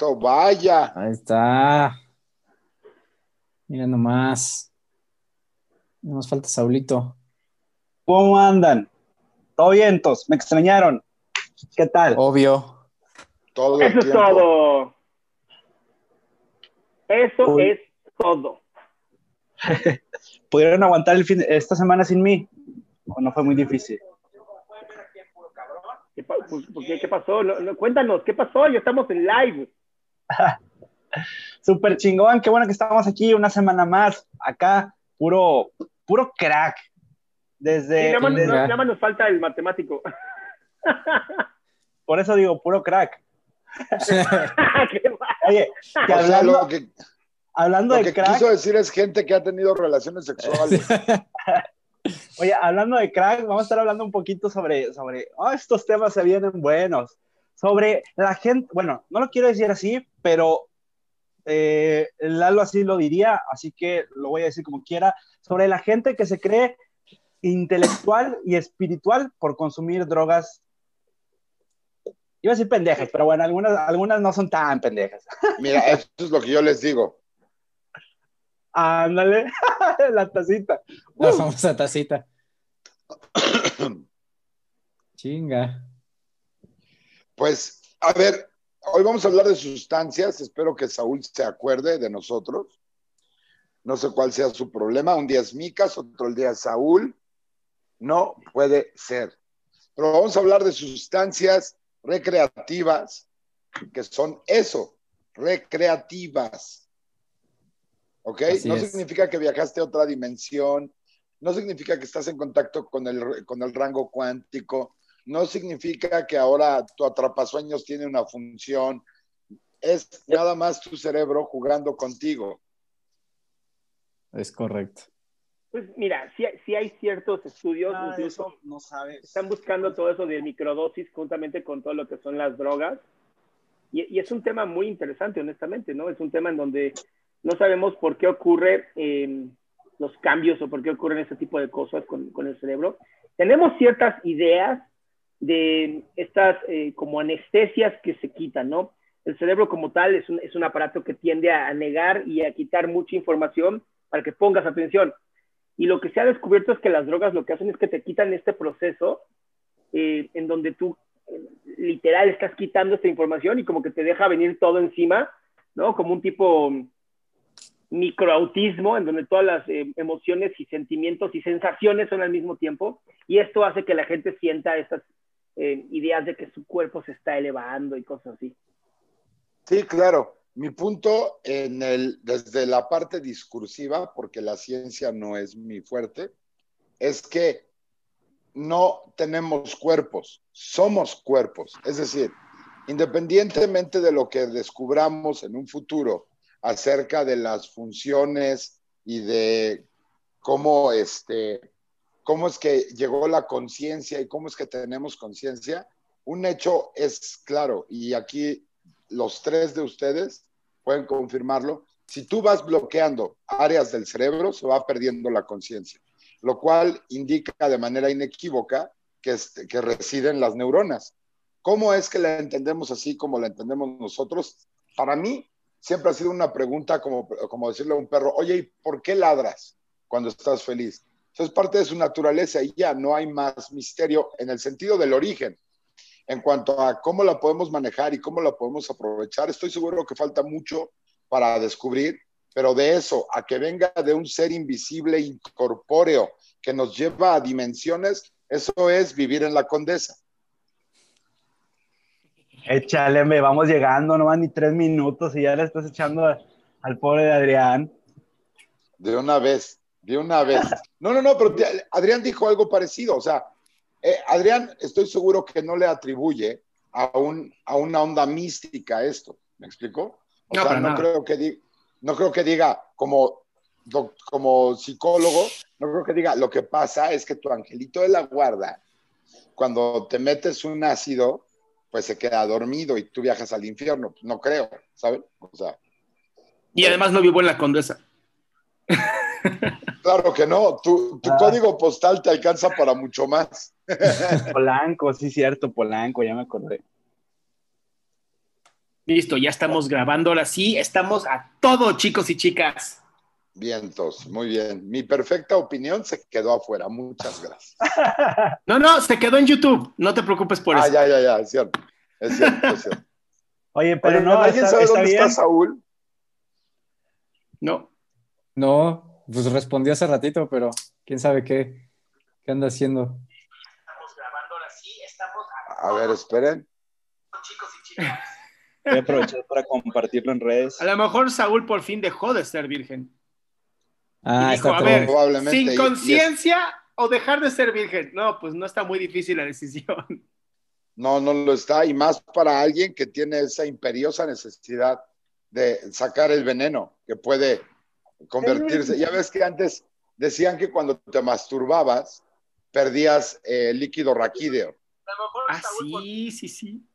Vaya. Ahí está. Mira nomás. Nos falta Saulito. ¿Cómo andan? ¿Todo vientos? ¿Me extrañaron? ¿Qué tal? Obvio. Todo Eso es todo. Eso Uy. es todo. ¿Pudieron aguantar el fin esta semana sin mí? ¿O no fue muy difícil? ¿Qué, pa- pues, ¿por qué? ¿Qué pasó? No, no, cuéntanos, ¿qué pasó? Ya estamos en live. Súper chingón, qué bueno que estamos aquí una semana más. Acá, puro, puro crack. Sí, Desde, nada, más, desde- nada más nos falta el matemático. por eso digo, puro crack. Oye, que O sea, hablando, lo que, hablando lo de que crack, quiso decir es gente que ha tenido relaciones sexuales. oye, hablando de crack, vamos a estar hablando un poquito sobre, sobre, oh, estos temas se vienen buenos. Sobre la gente, bueno, no lo quiero decir así, pero eh, Lalo así lo diría, así que lo voy a decir como quiera, sobre la gente que se cree intelectual y espiritual por consumir drogas. Iba a decir pendejas, pero bueno, algunas, algunas no son tan pendejas. Mira, eso es lo que yo les digo. Ándale, la tacita. La famosa tacita. Chinga. Pues, a ver, hoy vamos a hablar de sustancias. Espero que Saúl se acuerde de nosotros. No sé cuál sea su problema. Un día es Micas, otro día es Saúl. No puede ser. Pero vamos a hablar de sustancias recreativas, que son eso, recreativas. ¿Ok? Así no es. significa que viajaste a otra dimensión, no significa que estás en contacto con el, con el rango cuántico, no significa que ahora tu atrapasueños tiene una función, es nada más tu cerebro jugando contigo. Es correcto. Pues mira, sí, sí hay ciertos estudios, de incluso eso no sabes. están buscando todo eso de microdosis juntamente con todo lo que son las drogas. Y, y es un tema muy interesante, honestamente, ¿no? Es un tema en donde no sabemos por qué ocurre eh, los cambios o por qué ocurren este tipo de cosas con, con el cerebro. Tenemos ciertas ideas de estas eh, como anestesias que se quitan, ¿no? El cerebro como tal es un, es un aparato que tiende a, negar y a quitar mucha información para que pongas atención. Y lo que se ha descubierto es que las drogas lo que hacen es que te quitan este proceso eh, en donde tú eh, literal estás quitando esta información y como que te deja venir todo encima, ¿no? Como un tipo microautismo en donde todas las eh, emociones y sentimientos y sensaciones son al mismo tiempo y esto hace que la gente sienta estas ideas de que su cuerpo se está elevando y cosas así. Sí, claro. Mi punto en el, desde la parte discursiva, porque la ciencia no es mi fuerte, es que no tenemos cuerpos, somos cuerpos. Es decir, independientemente de lo que descubramos en un futuro acerca de las funciones y de cómo, este, cómo es que llegó la conciencia y cómo es que tenemos conciencia, un hecho es claro, y aquí los tres de ustedes pueden confirmarlo, si tú vas bloqueando áreas del cerebro, se va perdiendo la conciencia, lo cual indica de manera inequívoca que, este, que residen las neuronas. ¿Cómo es que la entendemos así como la entendemos nosotros? Para mí siempre ha sido una pregunta como, como decirle a un perro, oye, ¿y por qué ladras cuando estás feliz? Eso es parte de su naturaleza y ya no hay más misterio en el sentido del origen en cuanto a cómo la podemos manejar y cómo la podemos aprovechar, estoy seguro que falta mucho para descubrir, pero de eso a que venga de un ser invisible, incorpóreo, que nos lleva a dimensiones, eso es vivir en la condesa. Échale, me vamos llegando, no van ni tres minutos y ya le estás echando al pobre de Adrián. De una vez, de una vez. No, no, no, pero te- Adrián dijo algo parecido, o sea, eh, Adrián estoy seguro que no le atribuye a, un, a una onda mística esto, ¿me explicó? O No, sea, no creo, que di- no creo que diga como, doc- como psicólogo, no creo que diga, lo que pasa es que tu angelito de la guarda, cuando te metes un ácido, pues se queda dormido y tú viajas al infierno. No creo, ¿sabes? O sea, Y además no vivo en la Condesa. Claro que no, tu, tu Ah. código postal te alcanza para mucho más. Polanco, sí, cierto, Polanco, ya me acordé. Listo, ya estamos grabando ahora sí. Estamos a todo, chicos y chicas. Vientos, muy bien. Mi perfecta opinión se quedó afuera. Muchas gracias. No, no, se quedó en YouTube. No te preocupes por ah, eso. ya, ya, ya, es cierto. Es cierto, es cierto. Oye, pero Oye, no, ¿Alguien está, sabe está dónde bien. está Saúl? No. No, pues respondió hace ratito, pero quién sabe qué, qué anda haciendo. Estamos grabando ahora sí. Estamos A ver, esperen. chicos y chicas. Voy a aprovechar para compartirlo en redes. A lo mejor Saúl por fin dejó de ser virgen. Ah, Y dijo, está a ver, Sin conciencia o dejar de ser virgen. No, pues no está muy difícil la decisión. No, no lo está. Y más para alguien que tiene esa imperiosa necesidad de sacar el veneno que puede convertirse. Ya ves que antes decían que cuando te masturbabas perdías eh, líquido raquídeo. Ah, sí, sí, sí.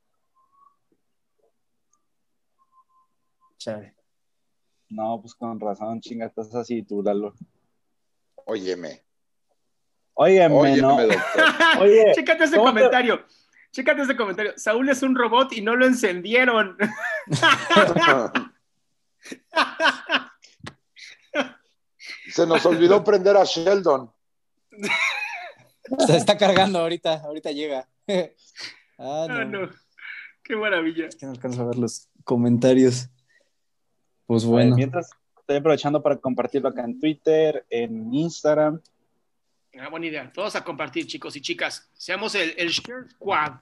Chale. No, pues con razón, chinga, estás así tú, Lalo. Óyeme. Óyeme, Óyeme, no. doctor. Oye, Chécate ese ¿cómo te- comentario. Chécate ese comentario. Saúl es un robot y no lo encendieron. Se nos olvidó prender a Sheldon. Se está cargando ahorita, ahorita llega. Ah, Ah, no. no. Qué maravilla. Es que no alcanzo a ver los comentarios. Pues Bueno, mientras estoy aprovechando para compartirlo acá en Twitter, en Instagram. Ah, buena idea. Todos a compartir, chicos y chicas. Seamos el, el Share Squad.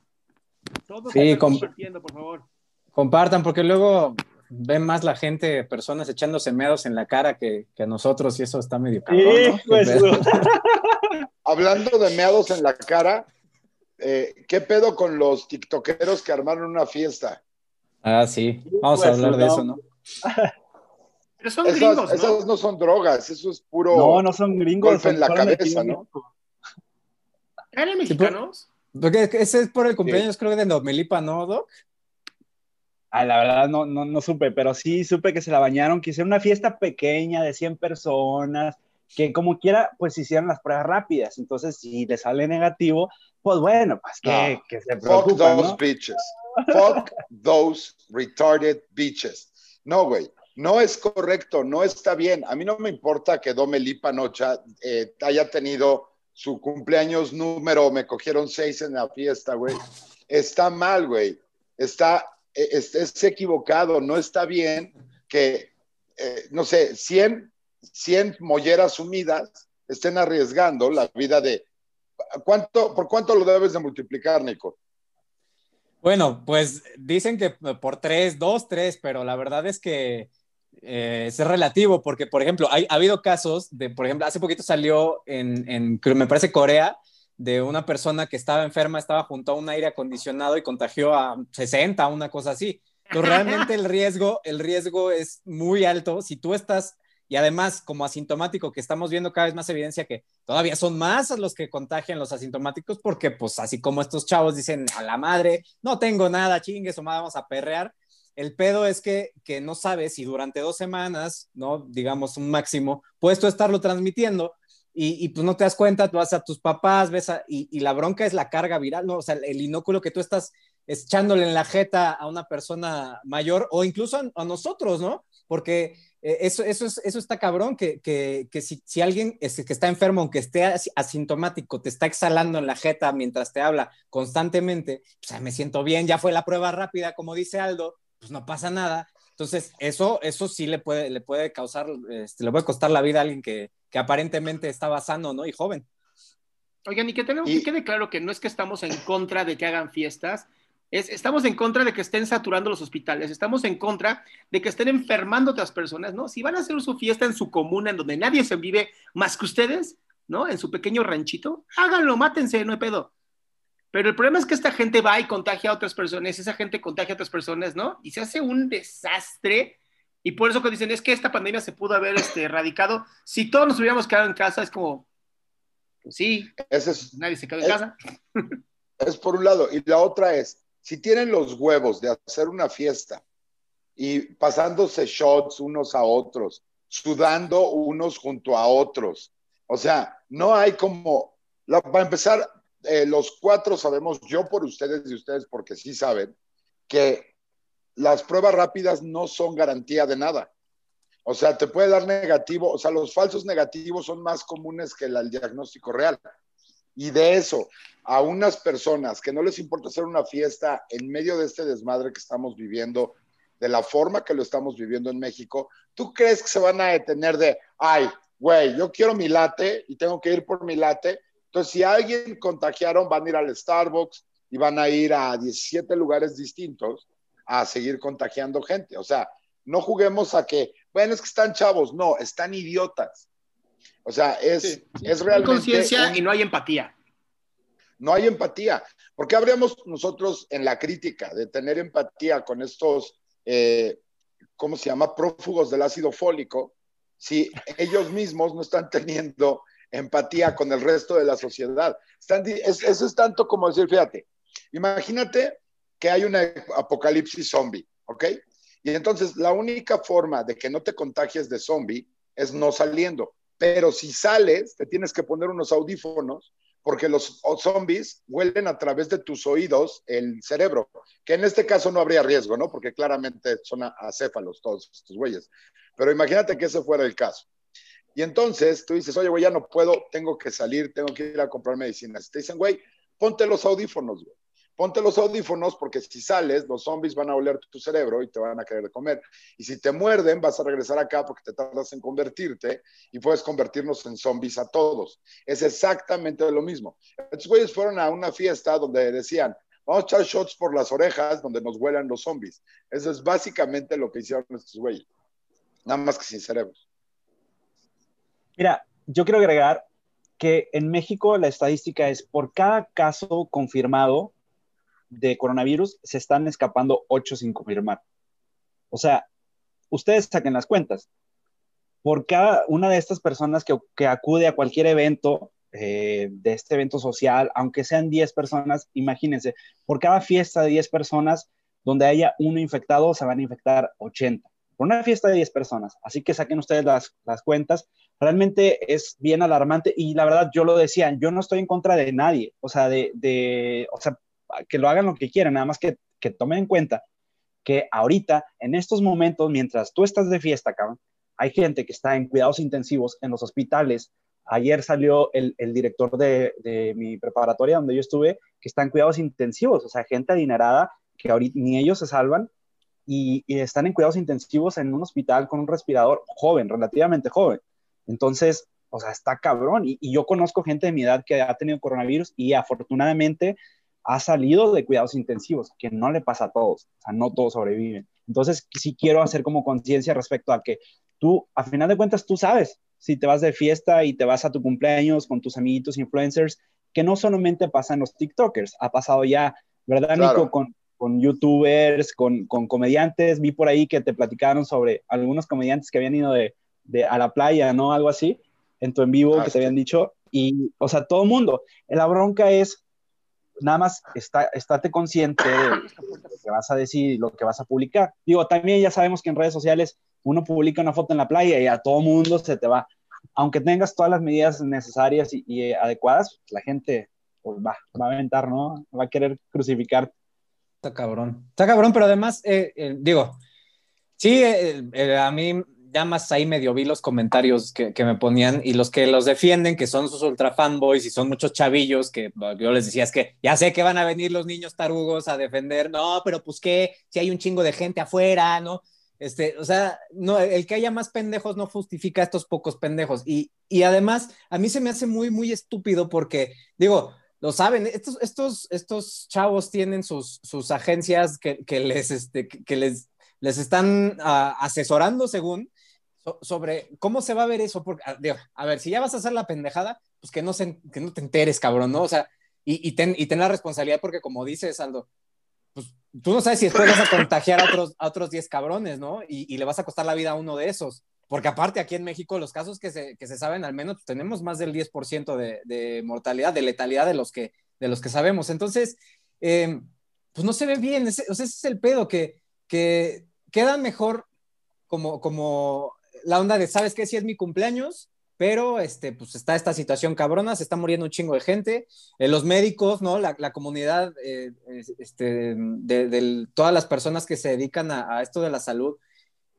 Todos Sí, compartiendo, por favor. Compartan, porque luego ven más la gente, personas echándose meados en la cara que, nosotros, y eso está medio cabrón, su- Hablando de meados en la cara, eh, ¿qué pedo con los tiktokeros que armaron una fiesta? Ah, sí. Vamos a Pues, hablar de eso, ¿no? Pero son gringos, Esas, ¿no? esas no son drogas, eso es puro No, no son gringos. golpe en la cabeza, ¿no? ¿Eran mexicanos? Porque ese es por el cumpleaños, creo, de Nomelipa, ¿no, Doc? Ah, la verdad no, no, no supe, pero sí supe que se la bañaron, que hicieron una fiesta pequeña de 100 personas, que como quiera, pues hicieron las pruebas rápidas. Entonces, si le sale negativo, pues bueno, pues que, No. que se Fuck preocupan, those ¿no? bitches. Fuck those retarded bitches. No, güey. No es correcto, no está bien. A mí no me importa que Domelipa Nocha eh, haya tenido su cumpleaños número, me cogieron seis en la fiesta, güey. Está mal, güey. Está, eh, es, es equivocado, no está bien que, eh, no sé, 100, 100 molleras sumidas estén arriesgando la vida de... ¿Cuánto, ¿Por cuánto lo debes de multiplicar, Nico? Bueno, pues dicen que por tres, dos, tres, pero la verdad es que eh, es relativo, porque, por ejemplo, hay, ha habido casos de, por ejemplo, hace poquito salió en, en, me parece, Corea, de una persona que estaba enferma, estaba junto a un aire acondicionado y contagió a 60, una cosa así. Entonces, realmente el riesgo, el riesgo es muy alto. Si tú estás, y además como asintomático, que estamos viendo cada vez más evidencia que todavía son más los que contagian los asintomáticos, porque pues así como estos chavos dicen a la madre, no tengo nada, chingues o vamos a perrear. El pedo es que, que no sabes si durante dos semanas, ¿no? Digamos un máximo, puedes tú estarlo transmitiendo y, y, pues no te das cuenta, vas a tus papás, ves a, y, la bronca es la carga viral, ¿no? O sea, el inóculo que tú estás echándole en la jeta a una persona mayor o incluso a, nosotros, ¿no? Porque eh, eso, eso, es, eso está cabrón, que, que, que si, si, alguien es, que está enfermo, aunque esté asintomático, te está exhalando en la jeta mientras te habla constantemente, sea, me siento bien, ya fue la prueba rápida, como dice Aldo, pues no pasa nada. Entonces, eso, eso sí le puede, le puede causar, este, le puede costar la vida a alguien que, que aparentemente estaba sano, ¿no? Y joven. Oigan, y que tenemos y... que quede claro que no es que estamos en contra de que hagan fiestas, es, estamos en contra de que estén saturando los hospitales, estamos en contra de que estén enfermando a otras personas, ¿no? Si van a hacer su fiesta en su comuna, en donde nadie se vive más que ustedes, ¿no? En su pequeño ranchito, háganlo, mátense, no hay pedo. Pero el problema es que esta gente va y contagia a otras personas, esa gente contagia a otras personas, ¿no? Y se hace un desastre. Y por eso que dicen, es que esta pandemia se pudo haber este, erradicado. Si todos nos hubiéramos quedado en casa, es como, pues sí, Ese es, nadie se quedó en es, casa. Es por un lado. Y la otra es, si tienen los huevos de hacer una fiesta y pasándose shots unos a otros, sudando unos junto a otros, o sea, no hay como, la, para empezar, eh, los cuatro sabemos, yo por ustedes y ustedes porque sí saben, que las pruebas rápidas no son garantía de nada. O sea, te puede dar negativo, o sea, los falsos negativos son más comunes que el diagnóstico real. Y de eso, a unas personas que no les importa hacer una fiesta en medio de este desmadre que estamos viviendo, de la forma que lo estamos viviendo en México, ¿tú crees que se van a detener de, ay, güey, yo quiero mi latte y tengo que ir por mi latte? Entonces, si a alguien contagiaron, van a ir al Starbucks y van a ir a 17 lugares distintos a seguir contagiando gente. O sea, no juguemos a que, bueno, es que están chavos, no, están idiotas. O sea, es, es realmente... Hay conciencia y no hay empatía. No hay empatía. ¿Por qué habríamos nosotros en la crítica de tener empatía con estos, eh, ¿cómo se llama?, prófugos del ácido fólico, si ellos mismos no están teniendo empatía con el resto de la sociedad? eso es tanto como decir, fíjate, imagínate que hay una apocalipsis zombie, ¿ok? Y entonces la única forma de que no te contagies de zombie es no saliendo. Pero si sales, te tienes que poner unos audífonos porque los zombies huelen a través de tus oídos el cerebro, que en este caso no habría riesgo, ¿no? Porque claramente son acéfalos todos estos güeyes. Pero imagínate que ese fuera el caso. Y entonces tú dices, oye, güey, ya no puedo, tengo que salir, tengo que ir a comprar medicinas. Te dicen, güey, ponte los audífonos, güey ponte los audífonos porque si sales, los zombies van a oler tu cerebro y te van a querer comer. Y si te muerden, vas a regresar acá porque te tardas en convertirte y puedes convertirnos en zombies a todos. Es exactamente lo mismo. Estos güeyes fueron a una fiesta donde decían, vamos a echar shots por las orejas donde nos huelan los zombies. Eso es básicamente lo que hicieron estos güeyes. Nada más que sin cerebros. Mira, yo quiero agregar que en México la estadística es por cada caso confirmado, de coronavirus se están escapando 8 sin confirmar. O sea, ustedes saquen las cuentas. Por cada una de estas personas que, acude a cualquier evento, eh, de este evento social, aunque sean 10 personas, imagínense, por cada fiesta de 10 personas donde haya uno infectado, se van a infectar 80. Una fiesta de 10 personas. Así que saquen ustedes las, cuentas. Realmente es bien alarmante y la verdad, yo lo decía, yo no estoy en contra de nadie. O sea, de, de o sea, que lo hagan lo que quieran, nada más que, que tomen en cuenta que ahorita, en estos momentos, mientras tú estás de fiesta, cabrón, hay gente que está en cuidados intensivos en los hospitales. Ayer salió el, el director de, de, mi preparatoria donde yo estuve, que está en cuidados intensivos, o sea, gente adinerada que ahorita ni ellos se salvan y, y, están en cuidados intensivos en un hospital con un respirador joven, relativamente joven. Entonces, o sea, está cabrón. Y, y yo conozco gente de mi edad que ha tenido coronavirus y afortunadamente ha salido de cuidados intensivos, que no le pasa a todos, o sea, no todos sobreviven. Entonces, sí quiero hacer como conciencia respecto a que tú, a final de cuentas, tú sabes, si te vas de fiesta y te vas a tu cumpleaños con tus amiguitos influencers, que no solamente pasa en los TikTokers, ha pasado ya, ¿verdad, Nico? Con, con youtubers, con, con, comediantes, vi por ahí que te platicaron sobre algunos comediantes que habían ido de, de a la playa, ¿no? Algo así, en tu en vivo ah, que te habían dicho, y, o sea, todo mundo. La bronca es nada más está, estate consciente de lo que vas a decir y lo que vas a publicar. Digo, también ya sabemos que en redes sociales uno publica una foto en la playa y a todo mundo se te va. Aunque tengas todas las medidas necesarias y, adecuadas, la gente pues, va, va a aventar, ¿no? Va a querer crucificar. Está cabrón. Está cabrón, pero además, eh, eh, digo, sí, eh, a mí ya más ahí medio vi los comentarios que, me ponían y los que los defienden, que son sus ultra fanboys y son muchos chavillos, que yo les decía, es que ya sé que van a venir los niños tarugos a defender, no, pero pues qué, si hay un chingo de gente afuera, ¿no? Este, o sea, no, el que haya más pendejos no justifica estos pocos pendejos. Y, y además, a mí se me hace muy, muy estúpido porque, digo, lo saben, estos, estos, estos chavos tienen sus, sus agencias que, que les, este, que les, les están ah, asesorando según, sobre cómo se va a ver eso. Porque, a, ver, si ya vas a hacer la pendejada, pues que no, se, que no te enteres, cabrón, ¿no? O sea, y, y, ten, y ten la responsabilidad porque como dices, Aldo, pues tú no sabes si después vas a contagiar a otros, a otros 10 cabrones, ¿no? Y, y, le vas a costar la vida a uno de esos. Porque aparte aquí en México los casos que se, que se saben, al menos tenemos más del 10% de, de, mortalidad, de letalidad de los que, de los que sabemos. Entonces, eh, pues no se ve bien. Ese, o sea, ese es el pedo, que, que quedan mejor como, como la onda de, ¿sabes qué? Si es mi cumpleaños, pero este, pues está esta situación cabrona, se está muriendo un chingo de gente, eh, los médicos, ¿no? La, la comunidad, eh, este, de, todas las personas que se dedican a, a, esto de la salud,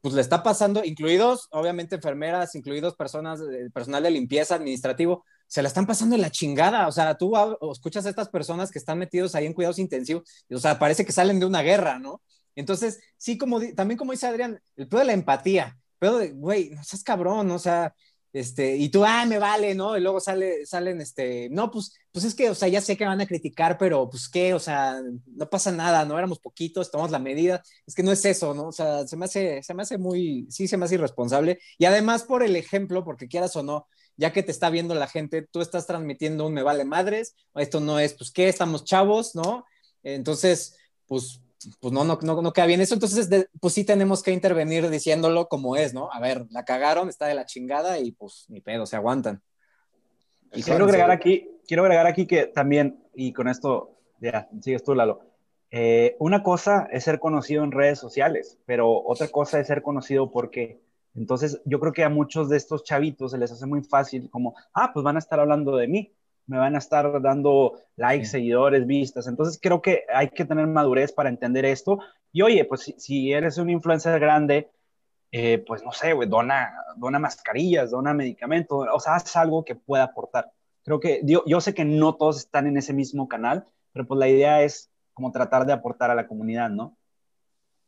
pues le está pasando, incluidos, obviamente, enfermeras, incluidos personas, personal de limpieza, administrativo, se la están pasando en la chingada. O sea, tú escuchas a estas personas que están metidos ahí en cuidados intensivos, o sea, parece que salen de una guerra, ¿no? Entonces, sí, como también como dice Adrián, el pedo de la empatía, pero de, güey, no seas cabrón, o sea, este, y tú, ah, me vale, ¿no? Y luego sale, salen, este, no, pues, pues es que, o sea, ya sé que van a criticar, pero pues qué, o sea, no pasa nada, ¿no? Éramos poquitos, tomamos la medida, es que no es eso, ¿no? O sea, se me hace, se me hace muy, sí, se me hace irresponsable. Y además por el ejemplo, porque quieras o no, ya que te está viendo la gente, tú estás transmitiendo un me vale madres, esto no es, pues qué, estamos chavos, ¿no? Entonces, pues pues no, no, no, no queda bien eso, entonces pues sí tenemos que intervenir diciéndolo como es, ¿no? A ver, la cagaron, está de la chingada y pues ni pedo, se aguantan. Y quiero agregar aquí, quiero agregar aquí que también, y con esto, ya, sigues tú, Lalo, eh, una cosa es ser conocido en redes sociales, pero otra cosa es ser conocido porque, entonces yo creo que a muchos de estos chavitos se les hace muy fácil como, ah, pues van a estar hablando de mí, me van a estar dando likes, seguidores, vistas. Entonces creo que hay que tener madurez para entender esto. Y oye, pues si, eres un influencer grande, eh, pues no sé, güey, dona, dona mascarillas, dona medicamentos, o sea, haz algo que pueda aportar. Creo que yo, yo sé que no todos están en ese mismo canal, pero pues la idea es como tratar de aportar a la comunidad, ¿no?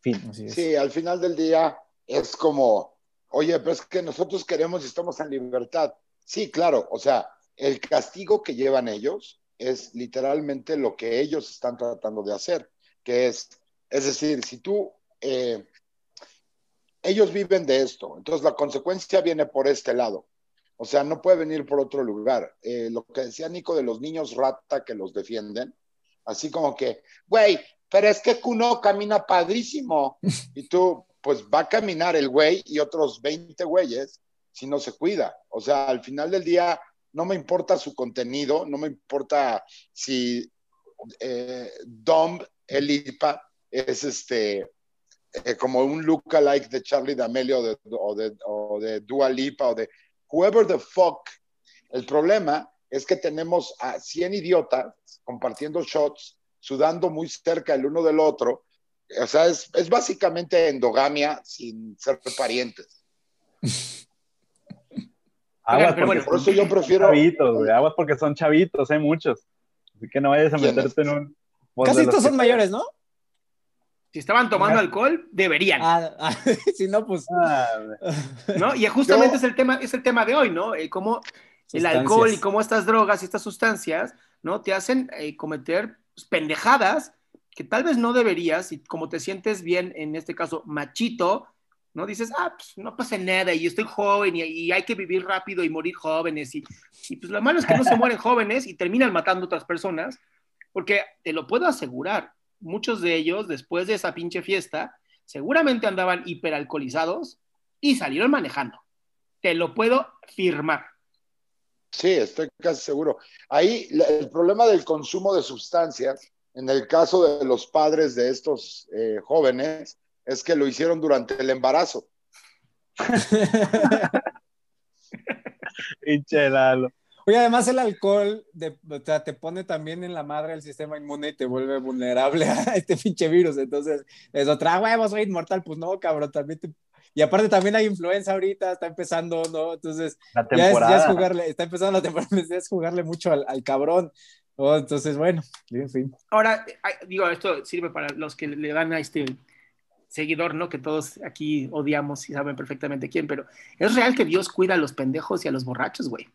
Fin. Sí, al final del día es como, oye, pero es que nosotros queremos y estamos en libertad. Sí, claro, o sea, el castigo que llevan ellos es literalmente lo que ellos están tratando de hacer, que es, es decir, si tú, eh, ellos viven de esto, entonces la consecuencia viene por este lado, o sea, no puede venir por otro lugar. Eh, lo que decía Nico de los niños rata que los defienden, así como que, güey, pero es que Kuno camina padrísimo, y tú, pues va a caminar el güey y otros 20 güeyes si no se cuida. O sea, al final del día, no me importa su contenido, no me importa si eh, Dom Elipa es este eh, como un lookalike de Charlie D'Amelio o de, o, de, Dua Lipa o de whoever the fuck. El problema es que tenemos a 100 idiotas compartiendo shots, sudando muy cerca el uno del otro. O sea, es, es básicamente endogamia sin ser parientes. Aguas, porque por eso yo prefiero. Chavitos, Aguas porque son chavitos, hay muchos. Así que no vayas a meterte en un. Casi todos son mayores, ¿no? Si estaban tomando alcohol, deberían. Ah, ah si no, pues. Ah, ¿No? Y justamente es, el tema, es el tema de hoy, ¿no? Eh, cómo el alcohol y cómo estas drogas y estas sustancias, ¿no? Te hacen eh, cometer pues, pendejadas que tal vez no deberías, y como te sientes bien, en este caso, machito, ¿no? Dices, ah, pues no pasa nada y estoy joven y, hay que vivir rápido y morir jóvenes. Y, y, pues lo malo es que no se mueren jóvenes y terminan matando a otras personas, porque te lo puedo asegurar, muchos de ellos después de esa pinche fiesta seguramente andaban hiperalcoholizados y salieron manejando. Te lo puedo firmar. Sí, estoy casi seguro. Ahí el problema del consumo de sustancias, en el caso de los padres de estos eh, jóvenes, es que lo hicieron durante el embarazo. Hinchelalo. Oye, además el alcohol te pone también en la madre el sistema inmune y te vuelve vulnerable a este pinche virus. Entonces, es otra, huevo, soy inmortal. Pues no, cabrón, también Y aparte también hay influenza ahorita, está empezando, ¿no? Entonces, Ya, es, jugarle, está empezando la temporada, es jugarle mucho al, cabrón. entonces, bueno, en fin. Ahora, digo, esto sirve para los que le dan a este seguidor, ¿no? Que todos aquí odiamos y saben perfectamente quién, pero es real que Dios cuida a los pendejos y a los borrachos, güey.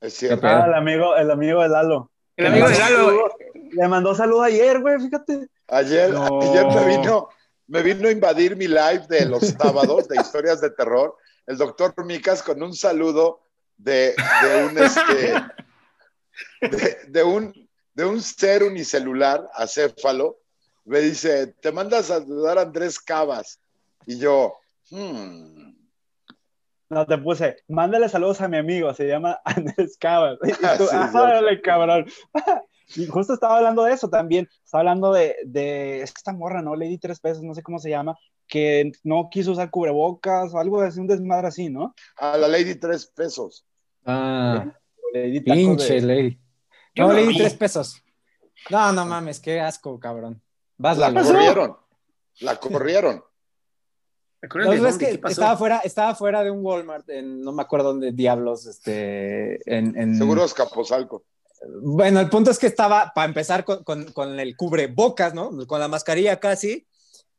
Es cierto. Ah, el amigo, el amigo de Lalo. El amigo de Lalo. Le mandó salud ayer, güey, fíjate. Ayer, ayer me vino, me vino a invadir mi live de los sábados de historias de terror. El doctor Micas con un saludo de, de un este, de, un de un ser unicelular acéfalo me dice, te mandas a saludar a Andrés Cabas. Y yo, hmm. No, te puse, mándale saludos a mi amigo, se llama Andrés Cabas. Y tú, ah, cabrón. Y justo estaba hablando de eso también. Estaba hablando de, de esta morra, ¿no? Lady Tres Pesos, no sé cómo se llama, que no quiso usar cubrebocas o algo así, un desmadre así, ¿no? A la Lady Tres Pesos. Ah, Lady Tacos pinche de-. Yo No, no leí vi. tres pesos. No, no mames, qué asco, cabrón. Vas, La corrieron. La corrieron. Estaba fuera, estaba fuera de un Walmart, en, no me acuerdo dónde diablos, este, en, en- Seguro es Capozalco. Bueno, el punto es que estaba, para empezar, con, con, con el cubrebocas, ¿no? Con la mascarilla casi.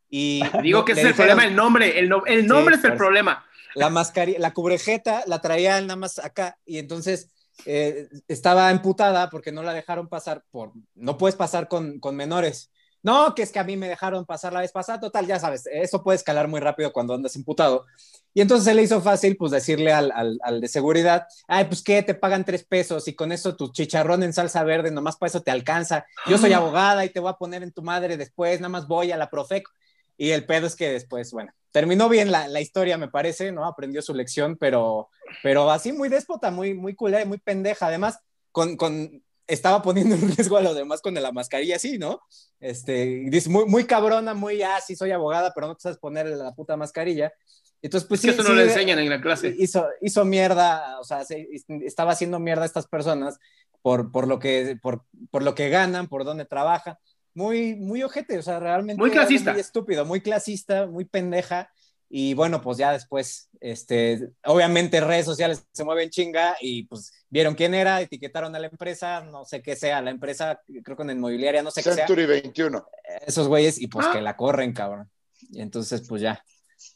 Y Digo que es el dijeron- problema, el nombre. El, no- el nombre Sí, es el problema. la mascarilla, la cubrejeta la traía nada más acá y entonces eh, estaba emputada porque no la dejaron pasar por, no puedes pasar con, con menores. No, que es que a mí me dejaron pasar la vez pasada, total, ya sabes, eso puede escalar muy rápido cuando andas imputado. Y entonces se le hizo fácil, pues, decirle al, al, al de seguridad, ay, pues, ¿qué? Te pagan tres pesos y con eso tu chicharrón en salsa verde, nomás para eso te alcanza. Yo soy abogada y te voy a poner en tu madre después, nada más voy a la Profeco. Y el pedo es que después, bueno, terminó bien la, la historia, me parece, ¿no? Aprendió su lección, pero, pero así muy déspota, muy, muy culera y muy pendeja. Además, con, con, estaba poniendo en riesgo a los demás con la mascarilla así, ¿no? Este, dice, muy, muy cabrona, muy, ah, sí soy abogada, pero no te sabes poner la puta mascarilla. Entonces, pues Es que sí, eso no sí, lo enseñan en la clase. hizo, hizo mierda, o sea, se- estaba haciendo mierda a estas personas por, por, lo que, por, por lo que ganan, por donde trabajan. Muy, muy ojete, o sea, realmente. Muy clasista. Muy estúpido, muy clasista, muy pendeja. Y bueno, pues ya después, este, obviamente redes sociales se mueven chinga y pues vieron quién era, etiquetaron a la empresa, no sé qué sea, la empresa, creo que en inmobiliaria, no sé qué sea, Century 21. esos güeyes, y pues Ah. que la corren, cabrón. Y entonces, pues ya.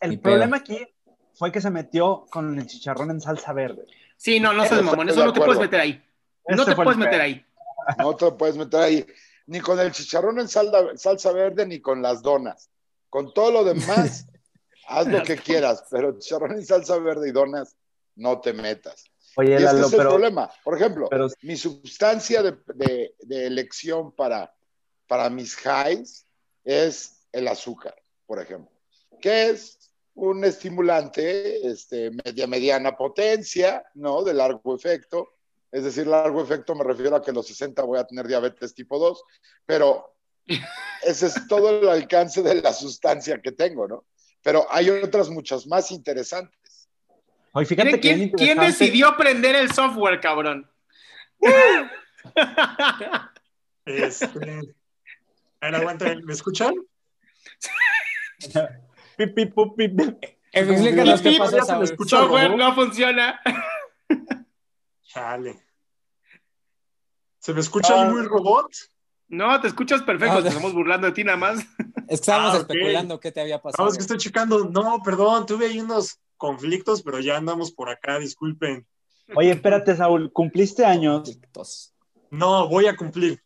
El pedo. problema aquí fue que se metió con el chicharrón en salsa verde. Sí, no, no seas mamón. Eso no te puedes meter ahí. No te puedes meter ahí. No te puedes meter ahí. Ni con el chicharrón en salda- salsa verde, ni con las donas. Con todo lo demás, haz lo que quieras, pero chicharrón en salsa verde y donas, no te metas. Oye, Y este Lalo, es el pero, problema. Por ejemplo, pero mi sustancia de, de- de elección para, para mis highs es el azúcar, por ejemplo, que es un estimulante este, media mediana potencia, ¿no? De largo efecto. Es decir, largo efecto me refiero a que a los 60 voy a tener diabetes tipo 2, pero ese es todo el alcance de la sustancia que tengo, ¿no? Pero hay otras muchas más interesantes. oye, fíjate ¿Quién, que decidió prender el software, cabrón? Este. A ver, aguanta, ¿me escuchan? Pip, pip, pup, pip, pip. Explícanos qué software no funciona. Chale. ¿Se me escucha ahí muy robot? No, te escuchas perfecto. Ah, Te estamos burlando de ti nada más. Es que estábamos Ah, especulando qué te había pasado. No, es que estoy checando. No, perdón, tuve ahí unos conflictos, pero ya andamos por acá, disculpen. Oye, espérate, Saúl, ¿cumpliste años? Conflictos. No, voy a cumplir.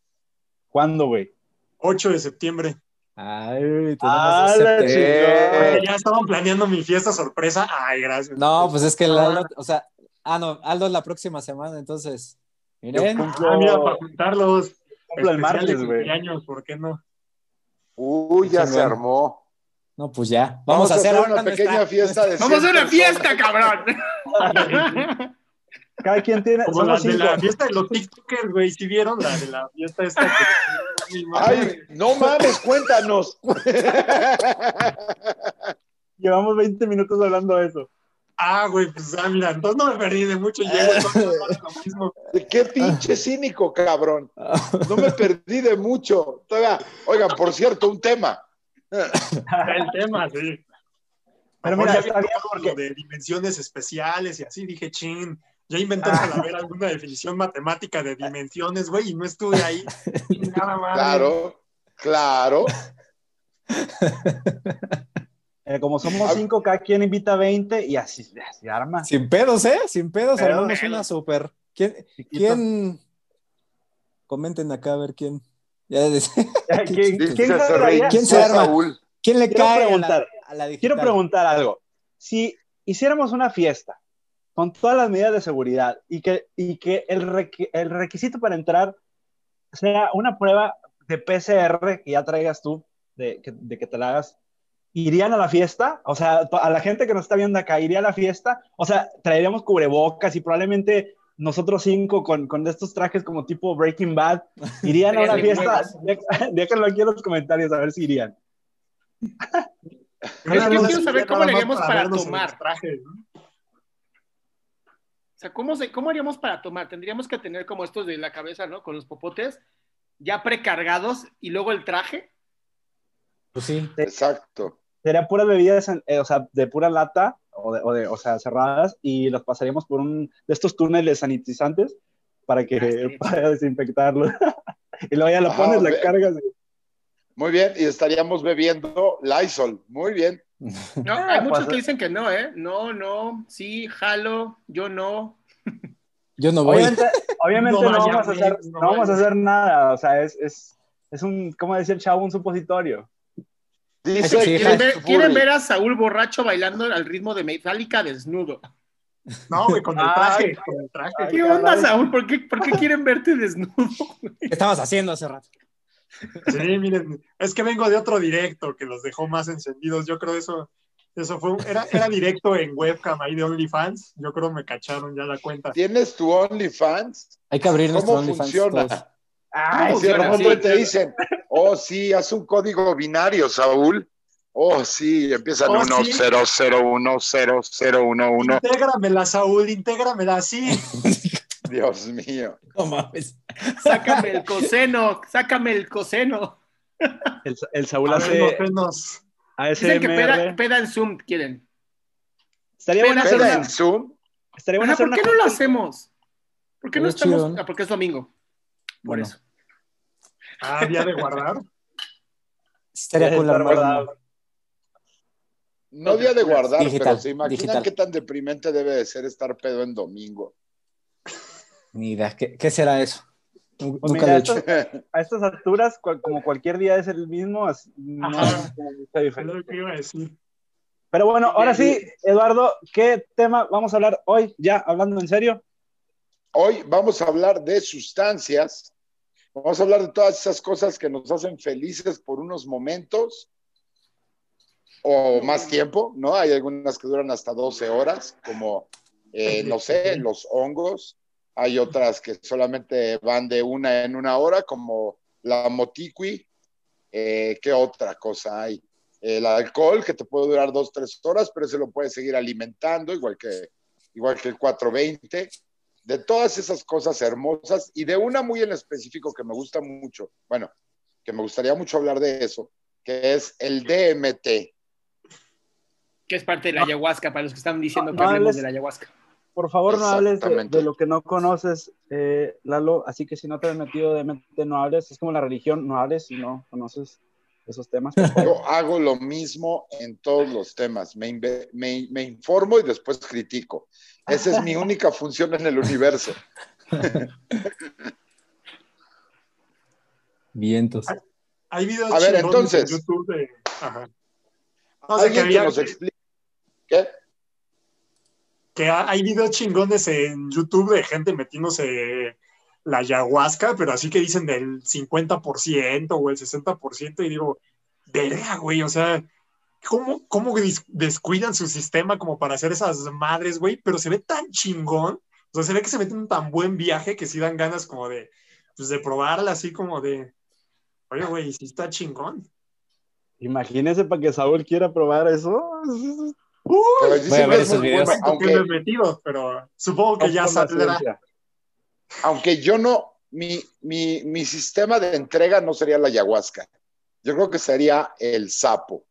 ¿Cuándo, güey? 8 de septiembre. Ay, tenemos Ah, chingada. Ya estaban planeando mi fiesta sorpresa. Ay, gracias. No, pues es que el Aldo, o sea, ah, no, Aldo es la próxima semana, entonces. Miren, cumplo- Ah, mira, para juntarlos. Cumplo el martes, güey. ¿por qué no? Uy, ya se armó. no, pues ya. Vamos, a hacer una nuestra- pequeña fiesta de Vamos a hacer 100 una fiesta, cabrón. Cada quien tiene. Como la de la fiesta de los TikTokers, güey. ¿Sí vieron la de la fiesta esta? Que... Ay, no mames, cuéntanos. Llevamos 20 minutos hablando de eso. Ah, güey, pues ah, mira, entonces no me perdí de mucho. Llego es lo mismo. De qué pinche cínico, cabrón. No me perdí de mucho. Todavía, oigan, por cierto, un tema. El tema, sí. Pero mira, ya está había porque- lo de dimensiones especiales y así dije, chin, ya intenté saber alguna definición matemática de dimensiones, güey, y no estuve ahí. Nada más. Claro, claro. Eh, como somos cinco, cada quien invita 20 y así, así arma. Sin pedos, ¿eh? Sin pedos, Pero armamos bueno. una súper. ¿Quién, Chiquito. ¿Quién? Comenten acá a ver quién. Ya decía. ¿Quién, Dice quién se ¿Quién se arma? Saúl. ¿Quién le Quiero cae a la, preguntar. a la? Quiero preguntar algo. Si hiciéramos una fiesta con todas las medidas de seguridad y que, y que el, requ- el requisito para entrar sea una prueba de PCR que ya traigas tú, de que, de que te la hagas, ¿irían a la fiesta? O sea, a la gente que nos está viendo acá, ¿iría a la fiesta? O sea, traeríamos cubrebocas y probablemente nosotros cinco con, con estos trajes como tipo Breaking Bad, irían a una fiesta. Déjenlo aquí en los comentarios a ver si irían. Yo, quiero saber cómo le haríamos para, tomar. O sea, ¿cómo, ¿cómo haríamos para tomar? Tendríamos que tener como estos de la cabeza, ¿no? Con los popotes ya precargados y luego el traje. Pues sí. Exacto. Sería puras bebidas, eh, o sea, de pura lata o, de, o, de, o sea, cerradas y los pasaríamos por un de estos túneles sanitizantes para que ah, para desinfectarlo. y luego ya lo pones, la cargas. Muy bien, y estaríamos bebiendo Lysol. Muy bien. No, hay muchos que dicen que no, ¿eh? No, no, sí, jalo, yo no. Yo no voy. Obviamente, no, vamos, a hacer, no vamos a hacer nada, o sea, es, es, es un, como decía el chavo, un supositorio. Dice, ¿quieren, ver, ¿Quieren, ver, a Saúl borracho bailando al ritmo de Metallica desnudo? No, güey, con el traje, con el traje. ¿Qué onda, Saúl? ¿Por qué, ¿Por qué quieren verte desnudo? ¿Qué estabas haciendo hace rato? Sí, miren, es que vengo de otro directo que los dejó más encendidos. Yo creo eso, eso fue, era, era directo en webcam ahí de OnlyFans. Yo creo me cacharon ya la cuenta. ¿Tienes tu OnlyFans? Hay que abrir nuestro ¿Cómo funciona? Ah, sí, te dicen, oh sí, haz un código binario, Saúl. Oh, sí, empiezan oh, 1, 0, 0, 1, 0, 0, 1, 1. Intégramela, Saúl, intégramela, sí. Dios mío. No mames. Sácame el coseno, sácame el coseno. El, el Saúl hace Dicen que peda, peda, en Zoom, quieren. Estaría bueno hacer en Zoom. Estaría bueno hacer ¿Por qué no lo hacemos? ¿Por qué no estamos? Ah, porque es domingo. Por eso. Ah, día de guardar. Estaría cool guardado. No día de guardar, pero se imaginan qué tan deprimente debe de ser estar pedo en domingo. Ni idea, ¿qué, será eso? Pues Nunca mira, hecho. a estas alturas, como cualquier día es el mismo, no está diferente. Pero bueno, ahora sí, Eduardo, ¿qué tema vamos a hablar hoy? Ya, hablando en serio. Hoy vamos a hablar de sustancias. Vamos a hablar de todas esas cosas que nos hacen felices por unos momentos o más tiempo, ¿no? Hay algunas que duran hasta 12 horas, como, eh, no sé, los hongos, hay otras que solamente van de una en una hora, como la motiqui. Eh, ¿Qué otra cosa hay? El alcohol, que te puede durar dos, tres horas, pero se lo puedes seguir alimentando, igual que, igual que el 420. De todas esas cosas hermosas y de una muy en específico que me gusta mucho, bueno, que me gustaría mucho hablar de eso, que es el DMT. Que es parte de la ayahuasca, para los que están diciendo que hablemos de la ayahuasca por favor no hables de, lo que no conoces, eh, Lalo, así que si no te has metido de mente, no hables, es como la religión, no hables si no conoces esos temas. Yo hago lo mismo en todos los temas, me, me, me, informo y después critico. Esa es mi única función en el universo. Vientos. Hay, videos A ver, entonces, en YouTube de... Ajá. No sé que nos explique. ¿Qué? que hay videos chingones en YouTube de gente metiéndose la ayahuasca, pero así que dicen del 50% o el 60%, y digo, verga, güey, o sea, ¿cómo, cómo descuidan su sistema como para hacer esas madres, güey? Pero se ve tan chingón, o sea, se ve que se meten un tan buen viaje que sí dan ganas como de, pues de probarla así como de, oye, güey, sí está chingón. Imagínese para que Saúl quiera probar eso. Voy a ver esos videos. aunque, metido, pero supongo que ya saldrá. Aunque yo no, mi, mi, mi, sistema de entrega no sería la ayahuasca. Yo creo que sería el sapo.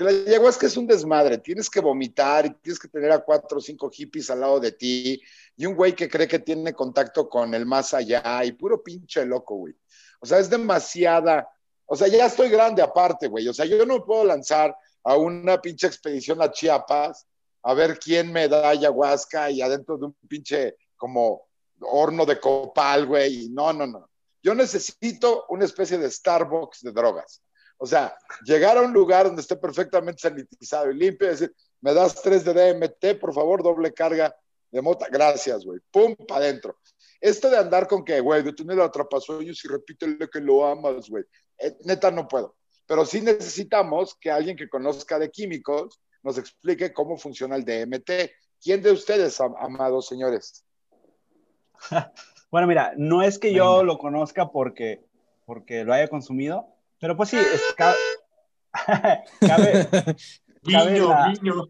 Que la ayahuasca es un desmadre. Tienes que vomitar y tienes que tener a cuatro o cinco hippies al lado de ti y un güey que cree que tiene contacto con el más allá y puro pinche loco, güey. O sea, es demasiada. O sea, ya estoy grande aparte, güey. O sea, yo no puedo lanzar a una pinche expedición a Chiapas a ver quién me da ayahuasca y adentro de un pinche como horno de copal, güey. No, no, no. Yo necesito una especie de Starbucks de drogas. O sea, llegar a un lugar donde esté perfectamente sanitizado y limpio y decir, me das tres de DMT, por favor, doble carga de mota. Gracias, güey. Pum, para adentro. Esto de andar con que, güey, tú no lo ellos y repítele que lo amas, güey. Eh, neta, no puedo pero sí necesitamos que alguien que conozca de químicos nos explique cómo funciona el DMT. ¿Quién de ustedes, amados señores? bueno, mira, no es que yo lo conozca porque, porque lo haya consumido, pero pues sí, es, cabe, cabe, Guiño, la- guiño.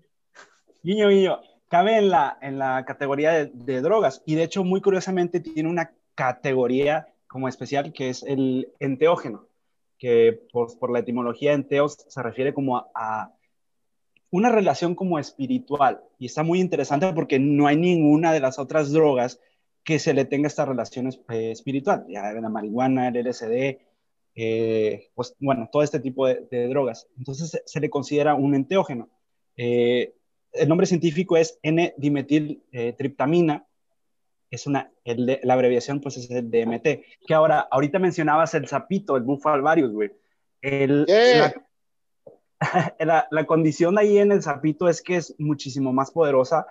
Guiño, guiño. Cabe en la, en la categoría de, de drogas y de hecho muy curiosamente tiene una categoría como especial que es el enteógeno, que por, por la etimología enteos se refiere como a, a una relación como espiritual y está muy interesante porque no hay ninguna de las otras drogas que se le tenga esta relación eh, espiritual, ya la marihuana, el LSD, eh, pues bueno, todo este tipo de, de drogas. Entonces se, se le considera un enteógeno. Eh, el nombre científico es N-dimetiltriptamina. Es una, el la abreviación pues es el DMT. Que ahora, ahorita mencionabas el sapito, el bufo alvarius, güey. El, ¿Qué? la, la, la condición ahí en el sapito es que es muchísimo más poderosa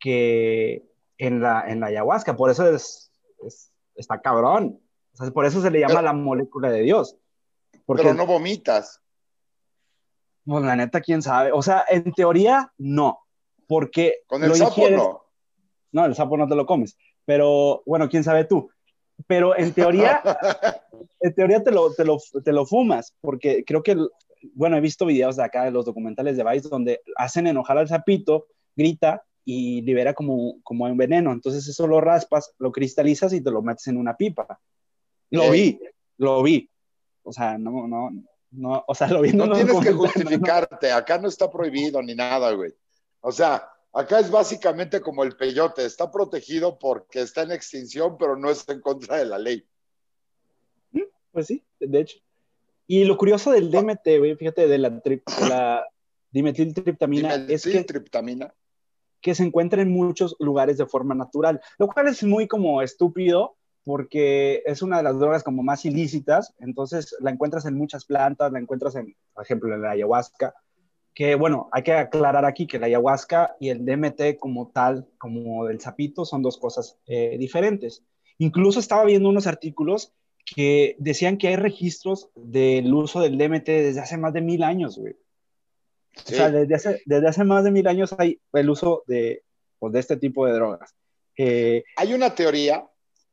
que en la, en la ayahuasca. Por eso es, es- está cabrón. O sea, por eso se le llama Pero- la molécula de Dios. Porque, Pero no vomitas. pues la neta, quién sabe. O sea, en teoría, no. Porque Con el lo sapo ingieres- no. No, el sapo no te lo comes. Pero bueno, quién sabe tú. Pero en teoría, en teoría te lo, te lo, te lo fumas, porque creo que, bueno, he visto videos de acá, de los documentales de Vice, donde hacen enojar al sapito, grita y libera como, como un veneno. Entonces eso lo raspas, lo cristalizas y te lo metes en una pipa. Lo vi, lo vi. O sea, no, no, no, o sea, lo vi No un tienes que no, no. justificarte, acá no está prohibido ni nada, güey. O sea, acá es básicamente como el peyote, está protegido porque está en extinción, pero no es en contra de la ley. Pues sí, de hecho. Y lo curioso del DMT, güey, fíjate, de la, trip- de la dimetiltriptamina, Dime, es ¿sí, que, triptamina? que se encuentra en muchos lugares de forma natural, lo cual es muy como estúpido porque es una de las drogas como más ilícitas, entonces la encuentras en muchas plantas, la encuentras en, por ejemplo, en la ayahuasca, que bueno, hay que aclarar aquí que la ayahuasca y el DMT como tal, como el sapito, son dos cosas eh, diferentes. Incluso estaba viendo unos artículos que decían que hay registros del uso del DMT desde hace más de mil años, güey. Sí. O sea, desde hace, desde hace más de mil años hay el uso de, pues, de este tipo de drogas. Eh, Hay una teoría,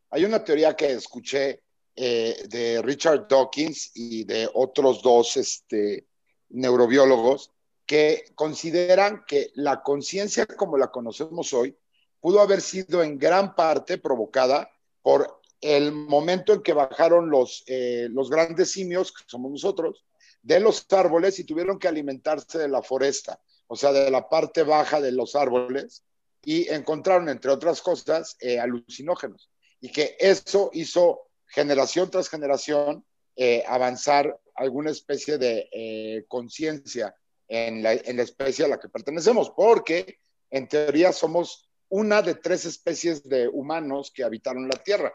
hay una teoría que escuché eh, de Richard Dawkins y de otros dos este, neurobiólogos que consideran que la conciencia como la conocemos hoy pudo haber sido en gran parte provocada por el momento en que bajaron los, eh, los grandes simios, que somos nosotros, de los árboles y tuvieron que alimentarse de la foresta, o sea, de la parte baja de los árboles, y encontraron, entre otras cosas, eh, alucinógenos. Y que eso hizo generación tras generación eh, avanzar alguna especie de eh, conciencia en la, en la especie a la que pertenecemos, porque en teoría somos una de tres especies de humanos que habitaron la Tierra.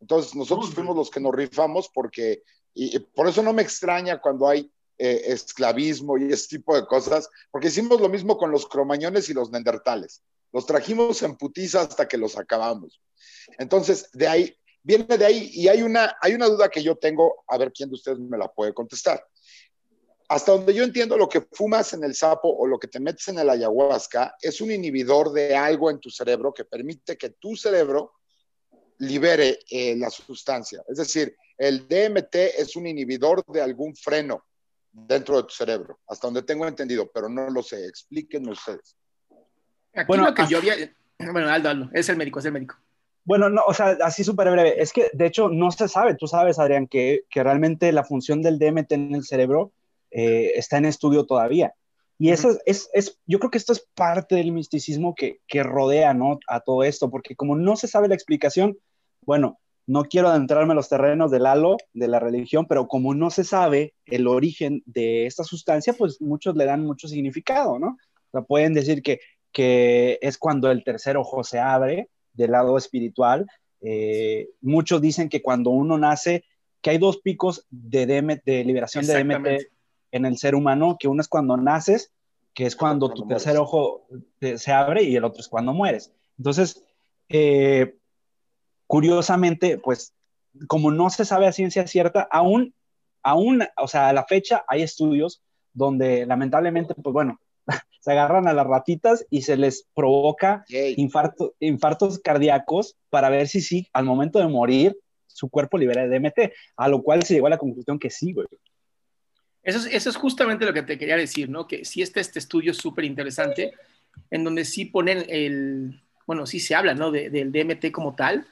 Entonces, nosotros fuimos los que nos rifamos porque, y, y por eso no me extraña cuando hay eh, esclavismo y ese tipo de cosas, porque hicimos lo mismo con los cromañones y los neandertales. Los trajimos en putiza hasta que los acabamos. Entonces, de ahí, viene de ahí, y hay una, hay una duda que yo tengo, a ver quién de ustedes me la puede contestar. Hasta donde yo entiendo, lo que fumas en el sapo o lo que te metes en el ayahuasca es un inhibidor de algo en tu cerebro que permite que tu cerebro libere eh, la sustancia. Es decir, el DMT es un inhibidor de algún freno dentro de tu cerebro, hasta donde tengo entendido, pero no lo sé. Explíquenme ustedes. Aquí Bueno, lo que as- yo había. Bueno, Aldo, Aldo, es el médico, es el médico. Bueno, no, o sea, así súper breve. Es que, de hecho, no se sabe. Tú sabes, Adrián, que, que realmente la función del DMT en el cerebro eh, está en estudio todavía. Y eso es, es, es- yo creo que esto es parte del misticismo que, que rodea, ¿no? A todo esto, porque como no se sabe la explicación, bueno, no quiero adentrarme a los terrenos del halo, de la religión, pero como no se sabe el origen de esta sustancia, pues muchos le dan mucho significado, ¿no? O sea, pueden decir que, que es cuando el tercer ojo se abre del lado espiritual. Eh, muchos dicen que cuando uno nace, que hay dos picos de, DMT, de liberación de DMT en el ser humano, que uno es cuando naces, que es cuando Cuando tu tercer ojo te- se abre y el otro es cuando mueres. Entonces, eh, curiosamente, pues como no se sabe a ciencia cierta, aún, aún, o sea, a la fecha hay estudios donde lamentablemente, pues bueno, se agarran a las ratitas y se les provoca infarto, infartos cardíacos para ver si sí, al momento de morir, su cuerpo libera DMT, a lo cual se llegó a la conclusión que sí, güey. Eso es, eso es justamente lo que te quería decir, ¿no? Que sí está este estudio súper interesante, en donde sí ponen el, bueno, sí se habla, ¿no? del DMT como tal,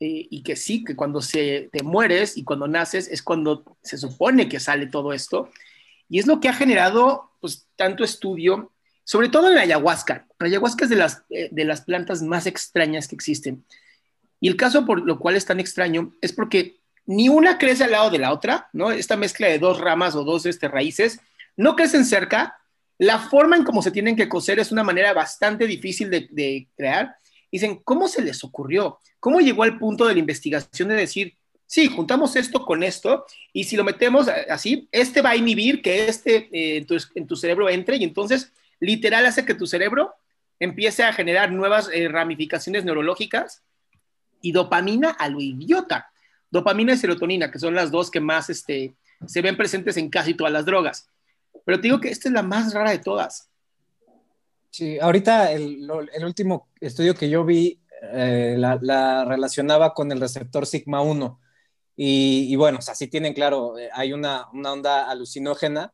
eh, y que sí, que cuando se, te mueres y cuando naces es cuando se supone que sale todo esto. Y es lo que ha generado, pues, tanto estudio, sobre todo en la ayahuasca. La ayahuasca es de las, eh, de las plantas más extrañas que existen. Y el caso por lo cual es tan extraño es porque ni una crece al lado de la otra, ¿no? Esta mezcla de dos ramas o dos este, raíces no crecen cerca. La forma en cómo se tienen que coser es una manera bastante difícil de, de crear. Dicen, ¿cómo se les ocurrió? ¿Cómo llegó al punto de la investigación de decir, sí, juntamos esto con esto y si lo metemos así, este va a inhibir que este eh, en, tu, cerebro entre y entonces literal hace que tu cerebro empiece a generar nuevas eh, ramificaciones neurológicas y dopamina a lo idiota. Dopamina y serotonina, que son las dos que más este, se ven presentes en casi todas las drogas. Pero te digo que esta es la más rara de todas. Sí, ahorita el, último estudio que yo vi eh, la, relacionaba con el receptor sigma 1. Y, bueno, o sea, sí tienen claro, eh, hay una, una, onda alucinógena.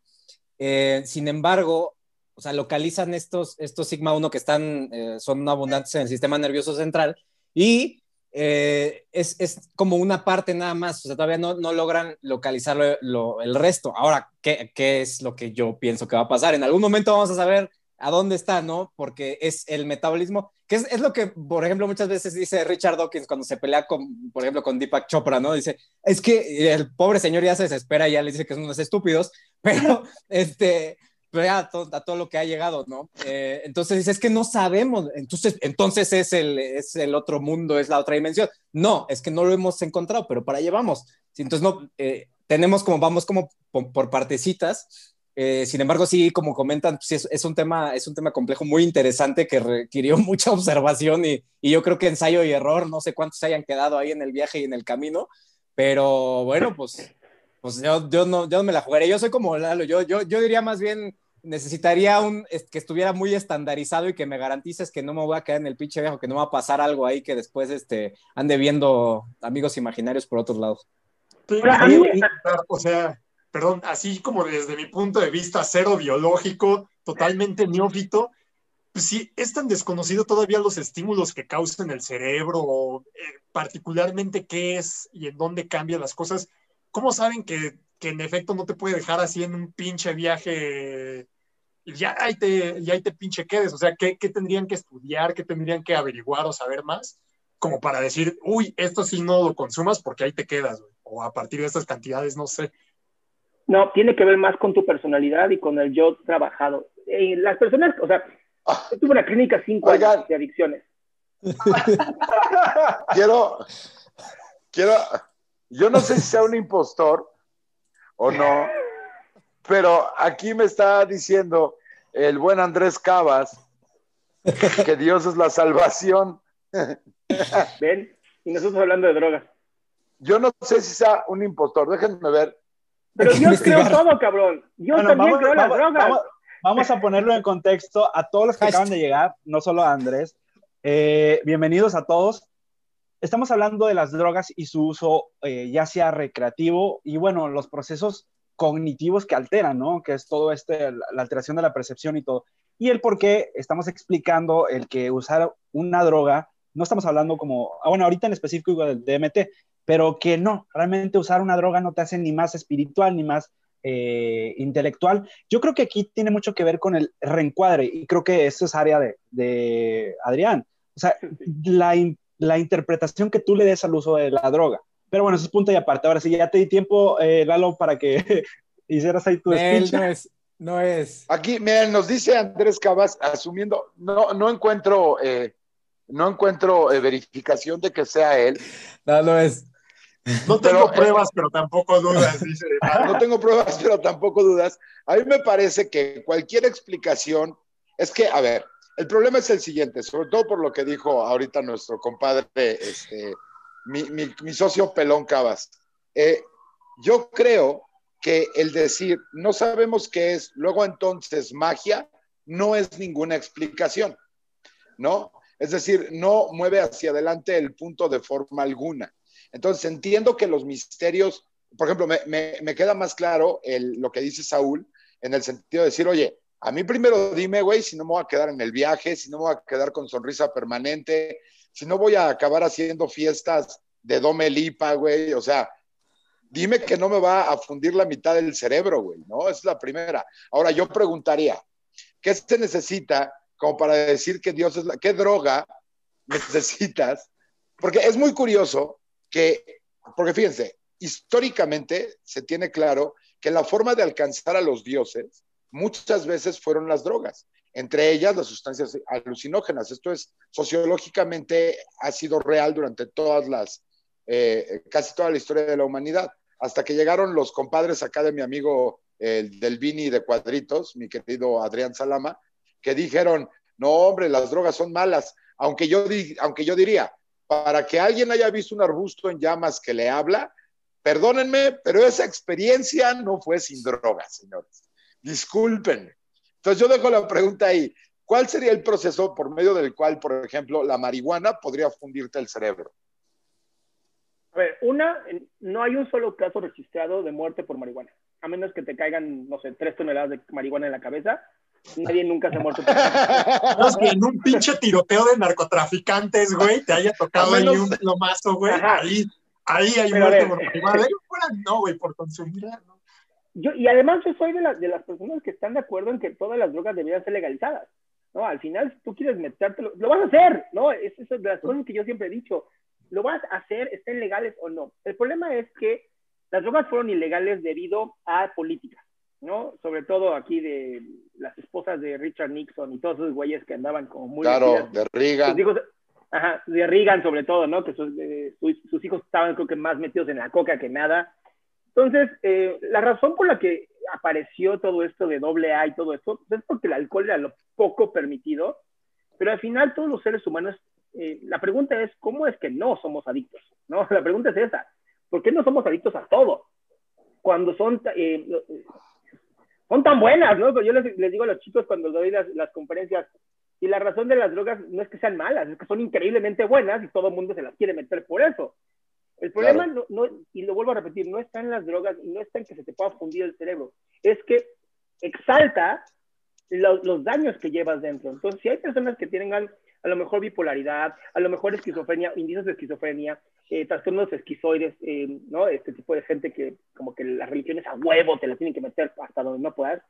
Eh, sin embargo, o sea, localizan estos, estos sigma 1 que están, son abundantes en el sistema nervioso central y eh, es, es, como una parte nada más, o sea, todavía no, no logran localizar lo, el resto. Ahora, ¿qué, ¿qué, es lo que yo pienso que va a pasar? En algún momento vamos a saber a dónde está, ¿no? Porque es el metabolismo, que es, es, lo que, por ejemplo, muchas veces dice Richard Dawkins cuando se pelea con, por ejemplo, con Deepak Chopra, ¿no? Dice, es que el pobre señor ya se desespera ya le dice que son unos estúpidos, pero este, a todo, lo que ha llegado, ¿no? Eh, entonces es que no sabemos, entonces, entonces es, el, es el otro mundo, es la otra dimensión. No, es que no lo hemos encontrado, pero para allá vamos. Entonces, no, eh, tenemos como, vamos como por, partecitas. Eh, sin embargo, sí, como comentan, pues, es, un tema, es un tema complejo, muy interesante, que requirió mucha observación y, y yo creo que ensayo y error, no sé cuántos hayan quedado ahí en el viaje y en el camino, pero bueno, pues pues yo, yo, no, yo no me la jugaría. Yo soy como Lalo. Yo, yo, yo diría más bien, necesitaría un que estuviera muy estandarizado y que me garantices que no me voy a quedar en el pinche viejo, que no va a pasar algo ahí que después este, ande viendo amigos imaginarios por otros lados. o sea, perdón, así como desde mi punto de vista cero biológico, totalmente neófito, pues sí, es tan desconocido todavía los estímulos que causan el cerebro, eh, particularmente qué es y en dónde cambian las cosas ¿cómo saben que, en efecto no te puede dejar así en un pinche viaje y ya ahí te, ya ahí te pinche quedes? O sea, ¿qué, tendrían que estudiar? ¿Qué tendrían que averiguar o saber más? Como para decir, uy, esto sí no lo consumas porque ahí te quedas, o a partir de estas cantidades, no sé. No, tiene que ver más con tu personalidad y con el yo trabajado. Eh, las personas, o sea, yo tuve una clínica cinco años de adicciones. quiero, quiero, yo no sé si sea un impostor o no, pero aquí me está diciendo el buen Andrés Cabas que Dios es la salvación. Ven, y nosotros hablando de drogas. Yo no sé si sea un impostor, déjenme ver. Pero yo creo todo, cabrón. Yo también vamos, creo las drogas. Vamos, a ponerlo en contexto a todos los que acaban de llegar, no solo a Andrés. Eh, bienvenidos a todos estamos hablando de las drogas y su uso eh, ya sea recreativo y bueno, los procesos cognitivos que alteran, ¿no? Que es todo este, la alteración de la percepción y todo. Y el por qué estamos explicando el que usar una droga, no estamos hablando como, ah, bueno, ahorita en específico del DMT, pero que no, realmente usar una droga no te hace ni más espiritual ni más eh, intelectual. Yo creo que aquí tiene mucho que ver con el reencuadre y creo que eso es área de, de Adrián. O sea, la, la interpretación que tú le des al uso de la droga. Pero bueno, eso es punto y aparte. Ahora sí, ya te di tiempo, eh, Lalo, para que hicieras ahí tu speech. No es, no es. Aquí, miren, nos dice Andrés Cabas, asumiendo, no, no encuentro, eh, no encuentro eh, verificación de que sea él. No, no es. No tengo pruebas, pero tampoco dudas, dice. No tengo pruebas, pero tampoco dudas. A mí me parece que cualquier explicación, es que, a ver, el problema es el siguiente, sobre todo por lo que dijo ahorita nuestro compadre, este, mi, socio Pelón Cabas. Eh, yo creo que el decir no sabemos qué es, luego entonces magia, no es ninguna explicación, ¿no? Es decir, no mueve hacia adelante el punto de forma alguna. Entonces, entiendo que los misterios, por ejemplo, me, queda más claro lo que dice Saúl en el sentido de decir, oye, a mí primero dime, güey, si no me voy a quedar en el viaje, si no me voy a quedar con sonrisa permanente, si no voy a acabar haciendo fiestas de domelipa, güey, o sea, dime que no me va a fundir la mitad del cerebro, güey, ¿no? Es la primera. Ahora, yo preguntaría, ¿qué se necesita como para decir que Dios es la... ¿Qué droga necesitas? Porque es muy curioso que, porque fíjense, históricamente se tiene claro que la forma de alcanzar a los dioses muchas veces fueron las drogas, entre ellas las sustancias alucinógenas. Esto es sociológicamente ha sido real durante todas las, eh, casi toda la historia de la humanidad, hasta que llegaron los compadres acá de mi amigo el del Vini de Cuadritos, mi querido Adrián Salama, que dijeron, no hombre, las drogas son malas, aunque yo, aunque yo diría, para que alguien haya visto un arbusto en llamas que le habla, perdónenme, pero esa experiencia no fue sin drogas, señores. Disculpen. Entonces yo dejo la pregunta ahí. ¿Cuál sería el proceso por medio del cual, por ejemplo, la marihuana podría fundirte el cerebro? A ver, una, no hay un solo caso registrado de muerte por marihuana. A menos que te caigan, no sé, tres toneladas de marihuana en la cabeza, nadie nunca se ha muerto. Por es que en un pinche tiroteo de narcotraficantes, güey, te haya tocado ahí un plomazo, güey, ahí, ahí hay muerte por marihuana. No, güey, por consumirla, ¿no? Yo, y además yo soy de, de las personas que están de acuerdo en que todas las drogas deberían ser legalizadas. ¿no? Al final, si tú quieres metértelo, lo vas a hacer, ¿no? Es eso de las cosas que yo siempre he dicho. Lo vas a hacer, estén legales o no. El problema es que las drogas fueron ilegales debido a políticas, ¿no? Sobre todo aquí de las esposas de Richard Nixon y todos esos güeyes que andaban como muy... Claro, de Reagan. ajá, de Reagan sobre todo, ¿no? Que sus, sus, hijos estaban creo que más metidos en la coca que nada. Entonces, eh, la razón por la que apareció todo esto de doble A y todo esto es porque el alcohol era lo poco permitido, pero al final todos los seres humanos, eh, la pregunta es, ¿cómo es que no somos adictos? ¿no? La pregunta es esa, ¿por qué no somos adictos a todo? Cuando son, eh, son tan buenas, ¿no? Yo les, digo a los chicos cuando doy las, las conferencias, y la razón de las drogas no es que sean malas, es que son increíblemente buenas y todo el mundo se las quiere meter por eso. El problema, no, no, y lo vuelvo a repetir, no está en las drogas y no está en que se te pueda fundir el cerebro, es que exalta los, los daños que llevas dentro. Entonces, si hay personas que tienen a lo mejor bipolaridad, a lo mejor esquizofrenia, indicios de esquizofrenia, eh, trastornos esquizoides, eh, ¿no? Este tipo de gente que como que las religiones a huevo te las tienen que meter hasta donde no puedas.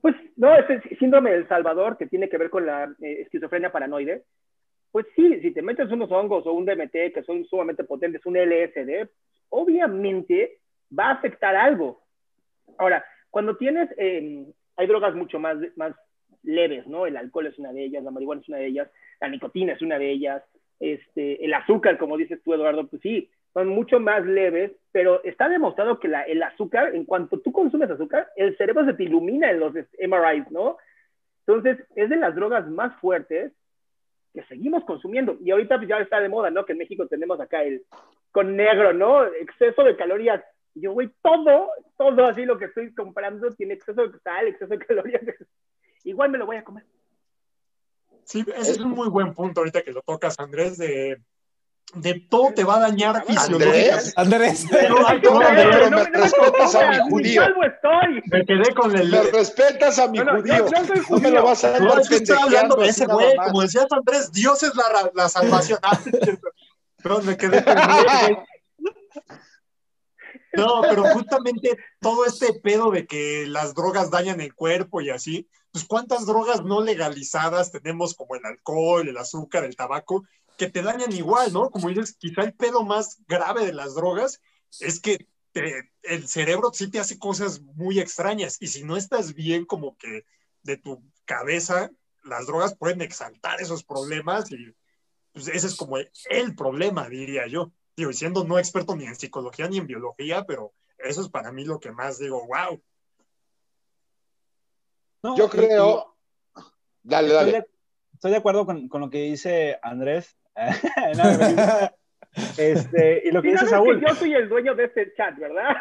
Pues, no, este síndrome del Salvador, que tiene que ver con la eh, esquizofrenia paranoide, pues sí, si te metes unos hongos o un DMT que son sumamente potentes, un LSD, obviamente va a afectar algo. Ahora, cuando tienes, em, hay drogas mucho más, más leves, ¿no? El alcohol es una de ellas, la marihuana es una de ellas, la nicotina es una de ellas, este, el azúcar, como dices tú, Eduardo, pues sí, son mucho más leves, pero está demostrado que la, el azúcar, en cuanto tú consumes azúcar, el cerebro se te ilumina en los MRIs, ¿no? Entonces, es de las drogas más fuertes que seguimos consumiendo. Y ahorita pues, ya está de moda, ¿no? Que en México tenemos acá el con negro, ¿no? Exceso de calorías. Yo, güey, todo, todo así lo que estoy comprando tiene exceso de sal, exceso de calorías. Igual me lo voy a comer. Sí, ese es un muy buen punto ahorita que lo tocas, Andrés, de de todo te va a dañar fisiológicamente. Andrés, pero, pero me respetas a mi judío. Me quedé con el. Me respetas a mi judío. No me lo vas a dar. No, estoy hablando de ese güey. Como decía Andrés, Dios es la, la salvación. Ah, perdón, me quedé con No, pero justamente todo este pedo de que las drogas dañan el cuerpo y así, pues cuántas drogas no legalizadas tenemos como el alcohol, el azúcar, el tabaco, que te dañan igual, ¿no? Como dices, quizá el pedo más grave de las drogas es que el cerebro sí te hace cosas muy extrañas y si no estás bien como que de tu cabeza, las drogas pueden exaltar esos problemas y pues, ese es como el problema, diría yo. Digo, siendo no experto ni en psicología ni en biología, pero eso es para mí lo que más digo, wow. Yo creo... dale, dale. Estoy de, acuerdo con, con, lo que dice Andrés. este, y lo que dice Saúl. yo soy el dueño de este chat, ¿verdad?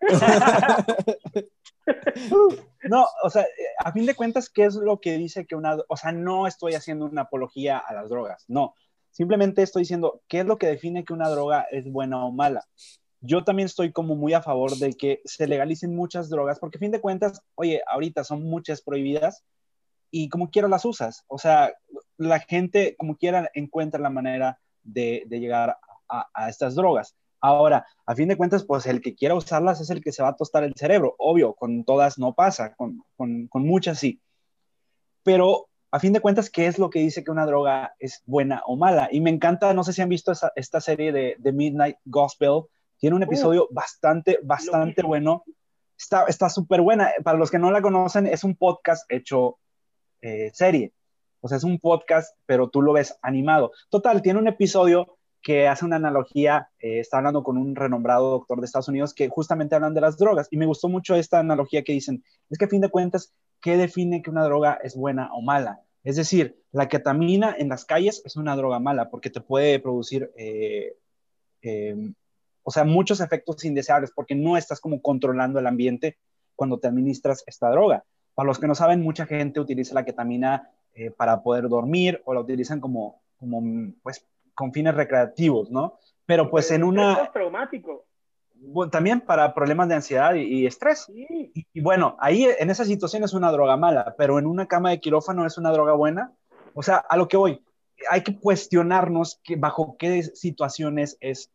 no, o sea, a fin de cuentas, ¿qué es lo que dice que una, o sea, no estoy haciendo una apología a las drogas, no, simplemente estoy diciendo, ¿qué es lo que define que una droga es buena o mala? Yo también estoy como muy a favor de que se legalicen muchas drogas, porque a fin de cuentas, oye, ahorita son muchas prohibidas y como quiera las usas, o sea, la gente como quiera encuentra la manera de, llegar a estas drogas. Ahora, a fin de cuentas, pues el que quiera usarlas es el que se va a tostar el cerebro. Obvio, con todas no pasa, con, muchas sí. Pero a fin de cuentas, ¿qué es lo que dice que una droga es buena o mala? Y me encanta, no sé si han visto esta serie de, Midnight Gospel. Tiene un episodio bastante, bastante bueno. Está súper buena. Para los que no la conocen, es un podcast hecho eh, serie. O sea, es un podcast, pero tú lo ves animado. Total, tiene un episodio que hace una analogía, eh, está hablando con un renombrado doctor de Estados Unidos que justamente hablan de las drogas y me gustó mucho esta analogía que dicen, es que a fin de cuentas, ¿qué define que una droga es buena o mala? Es decir, la ketamina en las calles es una droga mala porque te puede producir, eh, eh, o sea, muchos efectos indeseables porque no estás como controlando el ambiente cuando te administras esta droga. Para los que no saben, mucha gente utiliza la ketamina para poder dormir o la utilizan como, como pues, con fines recreativos, ¿no? Pero pues en una... traumático. Bueno, también para problemas de ansiedad y, estrés. Sí. Y, bueno, ahí en esa situación es una droga mala, pero en una cama de quirófano es una droga buena. O sea, a lo que voy, hay que cuestionarnos que, bajo qué situaciones es...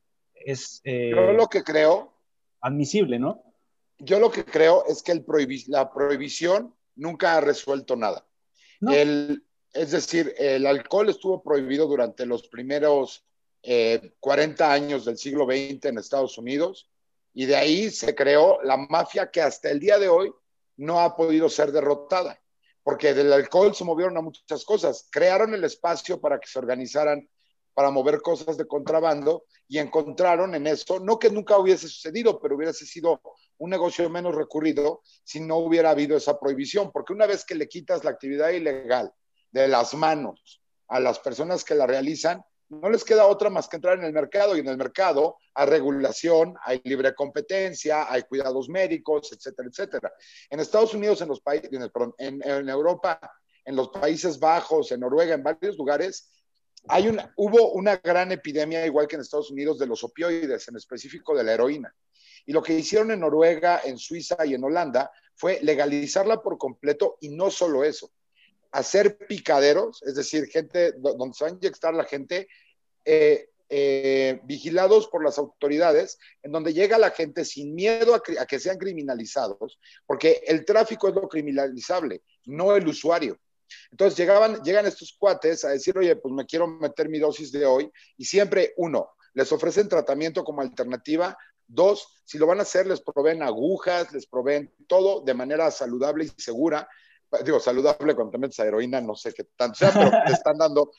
es eh, Yo lo que creo... Admisible, ¿no? Yo lo que creo es que el la prohibición nunca ha resuelto nada. El, es decir, el alcohol estuvo prohibido durante los primeros 40 eh, años del siglo XX en Estados Unidos y de ahí se creó la mafia que hasta el día de hoy no ha podido ser derrotada, porque del alcohol se movieron a muchas cosas. Crearon el espacio para que se organizaran para mover cosas de contrabando y encontraron en eso, no que nunca hubiese sucedido, pero hubiese sido un negocio menos recurrido si no hubiera habido esa prohibición, porque una vez que le quitas la actividad ilegal de las manos a las personas que la realizan, no les queda otra más que entrar en el mercado y en el mercado hay regulación, hay libre competencia, hay cuidados médicos, etcétera, etcétera. En Estados Unidos, en los países, en, en, Europa, en los Países Bajos, en Noruega, en varios lugares, hay una, hubo una gran epidemia, igual que en Estados Unidos, de los opioides, en específico de la heroína. Y lo que hicieron en Noruega, en Suiza y en Holanda fue legalizarla por completo y no solo eso, hacer picaderos, es decir, gente donde se va a inyectar la gente, eh, eh, vigilados por las autoridades, en donde llega la gente sin miedo a, que sean criminalizados, porque el tráfico es lo criminalizable, no el usuario. Entonces llegaban, llegan estos cuates a decir, oye, pues me quiero meter mi dosis de hoy, y siempre, uno, les ofrecen tratamiento como alternativa, Dos, si lo van a hacer, les proveen agujas, les proveen todo de manera saludable y segura digo, saludable cuando te metes a heroína, no sé qué tanto sea, pero te están dando,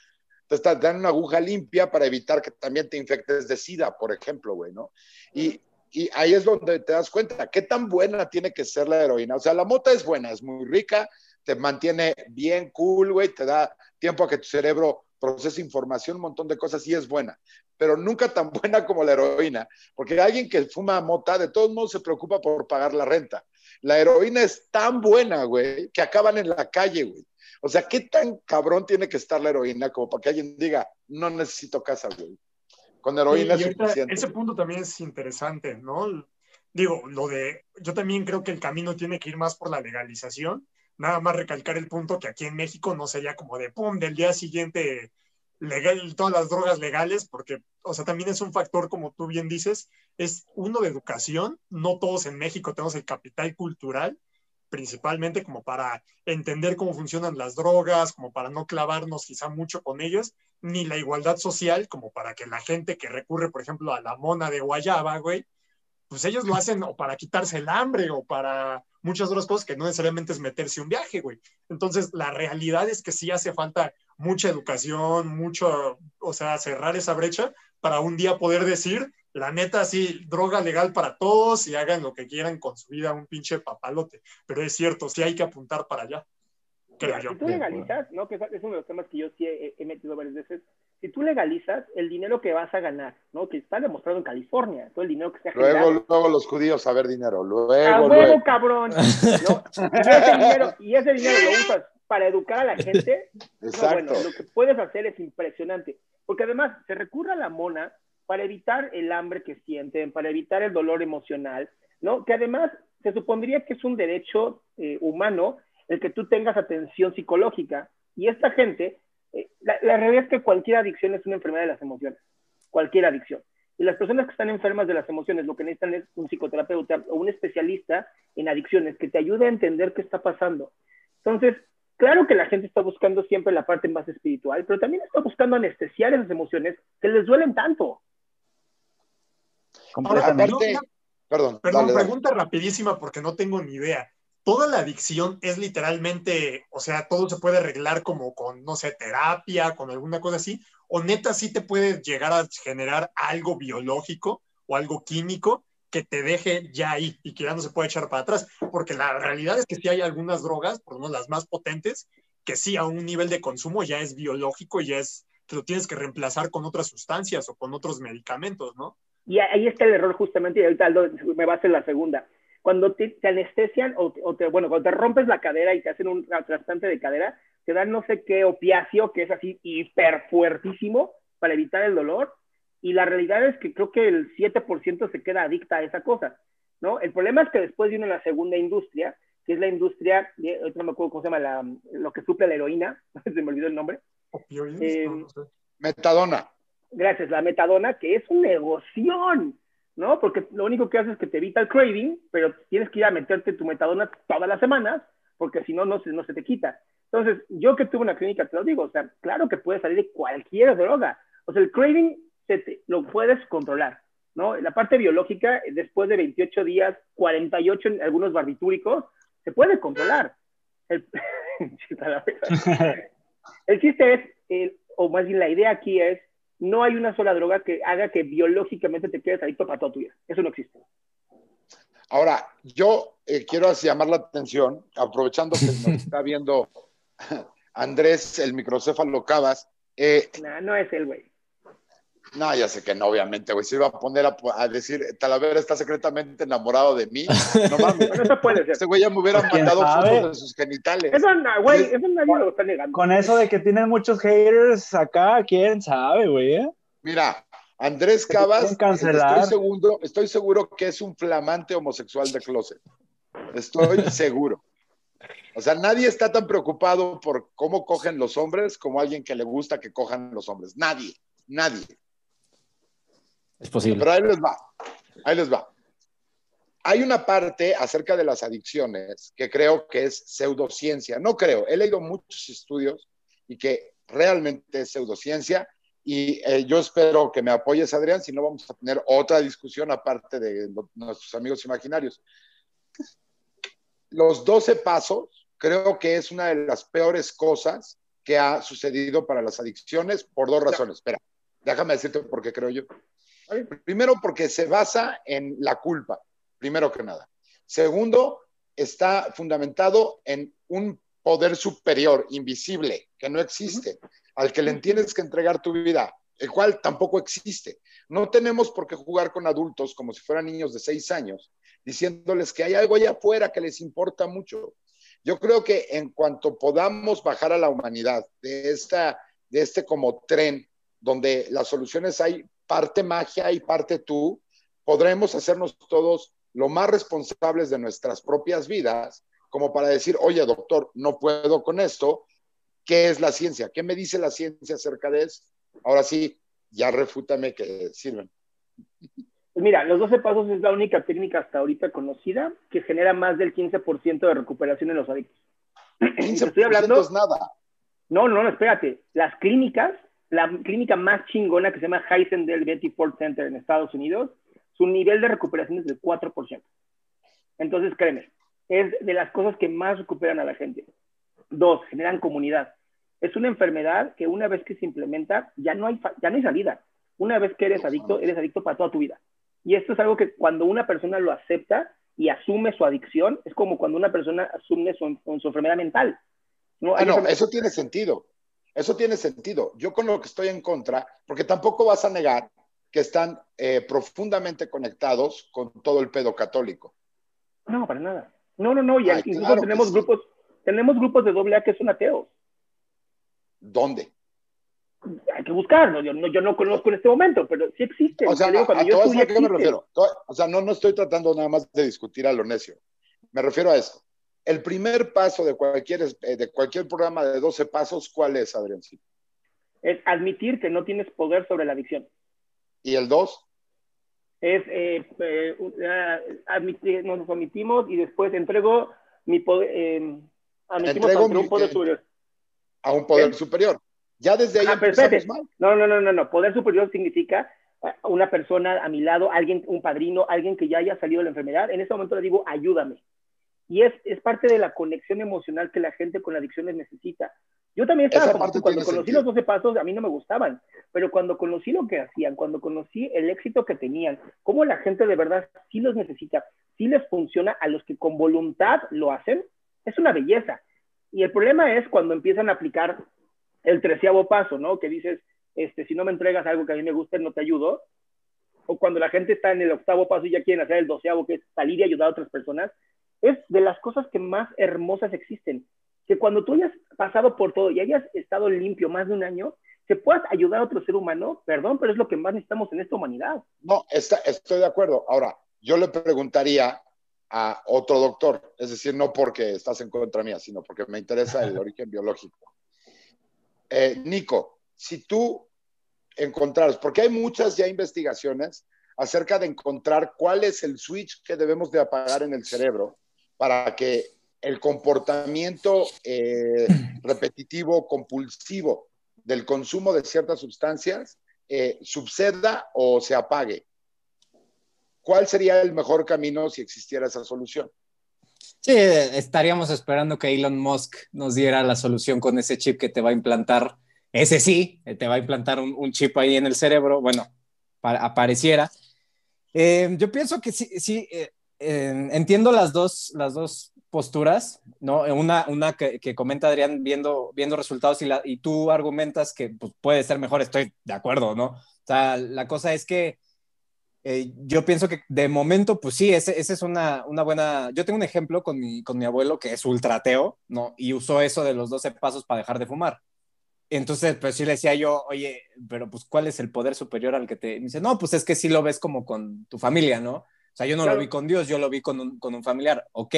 te una aguja limpia para evitar que también te infectes de SIDA, por ejemplo, güey, ¿no? Y, y ahí es donde te das cuenta qué tan buena tiene que ser la heroína. O sea, la mota es buena, es muy rica, te mantiene bien cool, güey, te da tiempo a que tu cerebro procese información, un montón de cosas y es buena, pero nunca tan buena como la heroína, porque alguien que fuma mota de todos modos se preocupa por pagar la renta. La heroína es tan buena, güey, que acaban en la calle, güey. O sea, ¿qué tan cabrón tiene que estar la heroína como para que alguien diga, no necesito casa, güey? Con heroína es suficiente. Ese punto también es interesante, ¿no? Digo, lo de, yo también creo que el camino tiene que ir más por la legalización. Nada más recalcar el punto que aquí en México no sería como de, pum, del día siguiente legal, todas las drogas legales, porque, o sea, también es un factor, como tú bien dices, es uno de educación. No todos en México tenemos el capital cultural, principalmente como para entender cómo funcionan las drogas, como para no clavarnos quizá mucho con ellas, ni la igualdad social, como para que la gente que recurre, por ejemplo, a la mona de guayaba, güey, pues ellos lo hacen o para quitarse el hambre o para muchas otras cosas que no necesariamente es meterse un viaje, güey. Entonces, la realidad es que sí hace falta mucha educación, mucho, o sea, cerrar esa brecha para un día poder decir, la neta, sí, droga legal para todos y hagan lo que quieran con su vida, un pinche papalote. Pero es cierto, sí hay que apuntar para allá. creo Si tú legalizas, ¿no? Que es uno de los temas que yo sí he, metido varias veces. Si tú legalizas el dinero que vas a ganar, ¿no? Que está demostrado en California, todo el dinero que se ha Luego, luego los judíos a ver dinero. Luego, a huevo, cabrón. Y, ese dinero, y ese dinero lo usas para educar a la gente. Exacto. bueno, lo que puedes hacer es impresionante. Porque además se recurre a la mona para evitar el hambre que sienten, para evitar el dolor emocional, ¿no? Que además se supondría que es un derecho eh, humano el que tú tengas atención psicológica. Y esta gente, la, realidad es que cualquier adicción es una enfermedad de las emociones, cualquier adicción. Y las personas que están enfermas de las emociones lo que necesitan es un psicoterapeuta o un especialista en adicciones que te ayude a entender qué está pasando. Entonces, claro que la gente está buscando siempre la parte más espiritual, pero también está buscando anestesiar esas emociones que les duelen tanto. Perdón, perdón pregunta rapidísima porque no tengo ni idea toda la adicción es literalmente, o sea, todo se puede arreglar como con, no sé, terapia, con alguna cosa así, o neta sí te puede llegar a generar algo biológico o algo químico que te deje ya ahí y que ya no se puede echar para atrás, porque la realidad es que sí hay algunas drogas, por lo menos las más potentes, que sí a un nivel de consumo ya es biológico y ya es, que lo tienes que reemplazar con otras sustancias o con otros medicamentos, ¿no? Y ahí está el error justamente, y ahorita me va a hacer la segunda cuando te, anestesian o, te, bueno, cuando te rompes la cadera y te hacen un trasplante de cadera, te dan no sé qué opiáceo que es así hiper fuertísimo para evitar el dolor. Y la realidad es que creo que el 7% se queda adicta a esa cosa, ¿no? El problema es que después viene la segunda industria, que es la industria, no me acuerdo cómo se llama, la, lo que suple la heroína, se me olvidó el nombre. Eh, metadona. Gracias, la metadona, que es un negoción ¿no? Porque lo único que hace es que te evita el craving, pero tienes que ir a meterte tu metadona todas las semanas, porque si no, no se, no se te quita. Entonces, yo que tuve una clínica, te lo digo, o sea, claro que puedes salir de cualquier droga. O sea, el craving se lo puedes controlar, ¿no? La parte biológica, después de 28 días, 48 en algunos barbitúricos, se puede controlar. El, el chiste es, eh, o más bien la idea aquí es, no hay una sola droga que haga que biológicamente te quedes adicto para toda tu vida. Eso no existe. Ahora, yo eh, quiero llamar la atención, aprovechando que nos está viendo Andrés, el microcéfalo Cabas. Eh, no, no es el güey. No, ya sé que no, obviamente, güey. Se iba a poner a, decir, Talavera está secretamente enamorado de mí. No mames. eso puede ser. Este güey ya me hubiera mandado fotos de sus genitales. Eso, no, güey, eso nadie lo está negando. Con eso de que tienen muchos haters acá, ¿quién sabe, güey? Eh? Mira, Andrés Cabas, estoy seguro, estoy seguro que es un flamante homosexual de closet. Estoy seguro. O sea, nadie está tan preocupado por cómo cogen los hombres como alguien que le gusta que cojan los hombres. Nadie, nadie. Es posible. Pero ahí les va, ahí les va. Hay una parte acerca de las adicciones que creo que es pseudociencia. No creo, he leído muchos estudios y que realmente es pseudociencia y eh, yo espero que me apoyes, Adrián, si no vamos a tener otra discusión aparte de nuestros amigos imaginarios. Los 12 pasos creo que es una de las peores cosas que ha sucedido para las adicciones por dos razones. Espera, déjame decirte por qué creo yo. Primero, porque se basa en la culpa, primero que nada. Segundo, está fundamentado en un poder superior, invisible, que no existe, al que le tienes que entregar tu vida, el cual tampoco existe. No tenemos por qué jugar con adultos como si fueran niños de seis años, diciéndoles que hay algo allá afuera que les importa mucho. Yo creo que en cuanto podamos bajar a la humanidad de, esta, de este como tren donde las soluciones hay parte magia y parte tú, podremos hacernos todos lo más responsables de nuestras propias vidas, como para decir, oye, doctor, no puedo con esto. ¿Qué es la ciencia? ¿Qué me dice la ciencia acerca de eso? Ahora sí, ya refútame que sirven. Pues mira, los 12 pasos es la única técnica hasta ahorita conocida que genera más del 15% de recuperación en los adictos. 15% estoy hablando, es nada. No, no, no, espérate. Las clínicas la clínica más chingona que se llama Heisendel Betty Ford Center en Estados Unidos, su nivel de recuperación es del 4%. Entonces, créeme, es de las cosas que más recuperan a la gente. Dos, generan comunidad. Es una enfermedad que una vez que se implementa, ya no hay, ya no hay salida. Una vez que eres adicto, eres adicto para toda tu vida. Y esto es algo que cuando una persona lo acepta y asume su adicción, es como cuando una persona asume su, su enfermedad mental. No, ah, no, eso tiene sentido. Eso tiene sentido. Yo con lo que estoy en contra, porque tampoco vas a negar que están eh, profundamente conectados con todo el pedo católico. No, para nada. No, no, no. Y incluso tenemos grupos, tenemos grupos de doble A que son ateos. ¿Dónde? Hay que buscarlo. Yo no, yo no conozco en este momento, pero sí existe. O sea, no, a, yo a qué me refiero. O sea, no, no estoy tratando nada más de discutir a lo necio. Me refiero a esto. El primer paso de cualquier, eh, de cualquier programa de 12 pasos, ¿cuál es, Adrián? Es admitir que no tienes poder sobre la adicción. ¿Y el 2? Es, eh, eh, admitir, nos admitimos y después entrego mi poder, eh, admitimos a un poder superior. A un poder superior. Ya desde ahí ah, mal. No, no, no, no, no. Poder superior significa una persona a mi lado, alguien, un padrino, alguien que ya haya salido de la enfermedad. En ese momento le digo, ayúdame. Y es, es parte de la conexión emocional que la gente con adicciones necesita. Yo también estaba como cuando conocí los 12 pasos, a mí no me gustaban, pero cuando conocí lo que hacían, cuando conocí el éxito que tenían, cómo la gente de verdad sí los necesita, sí les funciona a los que con voluntad lo hacen, es una belleza. Y el problema es cuando empiezan a aplicar el treceavo paso, ¿no? Que dices, este, si no me entregas algo que a mí me guste, no te ayudo. O cuando la gente está en el octavo paso y ya quieren hacer el doceavo, que es salir y ayudar a otras personas, es de las cosas que más hermosas existen. Que cuando tú hayas pasado por todo y hayas estado limpio más de un año, que puedas ayudar a otro ser humano, perdón, pero es lo que más necesitamos en esta humanidad. No, está, estoy de acuerdo. Ahora, yo le preguntaría a otro doctor, es decir, no porque estás en contra mía, sino porque me interesa el origen biológico. Eh, Nico, si tú encontraras, porque hay muchas ya investigaciones acerca de encontrar cuál es el switch que debemos de apagar en el cerebro para que el comportamiento eh, repetitivo, compulsivo del consumo de ciertas sustancias eh, suceda o se apague. ¿Cuál sería el mejor camino si existiera esa solución? Sí, estaríamos esperando que Elon Musk nos diera la solución con ese chip que te va a implantar. Ese sí, te va a implantar un, chip ahí en el cerebro. Bueno, apareciera. Eh, yo pienso que sí, sí eh, entiendo las dos, las dos posturas, ¿no? Una, una que, comenta Adrián viendo, viendo resultados y, la, y tú argumentas que pues, puede ser mejor, estoy de acuerdo, ¿no? O sea, la cosa es que eh, yo pienso que de momento, pues sí, esa es una, una, buena... Yo tengo un ejemplo con mi, con mi abuelo que es ultrateo, ¿no? Y usó eso de los 12 pasos para dejar de fumar. Entonces, pues sí le decía yo, oye, pero pues ¿cuál es el poder superior al que te... Me dice, no, pues es que sí lo ves como con tu familia, ¿no? O sea, yo no lo vi con Dios, yo lo vi con un, con un familiar. Ok.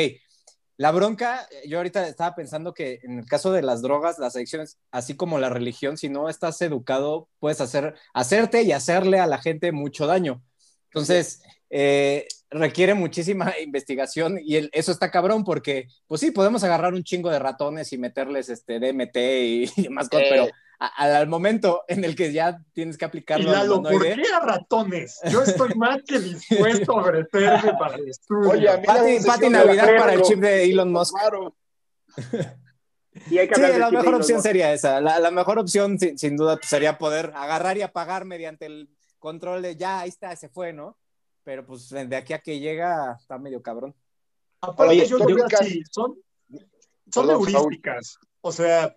La bronca, yo ahorita estaba pensando que en el caso de las drogas, las adicciones, así como la religión, si no estás educado, puedes hacer, hacerte y hacerle a la gente mucho daño. Entonces, eh, requiere muchísima investigación y eso está cabrón porque, pues sí, podemos agarrar un chingo de ratones y meterles este DMT y, demás cosas, pero al momento en el que ya tienes que aplicarlo. Lalo, ¿por qué a ratones? Yo estoy más que dispuesto a ofrecerme para el estudio. Oye, Pati, Navidad para el chip de Elon Musk. sí, la mejor opción sería esa. La, mejor opción, sin, duda, pues, sería poder agarrar y apagar mediante el control de ya, ahí está, se fue, ¿no? Pero pues de aquí a que llega, está medio cabrón. Aparte, yo creo que son, son heurísticas. O sea,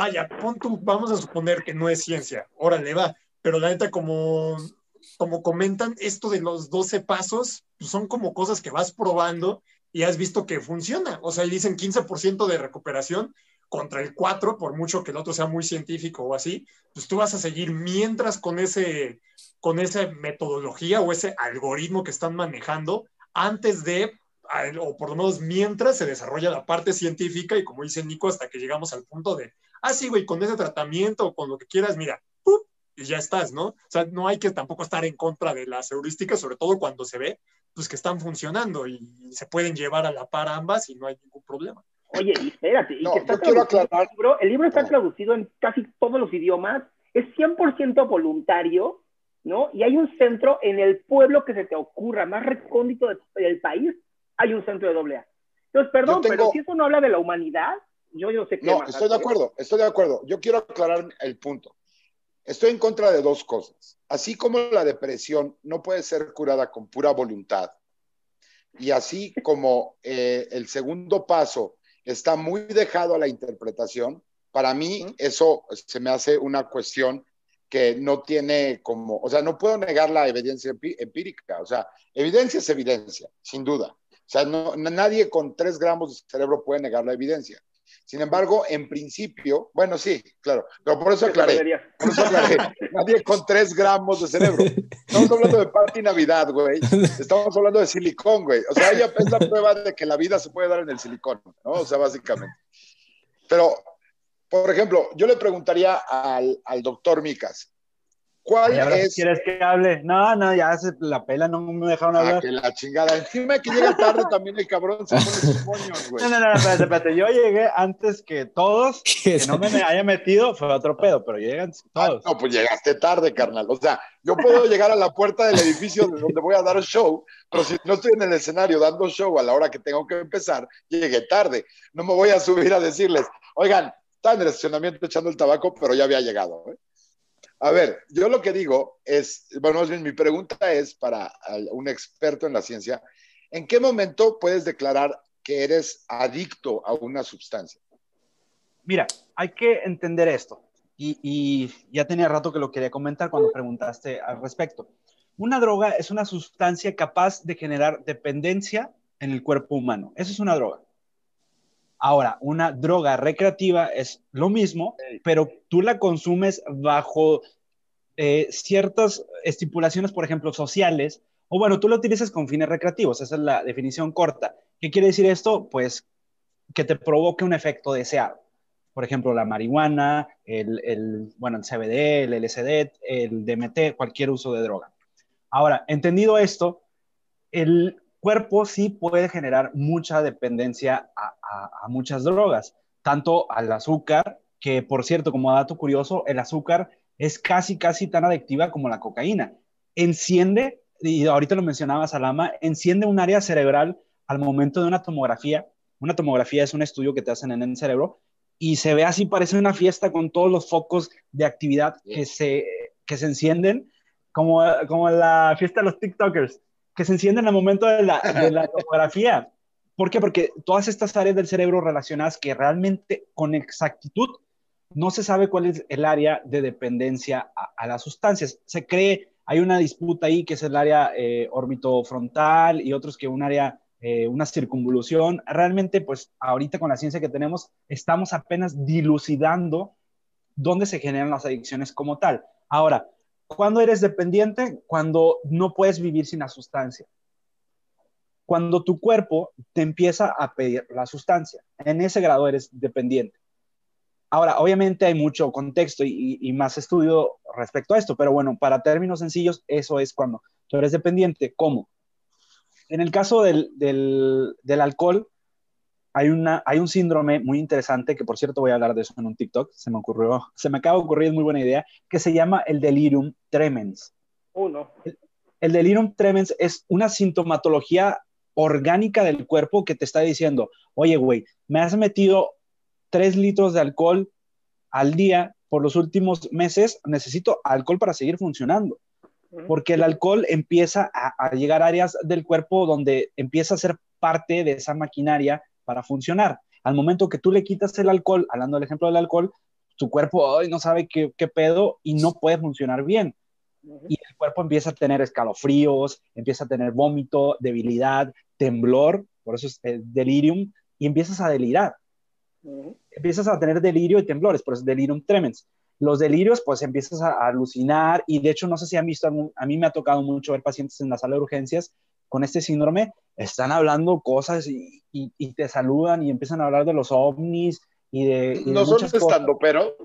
vaya, pon vamos a suponer que no es ciencia, órale, va, pero la neta, como, como comentan, esto de los 12 pasos pues son como cosas que vas probando y has visto que funciona. O sea, dicen 15% de recuperación contra el 4, por mucho que el otro sea muy científico o así, pues tú vas a seguir mientras con ese con esa metodología o ese algoritmo que están manejando antes de o por lo menos mientras se desarrolla la parte científica y como dice Nico, hasta que llegamos al punto de, ah, sí, güey, con ese tratamiento o con lo que quieras, mira, y ya estás, ¿no? O sea, no hay que tampoco estar en contra de las heurísticas, sobre todo cuando se ve, pues que están funcionando y se pueden llevar a la par ambas y no hay ningún problema. Oye, espérate, y que está quiero aclarar. El libro, el libro está traducido en casi todos los idiomas, es 100% voluntario, ¿no? Y hay un centro en el pueblo que se te ocurra, más recóndito del país, hay un centro de doble A. Entonces, perdón, pero si eso no habla de la humanidad, yo no sé qué. No, estoy de acuerdo, estoy de acuerdo. Yo quiero aclarar el punto. Estoy en contra de dos cosas. Así como la depresión no puede ser curada con pura voluntad, y así como eh, el segundo paso está muy dejado a la interpretación. Para mí, eso se me hace una cuestión que no tiene como, o sea, no puedo negar la evidencia empírica, o sea, evidencia es evidencia, sin duda. O sea, no, nadie con tres gramos de cerebro puede negar la evidencia. Sin embargo, en principio, bueno, sí, claro, pero por eso aclaré. Por eso aclaré. Nadie con tres gramos de cerebro. Estamos hablando de party Navidad, güey. Estamos hablando de silicón, güey. O sea, ella es la prueba de que la vida se puede dar en el silicón, ¿no? O sea, básicamente. Pero, por ejemplo, yo le preguntaría al, al doctor Micas, ¿Cuál es? ¿Quieres que hable? No, no, ya se la pela, no me dejaron ah, hablar. Ah, que la chingada. Encima que llega tarde también el cabrón se pone sus moños, güey. No, no, no, espérate, espérate. Yo llegué antes que todos. Que no me haya metido fue otro pedo, pero llegan ah, todos. no, pues llegaste tarde, carnal. O sea, yo puedo llegar a la puerta del edificio de donde voy a dar show, pero si no estoy en el escenario dando show a la hora que tengo que empezar, llegué tarde. No me voy a subir a decirles, oigan, está en el estacionamiento echando el tabaco, pero ya había llegado. ¿eh? A ver, yo lo que digo es, bueno, mi pregunta es para un experto en la ciencia, ¿en qué momento puedes declarar que eres adicto a una sustancia? Mira, hay que entender esto, y, ya tenía rato que lo quería comentar cuando preguntaste al respecto. Una droga es una sustancia capaz de generar dependencia en el cuerpo humano. Eso es una droga. Ahora, una droga recreativa es lo mismo, pero tú la consumes bajo eh, ciertas estipulaciones, por ejemplo, sociales, o bueno, tú la utilizas con fines recreativos, esa es la definición corta. ¿Qué quiere decir esto? Pues que te provoque un efecto deseado. Por ejemplo, la marihuana, el, bueno, el CBD, el LSD, el DMT, cualquier uso de droga. Ahora, entendido esto, el, cuerpo sí puede generar mucha dependencia a, muchas drogas, tanto al azúcar, que por cierto, como dato curioso, el azúcar es casi, casi tan adictiva como la cocaína. Enciende, y ahorita lo mencionaba Salama, enciende un área cerebral al momento de una tomografía. Una tomografía es un estudio que te hacen en el cerebro y se ve así, parece una fiesta con todos los focos de actividad que se, que se encienden, como, como la fiesta de los TikTokers que se encienden el momento de la, de la tomografía. ¿Por qué? Porque todas estas áreas del cerebro relacionadas que realmente con exactitud no se sabe cuál es el área de dependencia a, las sustancias. Se cree, hay una disputa ahí que es el área eh, orbitofrontal y otros que un área, eh, una circunvolución. Realmente, pues ahorita con la ciencia que tenemos, estamos apenas dilucidando dónde se generan las adicciones como tal. Ahora, ¿Cuándo eres dependiente? Cuando no puedes vivir sin la sustancia. Cuando tu cuerpo te empieza a pedir la sustancia. En ese grado eres dependiente. Ahora, obviamente hay mucho contexto y, más estudio respecto a esto, pero bueno, para términos sencillos, eso es cuando tú eres dependiente. ¿Cómo? En el caso del, del alcohol, hay, una, hay un síndrome muy interesante, que por cierto voy a hablar de eso en un TikTok, se me ocurrió, se me acaba de ocurrir, es muy buena idea, que se llama el delirium tremens. Uno. El, el delirium tremens es una sintomatología orgánica del cuerpo que te está diciendo, oye, güey, me has metido tres litros de alcohol al día por los últimos meses, necesito alcohol para seguir funcionando. Porque el alcohol empieza a, a llegar a áreas del cuerpo donde empieza a ser parte de esa maquinaria para funcionar. Al momento que tú le quitas el alcohol, hablando del ejemplo del alcohol, tu cuerpo hoy no sabe qué, pedo y no puede funcionar bien. Y el cuerpo empieza a tener escalofríos, empieza a tener vómito, debilidad, temblor, por eso es el delirium, y empiezas a delirar. Empiezas a tener delirio y temblores, por eso es delirium tremens. Los delirios, pues empiezas a, alucinar, y de hecho, no sé si han visto, a mí me ha tocado mucho ver pacientes en la sala de urgencias con este síndrome, están hablando cosas y, y, te saludan y empiezan a hablar de los ovnis y de... no son estando pero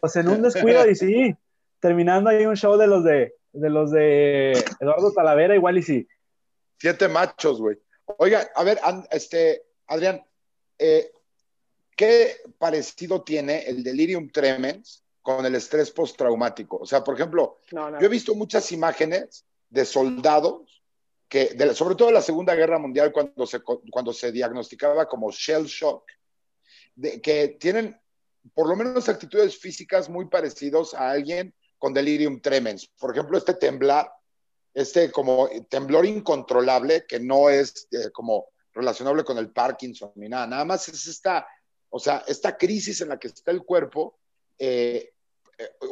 Pues en un descuido y sí, terminando ahí un show de los de, de los de Eduardo Talavera, igual y sí. Siete machos, güey. Oiga, a ver, este, Adrián, eh, ¿qué parecido tiene el delirium tremens con el estrés postraumático? O sea, por ejemplo, yo he visto muchas imágenes de soldados que sobre todo en la Segunda Guerra Mundial, cuando se, cuando se diagnosticaba como shell shock, de, que tienen por lo menos actitudes físicas muy parecidos a alguien con delirium tremens. Por ejemplo, este temblar, este como temblor incontrolable, que no es eh, como relacionable con el Parkinson ni nada, nada más es esta, o sea, esta crisis en la que está el cuerpo, eh,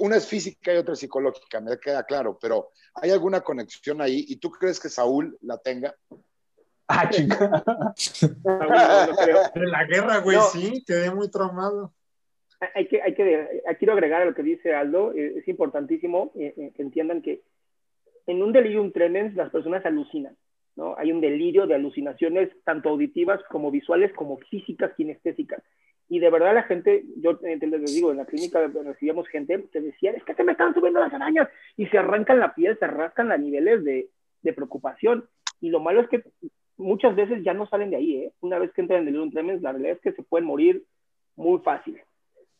una es física y otra es psicológica, me queda claro, pero ¿hay alguna conexión ahí? ¿Y tú crees que Saúl la tenga? Ah, chica. En la guerra, güey, sí, quedé muy traumado. Hay que, hay que, quiero agregar a lo que dice Aldo, eh, es importantísimo que entiendan que en un delirium tremens las personas alucinan. ¿no? Hay un delirio de alucinaciones tanto auditivas como visuales como físicas, kinestésicas. Y de verdad la gente, yo les digo, en la clínica recibíamos gente que decía, es que se me están subiendo las arañas y se arrancan la piel, se rascan a niveles de, de preocupación. Y lo malo es que muchas veces ya no salen de ahí, ¿eh? Una vez que entran en delirium tremens, la realidad es que se pueden morir muy fácil.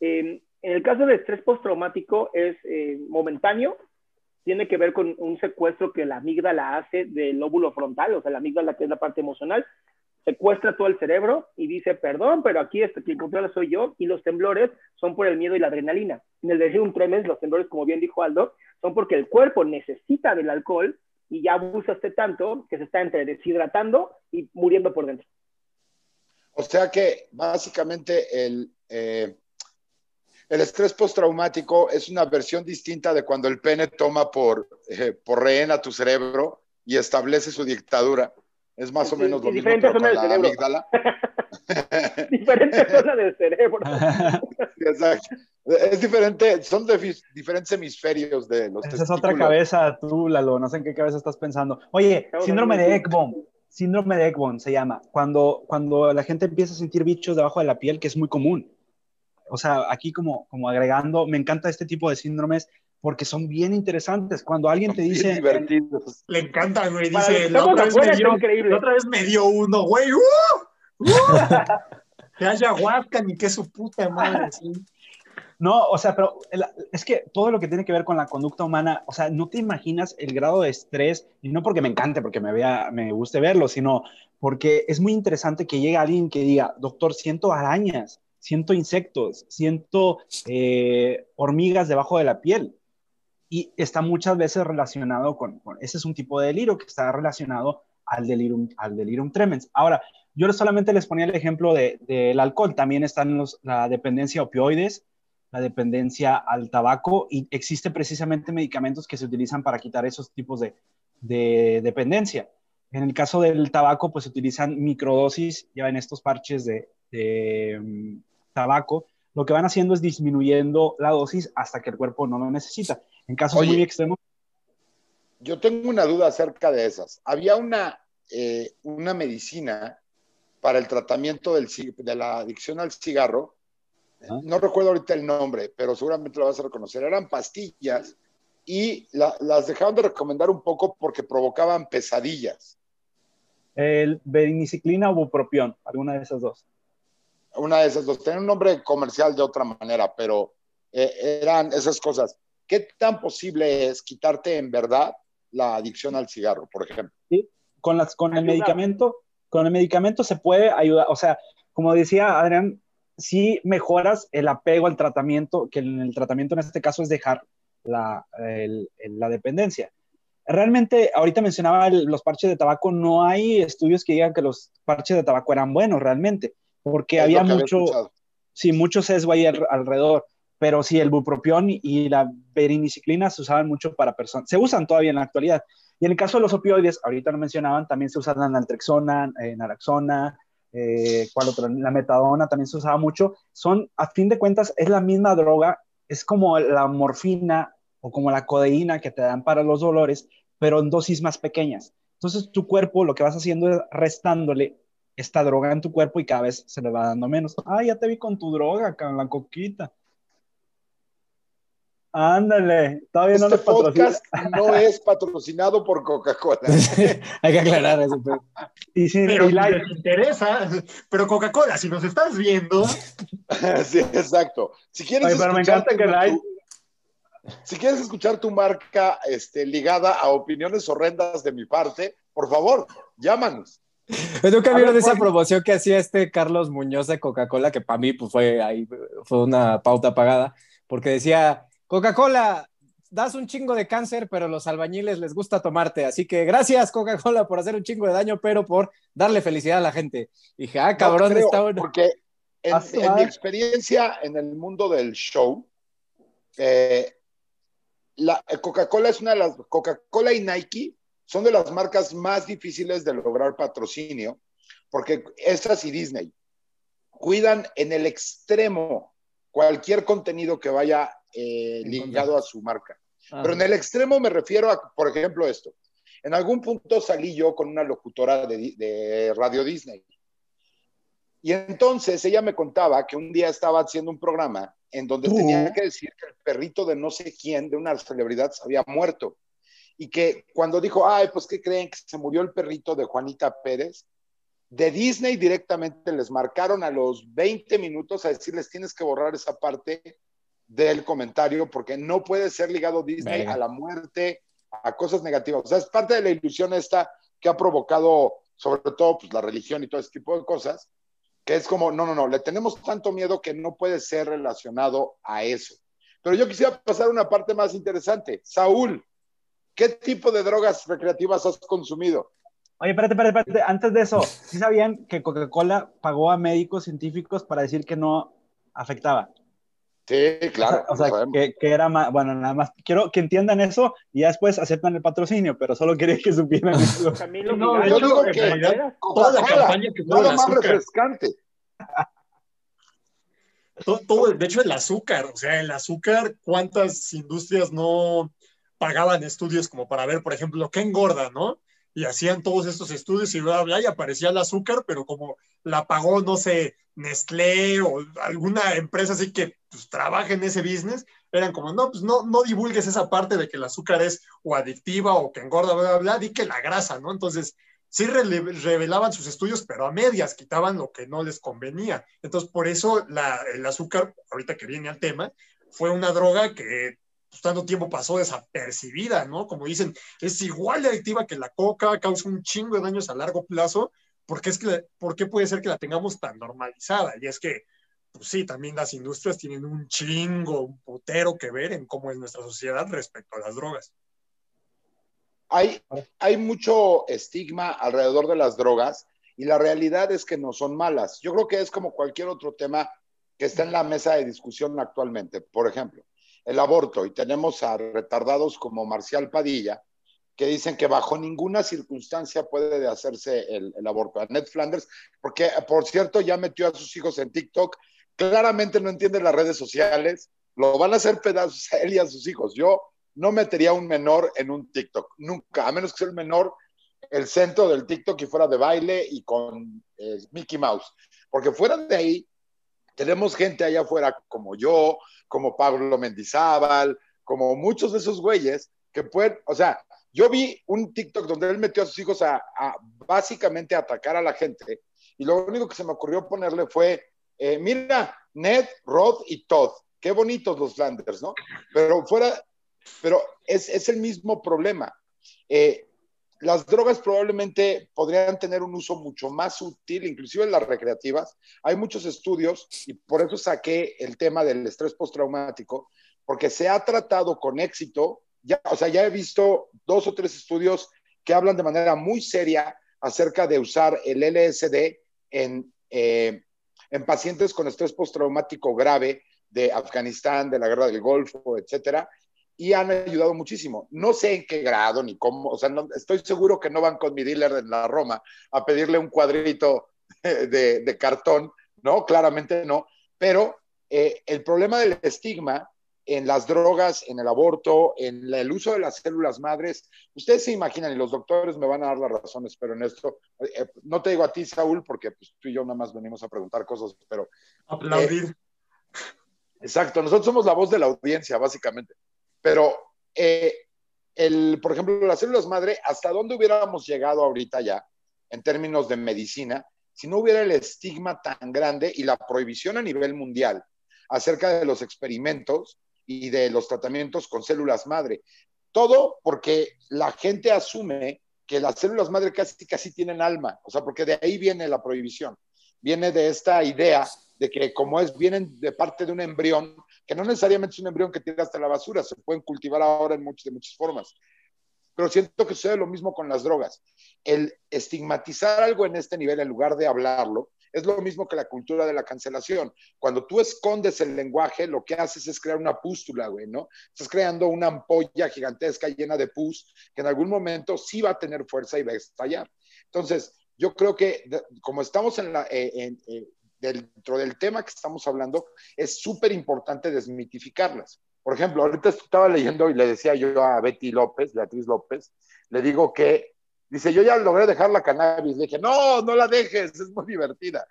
en el caso de estrés postraumático es eh, momentáneo, tiene que ver con un secuestro que la amígdala hace del lóbulo frontal, o sea, la amígdala que es la parte emocional, secuestra todo el cerebro y dice, perdón, pero aquí este, quien soy yo, y los temblores son por el miedo y la adrenalina. En el decir un tremens, los temblores, como bien dijo Aldo, son porque el cuerpo necesita del alcohol y ya abusa este tanto que se está entre deshidratando y muriendo por dentro. O sea que básicamente el, eh, el estrés postraumático es una versión distinta de cuando el pene toma por, eh, por rehén a tu cerebro y establece su dictadura. Es más o menos lo mismo con la amígdala. diferente zona del cerebro. exacto. Es diferente, son de, diferentes hemisferios de los Esa es otra cabeza, tú, Lalo, no sé en qué cabeza estás pensando. Oye, síndrome de Ekbom, síndrome de Ekbom se llama, cuando, cuando la gente empieza a sentir bichos debajo de la piel, que es muy común o sea, aquí como, como agregando, me encanta este tipo de síndromes porque son bien interesantes. Cuando alguien te dice... Divertidos. Le encanta, güey. Dice, la otra, vez me dio, la otra vez me dio uno, güey. ¡Uh! ¡Uh! que haya ayahuasca ni que su puta madre. No, o sea, pero es que todo lo que tiene que ver con la conducta humana, o sea, no te imaginas el grado de estrés, y no porque me encante, porque me, vea, me guste verlo, sino porque es muy interesante que llegue alguien que diga, doctor, siento arañas, siento insectos, siento eh, hormigas debajo de la piel. Y está muchas veces relacionado con, ese es un tipo de delirio que está relacionado al delirium, al delirium tremens. Ahora, yo solamente les ponía el ejemplo del alcohol, también están la dependencia a opioides, la dependencia al tabaco y existe precisamente medicamentos que se utilizan para quitar esos tipos de, de dependencia. En el caso del tabaco, pues se utilizan microdosis, ya en estos parches de, de, tabaco, lo que van haciendo es disminuyendo la dosis hasta que el cuerpo no lo necesita. En casos muy extremos. Yo tengo una duda acerca de esas. Había una, eh, una medicina para el tratamiento del, de la adicción al cigarro. No recuerdo ahorita el nombre, pero seguramente lo vas a reconocer. Eran pastillas y las dejaron de recomendar un poco porque provocaban pesadillas. El veriniciclina o bupropión, alguna de esas dos una de esas dos. Tenía un nombre comercial de otra manera, pero eh, eran esas cosas. ¿Qué tan posible es quitarte en verdad la adicción al cigarro, por ejemplo? Sí, con, las, con el medicamento, con el medicamento se puede ayudar, o sea, como decía Adrián, si mejoras el apego al tratamiento, que en el tratamiento en este caso es dejar la, la dependencia. Realmente, ahorita mencionaba los parches de tabaco, no hay estudios que digan que los parches de tabaco eran buenos realmente porque había mucho, sí, mucho sesgo ahí alrededor. Pero sí, el bupropión y la veriniciclina se usaban mucho para personas, se usan todavía en la actualidad. Y en el caso de los opioides, ahorita lo mencionaban, también se usan la naltrexona, eh, naraxona, eh, ¿cuál otra? La metadona también se usaba mucho. Son, a fin de cuentas, es la misma droga, es como la morfina o como la codeína que te dan para los dolores, pero en dosis más pequeñas. Entonces tu cuerpo lo que vas haciendo es restándole esta droga en tu cuerpo y cada vez se le va dando menos. Ah, ya te vi con tu droga, con la coquita. Ándale, todavía no este podcast no es patrocinado por Coca-Cola. Hay que aclarar eso. Y si pero te interesa, pero Coca-Cola, si nos estás viendo. sí, exacto. Si quieres pero me encanta que Light. Si quieres escuchar tu marca este, ligada a opiniones horrendas de mi parte, por favor, llámanos. ¿Nunca vieron esa promoción que hacía este Carlos Muñoz de Coca-Cola? Que para mí pues, fue, ahí, fue una pauta pagada, porque decía, Coca-Cola, das un chingo de cáncer, pero los albañiles les gusta tomarte. Así que gracias, Coca-Cola, por hacer un chingo de daño, pero por darle felicidad a la gente. Y dije, ah, cabrón, está bueno. Porque en, mi experiencia en el mundo del show, eh, la eh, Coca-Cola es una de las, Coca-Cola y Nike son de las marcas más difíciles de lograr patrocinio, porque estas y Disney cuidan en el extremo cualquier contenido que vaya eh, ligado a su marca. Ah. Pero en el extremo me refiero a, por ejemplo, esto. En algún punto salí yo con una locutora de, Radio Disney. Y entonces ella me contaba que un día estaba haciendo un programa en donde tenía que decir que el perrito de no sé quién, de una celebridad, se había muerto. Y que cuando dijo, ay, pues, ¿qué creen? Que se murió el perrito de Juanita Pérez. De Disney directamente les marcaron a los 20 minutos a decirles, tienes que borrar esa parte del comentario porque no puede ser ligado Disney a la muerte, a cosas negativas. O sea, es parte de la ilusión esta que ha provocado sobre todo pues, la religión y todo ese tipo de cosas, que es como, no, no, no, le tenemos tanto miedo que no puede ser relacionado a eso. Pero yo quisiera pasar a una parte más interesante. Saúl, ¿qué tipo de drogas recreativas has consumido? Oye, espérate, espérate, espérate. Antes de eso, ¿sí sabían que Coca-Cola pagó a médicos científicos para decir que no afectaba? Sí, claro. O sea, que, era más, bueno, nada más, quiero que entiendan eso y ya después aceptan el patrocinio, pero solo quería que supieran eso. no, yo digo que toda la campaña que nada más refrescante. Todo, de hecho, el azúcar, o sea, el azúcar, ¿cuántas industrias no pagaban estudios como para ver, por ejemplo, qué engorda, ¿no? y hacían todos estos estudios y bla, bla, y aparecía el azúcar, pero como la pagó, no sé, Nestlé o alguna empresa así que pues, trabaja en ese business, eran como, no, pues no, no divulgues esa parte de que el azúcar es o adictiva o que engorda, bla, bla, bla, di que la grasa, ¿no? Entonces, sí revelaban sus estudios, pero a medias quitaban lo que no les convenía. Entonces, por eso la, el azúcar, ahorita que viene al tema, fue una droga que pues, tanto tiempo pasó desapercibida, ¿no? Como dicen, es igual de adictiva que la coca, causa un chingo de daños a largo plazo, porque es que, ¿por qué puede ser que la tengamos tan normalizada? Y es que, pues sí, también las industrias tienen un chingo, un potero que ver en cómo es nuestra sociedad respecto a las drogas. Hay, hay mucho estigma alrededor de las drogas y la realidad es que no son malas. Yo creo que es como cualquier otro tema que está en la mesa de discusión actualmente. Por ejemplo, el aborto y tenemos a retardados como Marcial Padilla, que dicen que bajo ninguna circunstancia puede hacerse el, aborto. A Ned Flanders, porque por cierto ya metió a sus hijos en TikTok, claramente no entiende las redes sociales, lo van a hacer pedazos a él y a sus hijos. Yo no metería a un menor en un TikTok, nunca, a menos que sea el menor el centro del TikTok y fuera de baile y con eh, Mickey Mouse, porque fuera de ahí tenemos gente allá afuera como yo, como Pablo Mendizábal, como muchos de esos güeyes que pueden, o sea, yo vi un TikTok donde él metió a sus hijos a, básicamente atacar a la gente y lo único que se me ocurrió ponerle fue, eh, mira, Ned, Rod y Todd, qué bonitos los Flanders, ¿no? Pero fuera, pero es, es el mismo problema. Eh, las drogas probablemente podrían tener un uso mucho más útil, inclusive en las recreativas. Hay muchos estudios y por eso saqué el tema del estrés postraumático, porque se ha tratado con éxito. Ya, o sea, ya he visto dos o tres estudios que hablan de manera muy seria acerca de usar el LSD en, eh, en pacientes con estrés postraumático grave de Afganistán, de la guerra del Golfo, etcétera, y han ayudado muchísimo. No sé en qué grado ni cómo, o sea, estoy seguro que no van con mi dealer en la Roma a pedirle un cuadrito de, cartón, ¿no? Claramente no, pero eh, el problema del estigma en las drogas, en el aborto, en el uso de las células madres, ustedes se imaginan, y los doctores me van a dar las razones, pero en esto, eh, no te digo a ti, Saúl, porque pues, tú y yo nada más venimos a preguntar cosas, pero... Aplaudir. Eh, exacto, nosotros somos la voz de la audiencia, básicamente. Pero, eh, el, por ejemplo, las células madre, ¿hasta dónde hubiéramos llegado ahorita ya en términos de medicina si no hubiera el estigma tan grande y la prohibición a nivel mundial acerca de los experimentos y de los tratamientos con células madre? Todo porque la gente asume que las células madre casi, casi tienen alma, o sea, porque de ahí viene la prohibición, viene de esta idea de que como es, vienen de parte de un embrión, que no necesariamente es un embrión que tira hasta la basura, se pueden cultivar ahora en muchas, de muchas formas. Pero siento que sucede lo mismo con las drogas. El estigmatizar algo en este nivel en lugar de hablarlo, es lo mismo que la cultura de la cancelación. Cuando tú escondes el lenguaje, lo que haces es crear una pústula, güey, ¿no? Estás creando una ampolla gigantesca llena de pus que en algún momento sí va a tener fuerza y va a estallar. Entonces, yo creo que como estamos en la, eh, eh, dentro del tema que estamos hablando, es súper importante desmitificarlas. Por ejemplo, ahorita estaba leyendo y le decía yo a Betty López, Beatriz López, le digo que, dice, yo ya logré dejar la cannabis. Le dije, no, no la dejes, es muy divertida.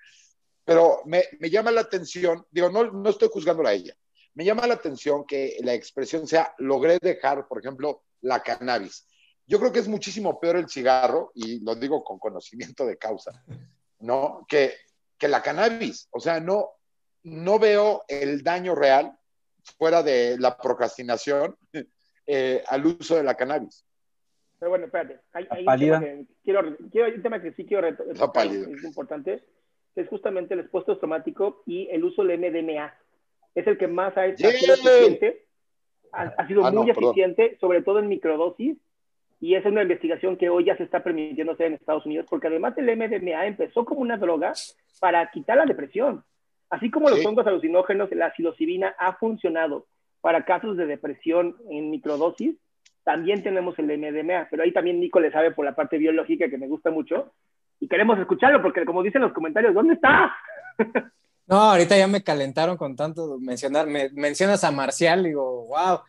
Pero me, me llama la atención, digo, no, no estoy juzgándola a ella, me llama la atención que la expresión sea, logré dejar, por ejemplo, la cannabis. Yo creo que es muchísimo peor el cigarro, y lo digo con conocimiento de causa, ¿no? Que que la cannabis. O sea, no, no veo el daño real fuera de la procrastinación eh, al uso de la cannabis. Pero bueno, espérate. Hay, hay un, tema que quiero, quiero, un tema que sí quiero retomar, es importante, es justamente el expuesto traumático y el uso del MDMA. Es el que más ha, sido eficiente, ha, sido ah, muy eficiente, sobre todo en microdosis, y esa es una investigación que hoy ya se está permitiendo hacer en Estados Unidos, porque además el MDMA empezó como una droga para quitar la depresión. Así como los hongos alucinógenos, la psilocibina ha funcionado para casos de depresión en microdosis, también tenemos el MDMA, pero ahí también Nico le sabe por la parte biológica que me gusta mucho y queremos escucharlo porque como dicen los comentarios, ¿dónde está? No, ahorita ya me calentaron con tanto mencionar, me mencionas a Marcial, digo, wow,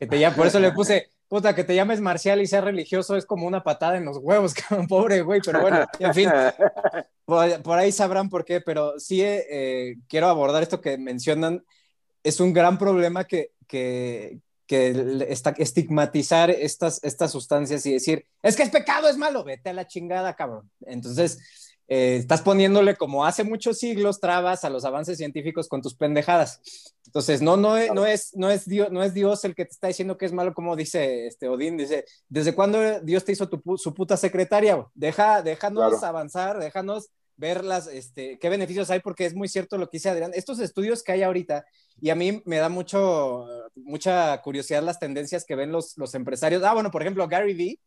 que te ya, por eso le puse, puta, que te llames Marcial y sea religioso es como una patada en los huevos, cabrón, pobre güey, pero bueno, en fin, por, ahí sabrán por qué, pero sí eh, quiero abordar esto que mencionan, es un gran problema que, que, que estigmatizar estas, estas sustancias y decir, es que es pecado, es malo, vete a la chingada, cabrón. Entonces, eh, estás poniéndole como hace muchos siglos trabas a los avances científicos con tus pendejadas. Entonces, no, no, no, es, no, es Dios, no es Dios el que te está diciendo que es malo, como dice este Odín, dice, ¿desde cuándo Dios te hizo tu, su puta secretaria? Deja, déjanos avanzar, déjanos ver las, este, qué beneficios hay, porque es muy cierto lo que dice Adrián. Estos estudios que hay ahorita, y a mí me da mucho, mucha curiosidad las tendencias que ven los, los empresarios. Ah, bueno, por ejemplo, Gary Vee,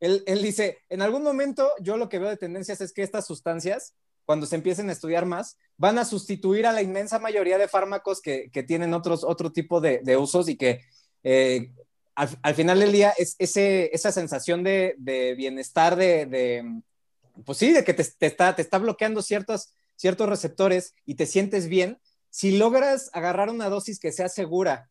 él, dice, en algún momento yo lo que veo de tendencias es que estas sustancias, cuando se empiecen a estudiar más, van a sustituir a la inmensa mayoría de fármacos que, tienen otros, otro tipo de, usos y que eh, al, final del día es ese, esa sensación de, bienestar, de, pues sí, de que te, está, te está bloqueando ciertos, ciertos receptores y te sientes bien. Si logras agarrar una dosis que sea segura,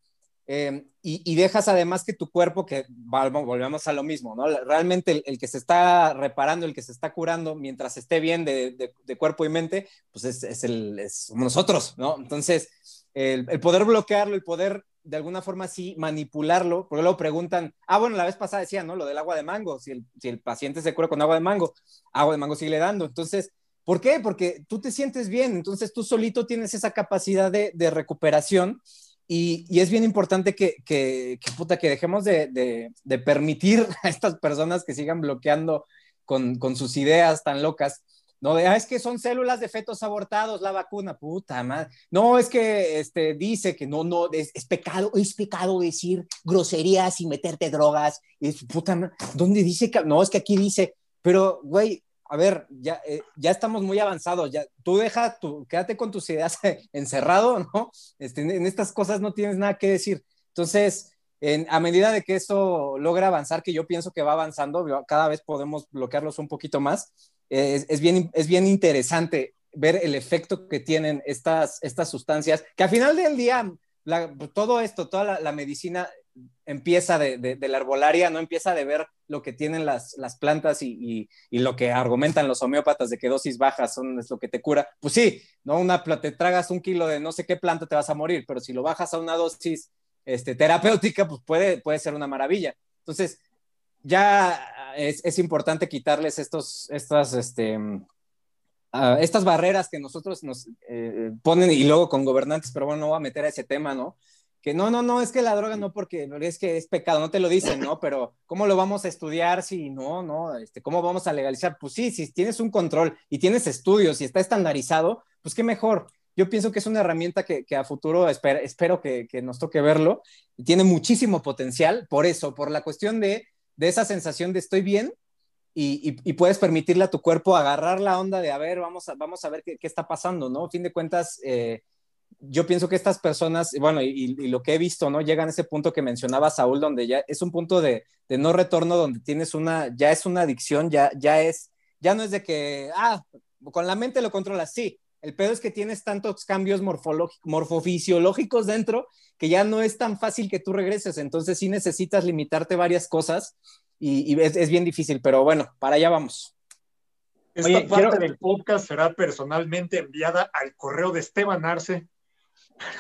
Em, y, dejas además que tu cuerpo, que volvemos a lo mismo, ¿no? Realmente el, que se está reparando, el que se está curando, mientras esté bien de, cuerpo y mente, pues es, el, nosotros, ¿no? Entonces, el, poder bloquearlo, el poder de alguna forma sí manipularlo, porque luego preguntan, ah, bueno, la vez pasada decía, ¿no? Lo del agua de mango, si el, si el paciente se cura con agua de mango, agua de mango sigue dando. Entonces, ¿por qué? Porque tú te sientes bien, entonces tú solito tienes esa capacidad de, de recuperación y, es bien importante que, que, puta, que dejemos de, de, permitir a estas personas que sigan bloqueando con, con sus ideas tan locas. No, ah, es que son células de fetos abortados la vacuna, puta madre. No, es que este, dice que no, no, es, pecado, es pecado decir groserías y meterte drogas. Es, puta ¿dónde dice que? No, es que aquí dice, pero, güey, a ver, ya, eh, ya estamos muy avanzados, ya, tú deja, tú, quédate con tus ideas encerrado, ¿no? Este, en estas cosas no tienes nada que decir. Entonces, a medida de que esto logra avanzar, que yo pienso que va avanzando, cada vez podemos bloquearlos un poquito más, es, bien, es bien interesante ver el efecto que tienen estas, estas sustancias, que al final del día, todo esto, toda la medicina empieza de, la herbolaria, no empieza de ver lo que tienen las, plantas y, lo que argumentan los homeópatas de que dosis bajas son es lo que te cura. Pues sí, ¿no? Una, te tragas un kilo de no sé qué planta, te vas a morir, pero si lo bajas a una dosis este, terapéutica, pues puede, puede ser una maravilla. Entonces, ya es, importante quitarles estos, estas, este, ah, estas barreras que nosotros nos eh, ponen y luego con gobernantes, pero bueno, no voy a meter a ese tema, ¿no? que no, no, no, es que la droga no, porque es que es pecado, no te lo dicen, ¿no? Pero ¿cómo lo vamos a estudiar si no, no? Este, ¿Cómo vamos a legalizar? Pues sí, si tienes un control y tienes estudios y está estandarizado, pues qué mejor. yo pienso que es una herramienta que, a futuro espero, espero que, nos toque verlo. Tiene muchísimo potencial por eso, por la cuestión de, esa sensación de estoy bien y, puedes permitirle a tu cuerpo agarrar la onda de, a ver, vamos a, vamos a ver qué, está pasando, ¿no? A fin de cuentas, eh, yo pienso que estas personas, bueno, y, lo que he visto, ¿no? Llegan a ese punto que mencionaba Saúl, donde ya es un punto de, de, no retorno, donde tienes una, ya es una adicción, ya, ya es, ya no es de que, ah, con la mente lo controlas, sí. El pedo es que tienes tantos cambios morfofisiológicos dentro que ya no es tan fácil que tú regreses. Entonces sí necesitas limitarte varias cosas y, es, bien difícil, pero bueno, para allá vamos. Esta parte del podcast será personalmente enviada al correo de Esteban Arce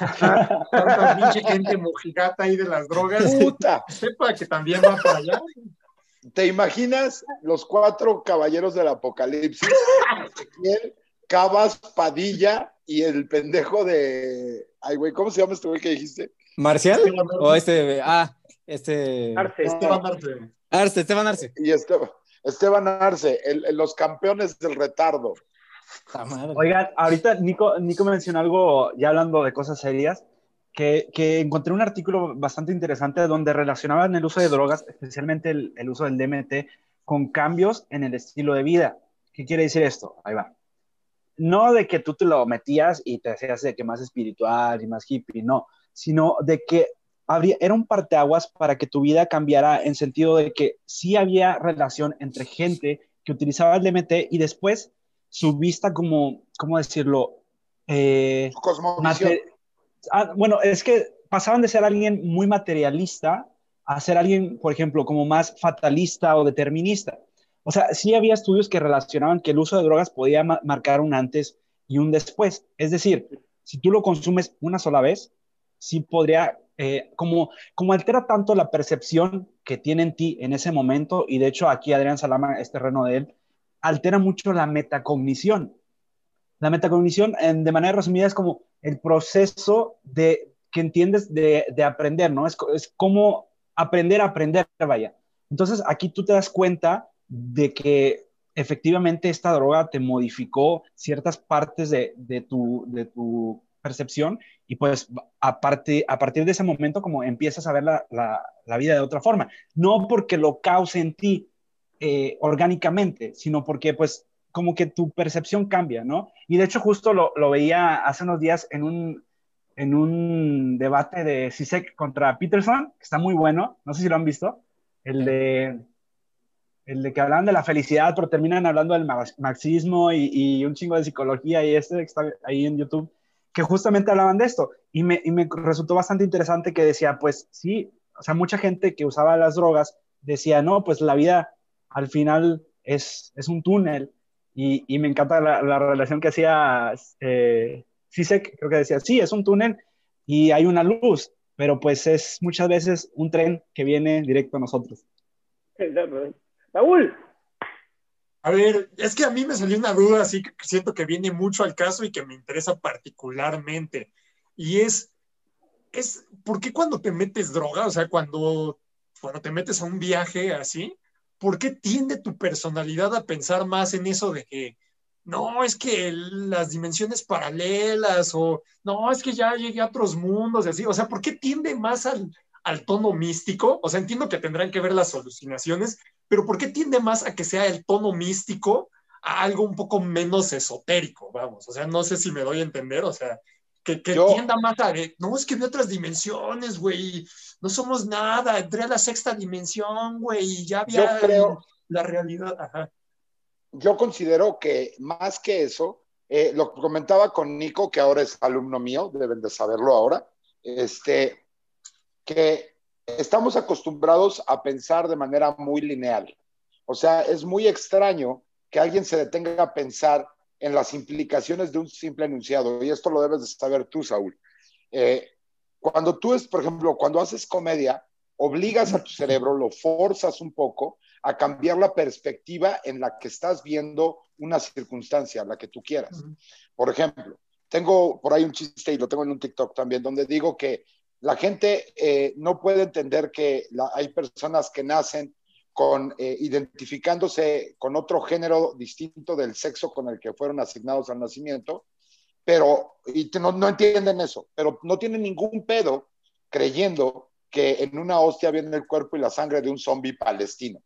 Tanta pinche gente mojigata ahí de las drogas. Puta. Sepa que también va para allá. ¿Te imaginas los cuatro caballeros del apocalipsis? Cabas, Padilla y el pendejo de. Ay, güey, ¿cómo se llama este güey que dijiste? ¿Marcial? ¿O este? Ah, este. Arce. Esteban Arce. Arce, Esteban Arce. Y Esteban, Esteban Arce, los campeones del retardo. Oigan, ahorita Nico, Nico mencionó algo, ya hablando de cosas serias, que, que, encontré un artículo bastante interesante donde relacionaban el uso de drogas, especialmente el, el, uso del DMT, con cambios en el estilo de vida. ¿Qué quiere decir esto? Ahí va. No de que tú te lo metías y te hacías de que más espiritual y más hippie, no, sino de que habría, era un parteaguas para que tu vida cambiara en sentido de que sí había relación entre gente que utilizaba el DMT y después su vista como, ¿cómo decirlo? Eh, ah, bueno, es que pasaban de ser alguien muy materialista a ser alguien, por ejemplo, como más fatalista o determinista. O sea, sí había estudios que relacionaban que el uso de drogas podía marcar un antes y un después. Es decir, si tú lo consumes una sola vez, sí podría, eh, como, como altera tanto la percepción que tiene en ti en ese momento, y de hecho aquí Adrián Salama es terreno de él, altera mucho la metacognición. La metacognición, de manera resumida, es como el proceso de que entiendes de, aprender, ¿no? Es, es como aprender a aprender, vaya. Entonces, aquí tú te das cuenta de que efectivamente esta droga te modificó ciertas partes de, tu, de tu percepción y pues a, a partir de ese momento como empiezas a ver la, la, vida de otra forma. No porque lo cause en ti, eh, orgánicamente, sino porque pues como que tu percepción cambia, ¿no? Y de hecho justo lo, lo veía hace unos días en un, en un debate de Sisek contra Peterson, que está muy bueno, no sé si lo han visto, el de, el de que hablan de la felicidad, pero terminan hablando del marxismo y, y, un chingo de psicología y este que está ahí en YouTube, que justamente hablaban de esto. Y me, y me resultó bastante interesante que decía, pues sí, o sea, mucha gente que usaba las drogas decía, no, pues la vida al final es, es un túnel y, y me encanta la, la, relación que hacía eh, creo que decía, sí, es un túnel y hay una luz, pero pues es muchas veces un tren que viene directo a nosotros. Raúl. A ver, es que a mí me salió una duda así que siento que viene mucho al caso y que me interesa particularmente. Y es, es ¿por qué cuando te metes droga, o sea, cuando, cuando te metes a un viaje así, ¿por qué tiende tu personalidad a pensar más en eso de que no, es que las dimensiones paralelas o no, es que ya llegué a otros mundos y así? O sea, ¿por qué tiende más al, al tono místico? O sea, entiendo que tendrán que ver las alucinaciones, pero ¿por qué tiende más a que sea el tono místico a algo un poco menos esotérico? Vamos, o sea, no sé si me doy a entender, o sea, que, tienda más a, no, es que de otras dimensiones, güey, no somos nada, entré a la sexta dimensión, güey, y ya había la realidad. Yo considero que más que eso, eh, lo comentaba con Nico, que ahora es alumno mío, deben de saberlo ahora, este, que estamos acostumbrados a pensar de manera muy lineal. O sea, es muy extraño que alguien se detenga a pensar en las implicaciones de un simple enunciado. Y esto lo debes de saber tú, Saúl. Eh, cuando tú es, por ejemplo, cuando haces comedia, obligas a tu cerebro, lo forzas un poco a cambiar la perspectiva en la que estás viendo una circunstancia, la que tú quieras. Por ejemplo, tengo por ahí un chiste y lo tengo en un TikTok también, donde digo que la gente eh, no puede entender que hay personas que nacen eh, identificándose con otro género distinto del sexo con el que fueron asignados al nacimiento, pero, no, entienden eso, pero no tienen ningún pedo creyendo que en una hostia viene el cuerpo y la sangre de un zombie palestino.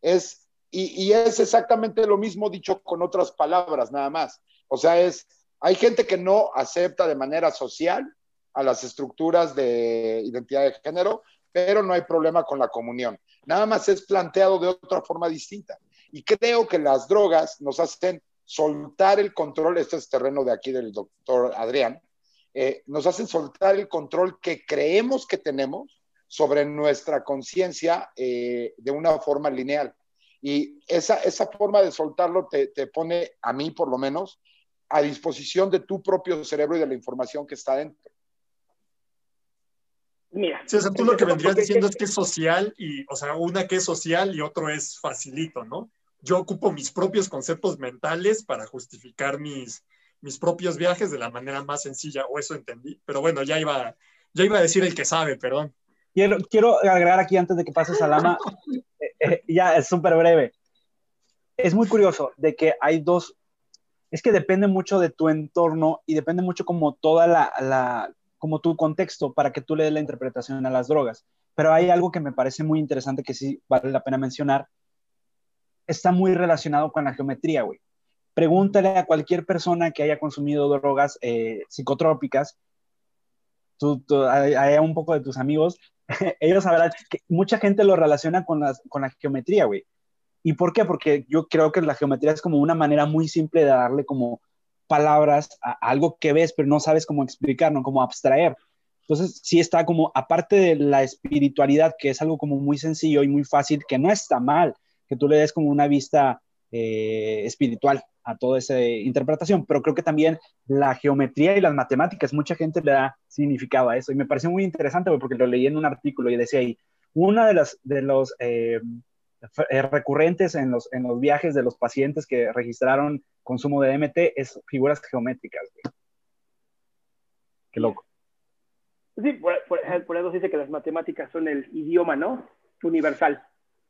Es, y, y, es exactamente lo mismo dicho con otras palabras, nada más. O sea, es, hay gente que no acepta de manera social a las estructuras de identidad de género, pero no hay problema con la comunión. Nada más es planteado de otra forma distinta. Y creo que las drogas nos hacen soltar el control, este es terreno de aquí del doctor Adrián, eh, nos hacen soltar el control que creemos que tenemos sobre nuestra conciencia eh, de una forma lineal. Y esa, esa forma de soltarlo te, te, pone, a mí por lo menos, a disposición de tu propio cerebro y de la información que está dentro. Mira. Sí, o sea, tú lo que vendrías diciendo es que es social y, o sea, una que es social y otro es facilito, ¿no? Yo ocupo mis propios conceptos mentales para justificar mis, mis propios viajes de la manera más sencilla, o eso entendí. Pero bueno, ya iba, ya iba a decir el que sabe, perdón. Quiero, quiero agregar aquí antes de que pases a Lama, eh, eh, ya es súper breve. Es muy curioso de que hay dos es que depende mucho de tu entorno y depende mucho como toda la, la, como tu contexto para que tú le des la interpretación a las drogas. Pero hay algo que me parece muy interesante que sí vale la pena mencionar. Está muy relacionado con la geometría, güey. Pregúntale a cualquier persona que haya consumido drogas eh, psicotrópicas, tú, a, un poco de tus amigos, ellos sabrán que mucha gente lo relaciona con, las, con la geometría, güey. ¿Y por qué? Porque yo creo que la geometría es como una manera muy simple de darle como palabras a algo que ves, pero no sabes cómo explicar, no cómo abstraer. Entonces, sí está como, aparte de la espiritualidad, que es algo como muy sencillo y muy fácil, que no está mal, que tú le des como una vista eh, espiritual a toda esa interpretación, pero creo que también la geometría y las matemáticas, mucha gente le da significado a eso, y me parece muy interesante porque lo leí en un artículo y decía ahí, una de las de los eh, eh, recurrentes en los, en los viajes de los pacientes que registraron consumo de DMT es figuras geométricas. Qué loco. Sí, por, por, eso dice que las matemáticas son el idioma, ¿no? Universal.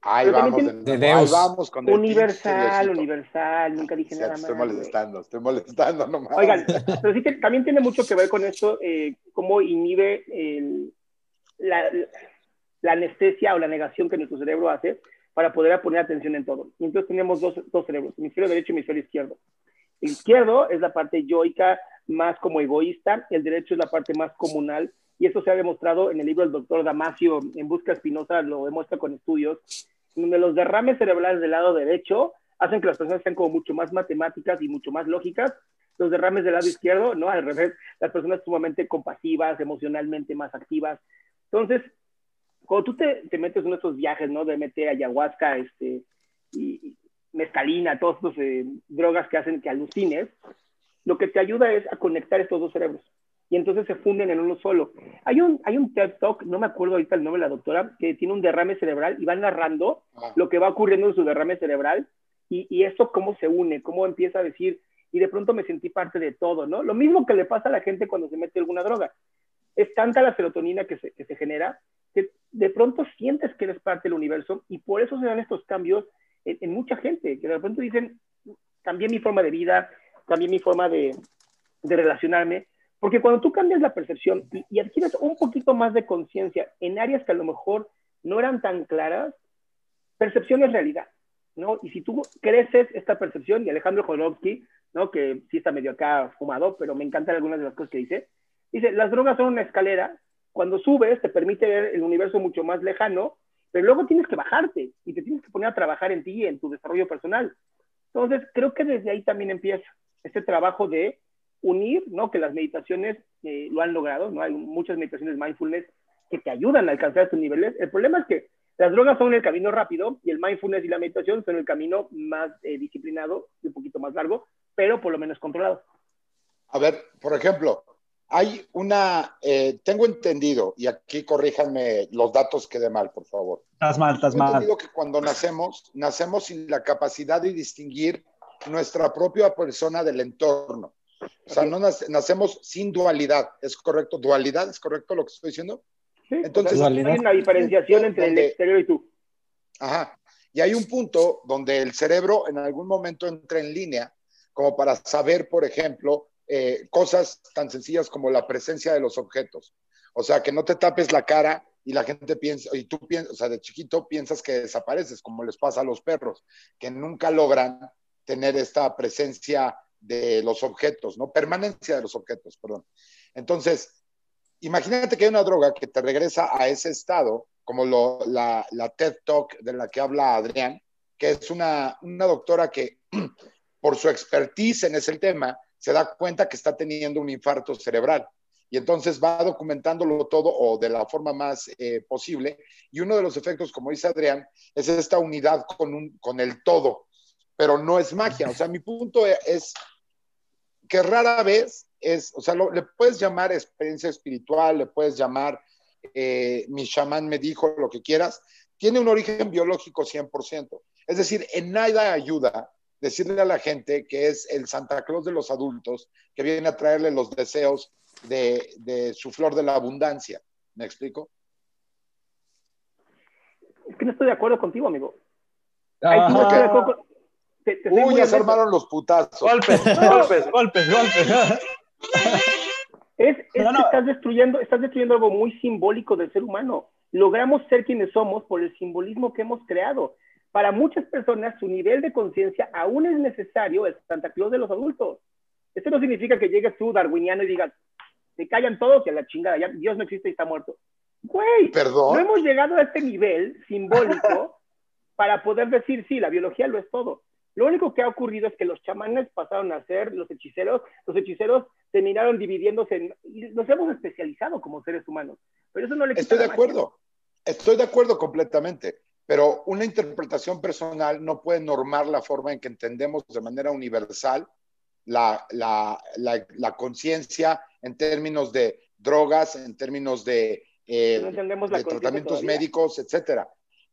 Ahí vamos, de, Deus. vamos con universal, universal, nunca dije nada más. Estoy molestando, estoy molestando nomás. Oigan, pero sí que también tiene mucho que ver con esto, eh, cómo inhibe el, la, la, anestesia o la negación que nuestro cerebro hace para poder poner atención en todo. Y entonces tenemos dos, dos cerebros, hemisferio derecho y hemisferio izquierdo. El izquierdo es la parte yoica, más como egoísta, el derecho es la parte más comunal, y eso se ha demostrado en el libro del doctor Damasio, En Busca Espinosa, lo demuestra con estudios, donde los derrames cerebrales del lado derecho hacen que las personas sean como mucho más matemáticas y mucho más lógicas, los derrames del lado izquierdo, no, al revés, las personas sumamente compasivas, emocionalmente más activas. Entonces, cuando tú te, te metes en esos viajes, ¿no? De meter ayahuasca, este, y, mescalina, todas esas eh, drogas que hacen que alucines, lo que te ayuda es a conectar estos dos cerebros. Y entonces se funden en uno solo. Hay un, hay un TED Talk, no me acuerdo ahorita el nombre de la doctora, que tiene un derrame cerebral y va narrando ah. lo que va ocurriendo en su derrame cerebral y, y esto cómo se une, cómo empieza a decir, y de pronto me sentí parte de todo, ¿no? Lo mismo que le pasa a la gente cuando se mete alguna droga. Es tanta la serotonina que se, que se genera que de pronto sientes que eres parte del universo y por eso se dan estos cambios en, mucha gente, que de pronto dicen, cambié mi forma de vida, cambié mi forma de, de relacionarme, porque cuando tú cambias la percepción y, y adquieres un poquito más de conciencia en áreas que a lo mejor no eran tan claras, percepción es realidad, ¿no? Y si tú creces esta percepción, y Alejandro Jodorowsky, ¿no? Que sí está medio acá fumado, pero me encantan algunas de las cosas que dice, dice, las drogas son una escalera cuando subes te permite ver el universo mucho más lejano, pero luego tienes que bajarte y te tienes que poner a trabajar en ti, en tu desarrollo personal. Entonces, creo que desde ahí también empieza este trabajo de unir, ¿no? Que las meditaciones eh, lo han logrado, ¿no? Hay muchas meditaciones mindfulness que te ayudan a alcanzar estos niveles. El problema es que las drogas son el camino rápido y el mindfulness y la meditación son el camino más eh, disciplinado y un poquito más largo, pero por lo menos controlado. A ver, por ejemplo, hay una, eh, tengo entendido, y aquí corríjanme los datos que de mal, por favor. Estás mal, estás mal. entendido que cuando nacemos, nacemos sin la capacidad de distinguir nuestra propia persona del entorno. O sea, no nacemos sin dualidad, ¿es correcto? ¿Dualidad? ¿Es correcto lo que estoy diciendo? Sí, Entonces, hay una diferenciación entre el exterior y tú. Ajá. Y hay un punto donde el cerebro en algún momento entra en línea, como para saber, por ejemplo, eh, cosas tan sencillas como la presencia de los objetos. O sea, que no te tapes la cara y la gente piensa, y tú piensas, o sea, de chiquito piensas que desapareces, como les pasa a los perros, que nunca logran tener esta presencia de los objetos, ¿no? Permanencia de los objetos, perdón. Entonces, imagínate que hay una droga que te regresa a ese estado, como lo, la, la, TED Talk de la que habla Adrián, que es una, una doctora que por su expertise en ese tema se da cuenta que está teniendo un infarto cerebral y entonces va documentándolo todo o de la forma más eh, posible. Y uno de los efectos, como dice Adrián, es esta unidad con, un, con el todo, pero no es magia. O sea, mi punto es que rara vez es, o sea, le puedes llamar experiencia espiritual, le puedes llamar eh, mi chamán me dijo lo que quieras, tiene un origen biológico 100%. Es decir, en nada ayuda decirle a la gente que es el Santa Claus de los adultos, que viene a traerle los deseos de, su flor de la abundancia. ¿Me explico? Es que no estoy de acuerdo contigo, amigo. Uy, ya se armaron los putazos. Golpes, golpes, golpes, golpes. Es, que estás destruyendo, estás destruyendo algo muy simbólico del ser humano. Logramos ser quienes somos por el simbolismo que hemos creado. Para muchas personas, su nivel de conciencia aún es necesario el Santa Claus de los adultos. Esto no significa que llegues tú, darwiniano, y digas, se callan todos y a la chingada, ya Dios no existe y está muerto. Güey, ¿Perdón? no hemos llegado a este nivel simbólico para poder decir, sí, la biología lo es todo. Lo único que ha ocurrido es que los chamanes pasaron a ser los hechiceros, los hechiceros terminaron dividiéndose en, y nos hemos especializado como seres humanos. Pero eso no le quita Estoy de acuerdo, estoy de acuerdo completamente, pero una interpretación personal no puede normar la forma en que entendemos de manera universal la, la, la, conciencia en términos de drogas, en términos de, eh, de tratamientos médicos, etcétera.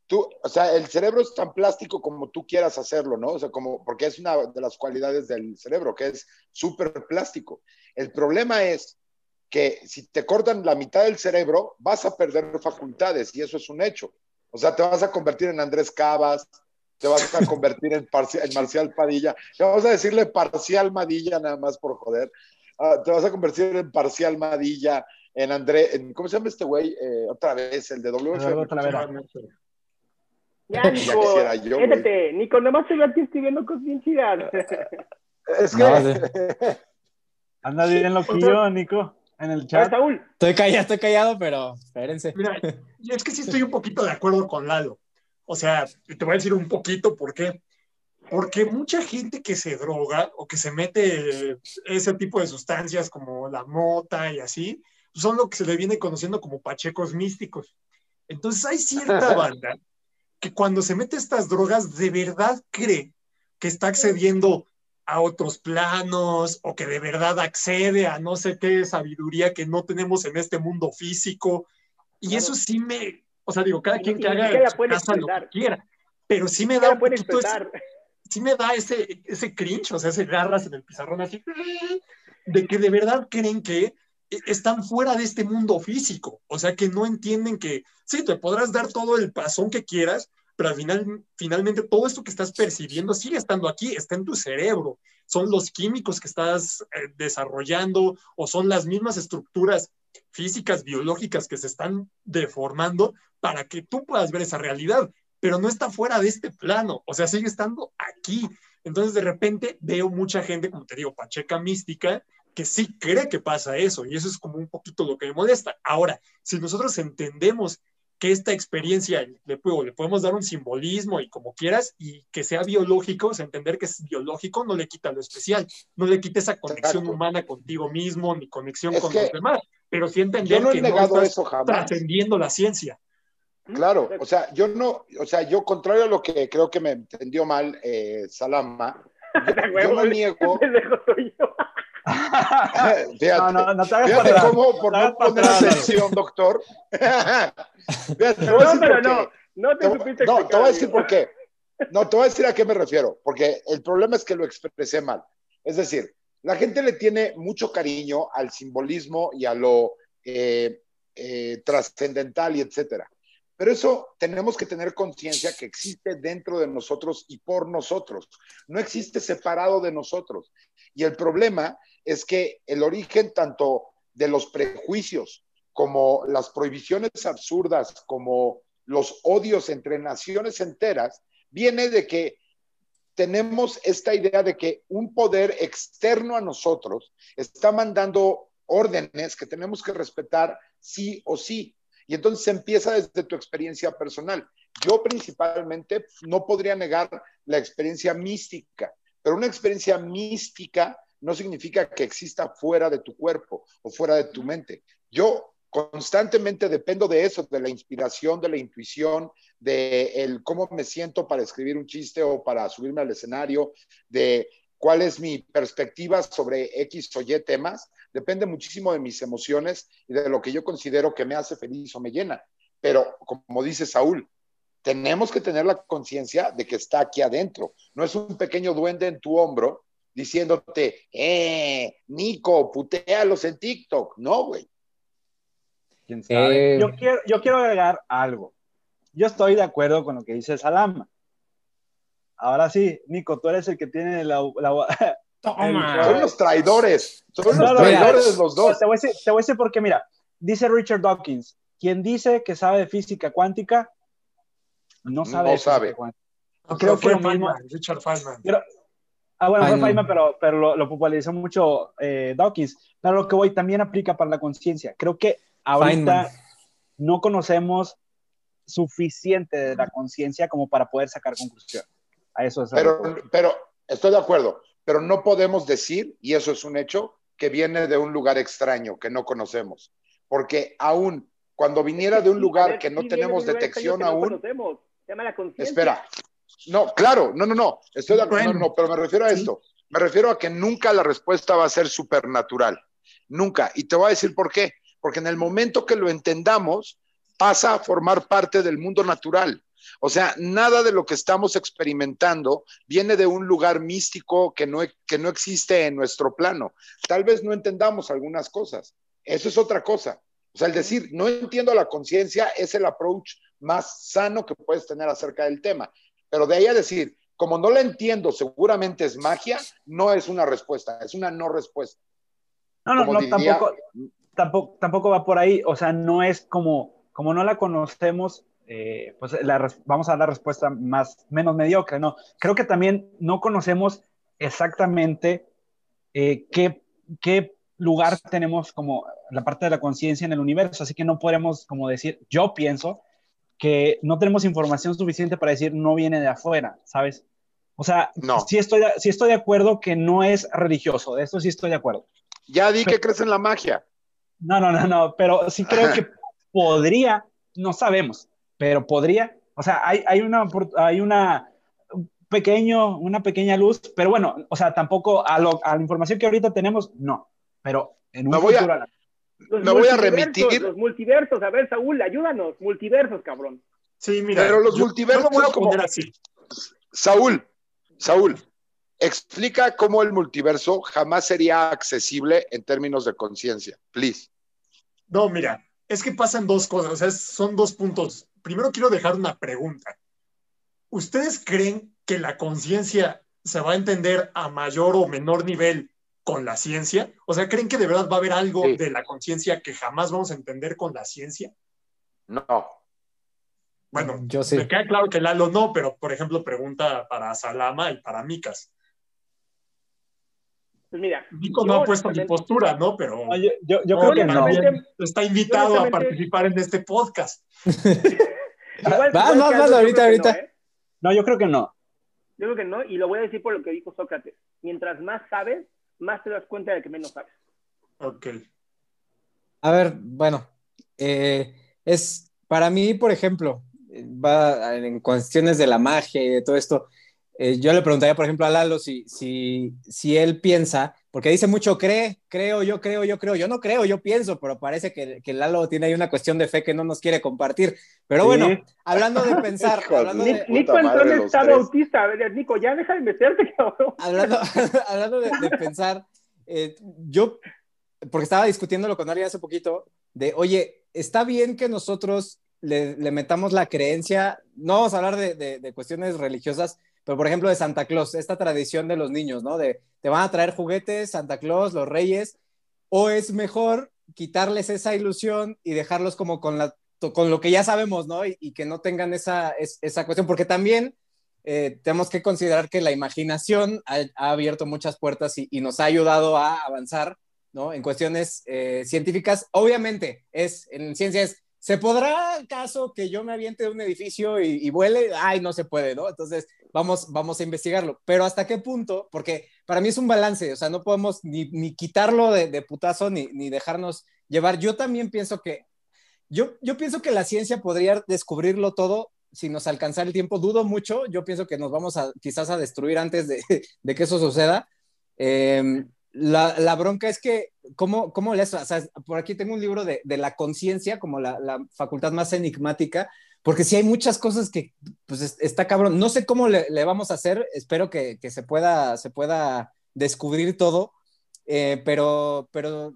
Tú, o sea, el cerebro es tan plástico como tú quieras hacerlo, ¿no? O sea, como, porque es una de las cualidades del cerebro, que es súper plástico. El problema es que si te cortan la mitad del cerebro, vas a perder facultades y eso es un hecho. O sea, te vas a convertir en Andrés Cavas, te vas a convertir en, en Marcial Padilla. Vamos a decirle parcial Madilla nada más por joder. Ah, te vas a convertir en parcial Madilla, en André, en, ¿cómo se llama este güey? Eh, otra vez, el de WF. Ya, Nico, ya yo, Nico, nomás se ve aquí escribiendo cosas bien chidas. Es que... Anda bien loquillo, Nico, en el chat. Saúl. Estoy callado, estoy callado, pero espérense. Mira, es que sí estoy un poquito de acuerdo con Lalo. O sea, te voy a decir un poquito por qué. Porque mucha gente que se droga o que se mete ese tipo de sustancias como la mota y así, son lo que se le viene conociendo como pachecos místicos. Entonces hay cierta banda que cuando se mete estas drogas de verdad cree que está accediendo a otros planos o que de verdad accede a no sé qué sabiduría que no tenemos en este mundo físico. Y eso sí me, o sea, digo, cada quien que haga casa lo que quiera, pero sí me da un poquito ese, sí me da ese, ese cringe, o sea, ese garras en el pizarrón así, de que de verdad creen que están fuera de este mundo físico, o sea, que no entienden que, sí, te podrás dar todo el pasón que quieras, pero al final, finalmente todo esto que estás percibiendo sigue estando aquí, está en tu cerebro, son los químicos que estás eh, desarrollando o son las mismas estructuras físicas, biológicas que se están deformando para que tú puedas ver esa realidad, pero no está fuera de este plano, o sea, sigue estando aquí. Entonces, de repente veo mucha gente, como te digo, pacheca mística, que sí cree que pasa eso, y eso es como un poquito lo que me molesta. Ahora, si nosotros entendemos que esta experiencia le, le podemos dar un simbolismo y como quieras, y que sea biológico, o entender que es biológico no le quita lo especial, no le quita esa conexión humana contigo mismo, ni conexión con los demás, pero sí entender no que no estás trascendiendo la ciencia. Claro, o sea, yo no, o sea, yo contrario a lo que creo que me entendió mal eh, Salama, yo, no niego. fíjate, no, no, no te fíjate cómo, por no poner atención, doctor. fíjate, no, pero no, no te, supiste No, te voy a decir por qué. No, te voy a decir a qué me refiero, porque el problema es que lo expresé mal. Es decir, la gente le tiene mucho cariño al simbolismo y a lo eh, eh, trascendental y etcétera Pero eso tenemos que tener conciencia que existe dentro de nosotros y por nosotros. No existe separado de nosotros. Y el problema es que el origen tanto de los prejuicios como las prohibiciones absurdas, como los odios entre naciones enteras, viene de que tenemos esta idea de que un poder externo a nosotros está mandando órdenes que tenemos que respetar sí o sí. Y entonces empieza desde tu experiencia personal. Yo principalmente no podría negar la experiencia mística, pero una experiencia mística no significa que exista fuera de tu cuerpo o fuera de tu mente. Yo constantemente dependo de eso, de la inspiración, de la intuición, de cómo me siento para escribir un chiste o para subirme al escenario, de cuál es mi perspectiva sobre X o Y temas, depende muchísimo de mis emociones y de lo que yo considero que me hace feliz o me llena. Pero como dice Saúl, tenemos que tener la conciencia de que está aquí adentro. No es un pequeño duende en tu hombro diciéndote, eh, Nico, putealos en TikTok. No, güey. Eh, yo, quiero, yo quiero agregar algo. Yo estoy de acuerdo con lo que dice Salama. Ahora sí, Nico, tú eres el que tiene la... son los traidores. Son los traidores los dos. Te voy, a decir, te voy, a decir, por qué, mira, dice Richard Dawkins, quien dice que sabe de física cuántica, no sabe. No sabe. Creo que Feynman, Richard Feynman. ah, bueno, fue Feynman, pero, pero lo, popularizó mucho eh, Dawkins. Pero lo que voy también aplica para la conciencia. Creo que ahorita no conocemos suficiente de la conciencia como para poder sacar conclusión. A eso es pero, pero estoy de acuerdo, pero no podemos decir, y eso es un hecho, que viene de un lugar extraño que no conocemos. Porque aún cuando viniera de un lugar que no tenemos detección aún. Espera. No, claro, no, no, no. Estoy de acuerdo, no, pero me refiero a esto. Me refiero a que nunca la respuesta va a ser supernatural. Nunca. Y te voy a decir por qué porque en el momento que lo entendamos, pasa a formar parte del mundo natural. O sea, nada de lo que estamos experimentando viene de un lugar místico que no, que no existe en nuestro plano. Tal vez no entendamos algunas cosas. Eso es otra cosa. O sea, el decir, no entiendo la conciencia es el approach más sano que puedes tener acerca del tema. Pero de ahí a decir, como no la entiendo, seguramente es magia, no es una respuesta, es una no respuesta. No, no, no, tampoco, tampoco, tampoco va por ahí, o sea, no es como, como no la conocemos, eh, pues vamos a dar respuesta más, menos mediocre, ¿no? Creo que también no conocemos exactamente eh, qué, qué lugar tenemos como la parte de la conciencia en el universo, así que no podemos como decir, yo pienso que no tenemos información suficiente para decir no viene de afuera, ¿sabes? O sea, no. sí, estoy, sí estoy de acuerdo que no es religioso, de esto sí estoy de acuerdo. Ya di que crees en la magia. No, no, no, no, pero sí creo que podría, no sabemos, pero podría, o sea, hay, hay una, hay una, pequeño, una pequeña luz, pero bueno, o sea, tampoco a, lo, a la información que ahorita tenemos, no, pero en un me voy A, me voy a remitir. Los multiversos, a ver, Saúl, ayúdanos, multiversos, cabrón. Sí, mira. Pero los multiversos. Voy a como... así. Saúl, Saúl, explica cómo el multiverso jamás sería accesible en términos de conciencia, please. No, mira, es que pasan dos cosas, o sea, son dos puntos. Primero quiero dejar una pregunta. ¿Ustedes creen que la conciencia se va a entender a mayor o menor nivel con la ciencia? O sea, ¿creen que de verdad va a haber algo de la conciencia que jamás vamos a entender con la ciencia? No. Bueno, yo sí. me queda claro que Lalo no, pero por ejemplo, pregunta para Salama y para Micas. Pues mira. Nico no ha puesto mi postura, ¿no? Pero yo, creo que no. Está invitado a participar en este podcast. Vas, vas, vas, ahorita, ahorita. ¿eh? No, yo creo que no. Yo creo que no, y lo voy a decir por lo que dijo Sócrates. Mientras más sabes, más te das cuenta de que menos sabes. Ok. A ver, bueno, eh, es para mí, por ejemplo, va en cuestiones de la magia y de todo esto. Eh, yo le preguntaría, por ejemplo, a Lalo si, si, si él piensa, porque dice mucho cree, creo, yo creo, yo creo, yo no creo, yo pienso, pero parece que, que Lalo tiene ahí una cuestión de fe que no nos quiere compartir. Pero bueno, hablando de pensar. hablando de, Nico entró en estado autista, a ver, Nico, ya deja de meterte, cabrón. Hablando, hablando de, pensar, eh, yo, porque estaba discutiéndolo con alguien hace poquito, de, oye, está bien que nosotros le, metamos la creencia, no vamos a hablar de, cuestiones religiosas, pero por ejemplo de Santa Claus, esta tradición de los niños, ¿no? De te van a traer juguetes, Santa Claus, los reyes, o es mejor quitarles esa ilusión y dejarlos como con, la, con lo que ya sabemos, ¿no? Y, que no tengan esa, esa cuestión, porque también eh, tenemos que considerar que la imaginación ha, abierto muchas puertas y, nos ha ayudado a avanzar, ¿no? En cuestiones eh, científicas, obviamente, es, en ciencias ¿Se podrá acaso que yo me aviente de un edificio y, vuele? Ay, no se puede, ¿no? Entonces, vamos, vamos a investigarlo. Pero ¿hasta qué punto? Porque para mí es un balance, o sea, no podemos ni, quitarlo de, putazo ni, ni, dejarnos llevar. Yo también pienso que, yo, yo pienso que la ciencia podría descubrirlo todo si nos alcanzara el tiempo. Dudo mucho, yo pienso que nos vamos a quizás a destruir antes de, de que eso suceda. Eh, la, bronca es que, ¿cómo, cómo le O por aquí tengo un libro de, de la conciencia, como la, facultad más enigmática, porque sí hay muchas cosas que, pues, está cabrón. No sé cómo le, vamos a hacer, espero que, que, se, pueda, se pueda descubrir todo, eh, pero, pero,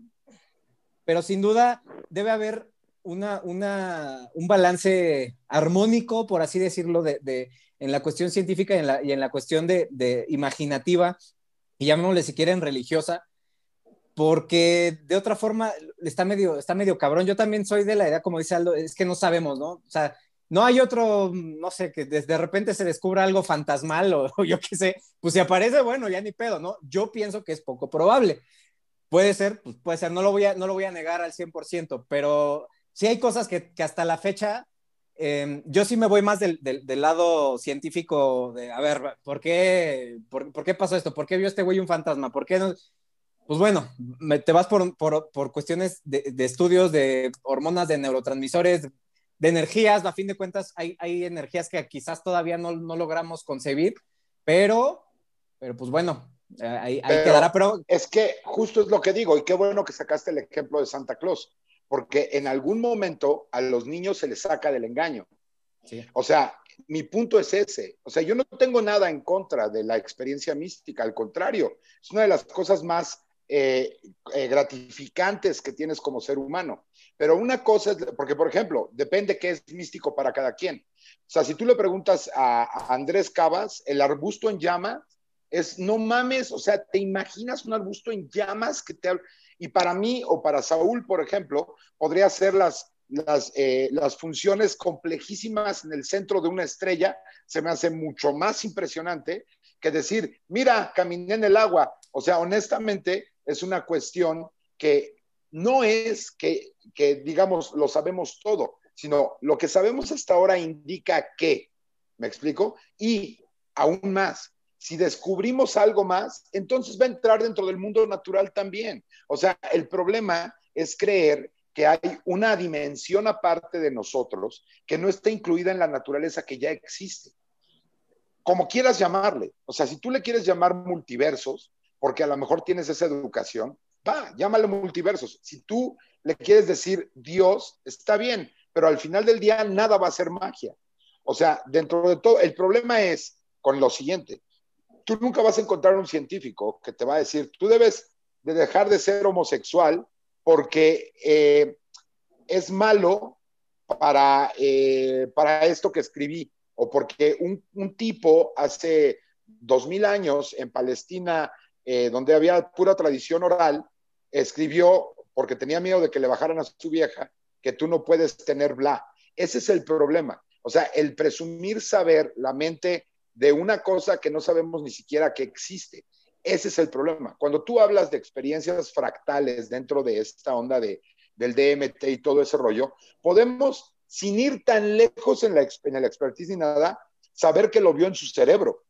pero sin duda debe haber una, una, un balance armónico, por así decirlo, de, de en la cuestión científica y en la, y en la cuestión de, de imaginativa y llamémosle si quieren religiosa, porque de otra forma está medio, está medio cabrón. Yo también soy de la idea, como dice Aldo, es que no sabemos, ¿no? O sea, no hay otro, no sé, que de repente se descubra algo fantasmal o, yo qué sé, pues si aparece, bueno, ya ni pedo, ¿no? Yo pienso que es poco probable. Puede ser, pues puede ser, no lo voy a, no lo voy a negar al 100%, pero sí hay cosas que, que hasta la fecha Em, yo sí me voy más del, del, lado científico de, a ver, ¿por qué, por, qué pasó esto? ¿Por qué vio este güey un fantasma? ¿Por qué no? Pues bueno, te vas por, por, por cuestiones de, de, estudios de hormonas, de neurotransmisores, de energías, a fin de cuentas hay, hay energías que quizás todavía no, no logramos concebir, pero, pero pues bueno, eh, ahí, ahí quedará. Pero... Es que justo es lo que digo, y qué bueno que sacaste el ejemplo de Santa Claus porque en algún momento a los niños se les saca del engaño. O sea, mi punto es ese. O sea, yo no tengo nada en contra de la experiencia mística, al contrario, es una de las cosas más eh, eh, gratificantes que tienes como ser humano. Pero una cosa es, porque por ejemplo, depende qué es místico para cada quien. O sea, si tú le preguntas a, a Andrés Cabas, el arbusto en llamas es, no mames, o sea, ¿te imaginas un arbusto en llamas que te... Y para mí o para Saúl, por ejemplo, podría ser las, eh, las funciones complejísimas en el centro de una estrella, se me hace mucho más impresionante que decir, mira, caminé en el agua. O sea, honestamente, es una cuestión que no es que, que digamos, lo sabemos todo, sino lo que sabemos hasta ahora indica que, ¿me explico? Y aún más, si descubrimos algo más, entonces va a entrar dentro del mundo natural también. O sea, el problema es creer que hay una dimensión aparte de nosotros que no está incluida en la naturaleza que ya existe. Como quieras llamarle. O sea, si tú le quieres llamar multiversos, porque a lo mejor tienes esa educación, va, llámale multiversos. Si tú le quieres decir Dios, está bien, pero al final del día nada va a ser magia. O sea, dentro de todo, el problema es con lo siguiente tú nunca vas a encontrar un científico que te va a decir, tú debes de dejar de ser homosexual porque eh, es malo para, eh, para esto que escribí, o porque un, tipo hace dos mil años en Palestina, eh, donde había pura tradición oral, escribió, porque tenía miedo de que le bajaran a su vieja, que tú no puedes tener bla. Ese es el problema. O sea, el presumir saber la mente de una cosa que no sabemos ni siquiera que existe. Ese es el problema. Cuando tú hablas de experiencias fractales dentro de esta onda de, del DMT y todo ese rollo, podemos, sin ir tan lejos en, la, en el expertise ni nada, saber que lo vio en su cerebro,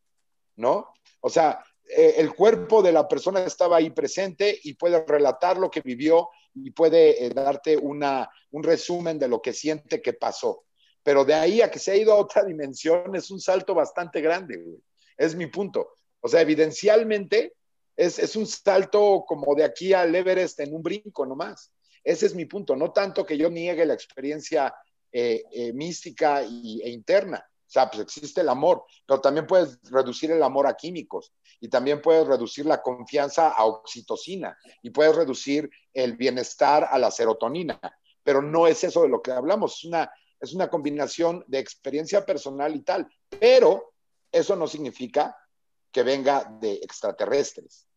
¿no? O sea, eh, el cuerpo de la persona estaba ahí presente y puede relatar lo que vivió y puede eh, darte una, un resumen de lo que siente que pasó pero de ahí a que se ha ido a otra dimensión es un salto bastante grande, güey. Es mi punto. O sea, evidencialmente es, es, un salto como de aquí al Everest en un brinco nomás. Ese es mi punto. No tanto que yo niegue la experiencia eh, eh, mística y, e interna. O sea, pues existe el amor, pero también puedes reducir el amor a químicos y también puedes reducir la confianza a oxitocina y puedes reducir el bienestar a la serotonina. Pero no es eso de lo que hablamos, es una es una combinación de experiencia personal y tal, pero eso no significa que venga de extraterrestres.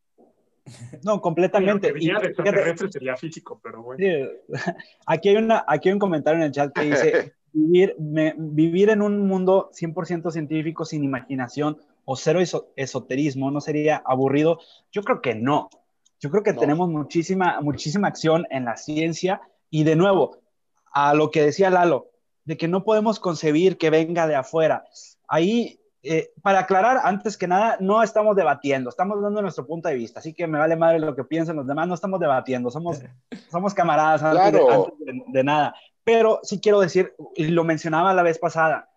No, completamente. Sí, de extraterrestres sería físico, pero bueno. Aquí, hay una, aquí hay un comentario en el chat que dice, vivir, vivir en un mundo 100% científico sin imaginación o cero esoterismo no sería aburrido. Yo creo que no. Yo creo que tenemos muchísima, muchísima acción en la ciencia y de nuevo, a lo que decía Lalo, de que no podemos concebir que venga de afuera. Ahí, eh, para aclarar, antes que nada, no estamos debatiendo, estamos dando nuestro punto de vista, así que me vale madre lo que piensen los demás, no estamos debatiendo, somos, somos camaradas antes, de, nada. Pero sí quiero decir, y lo mencionaba la vez pasada,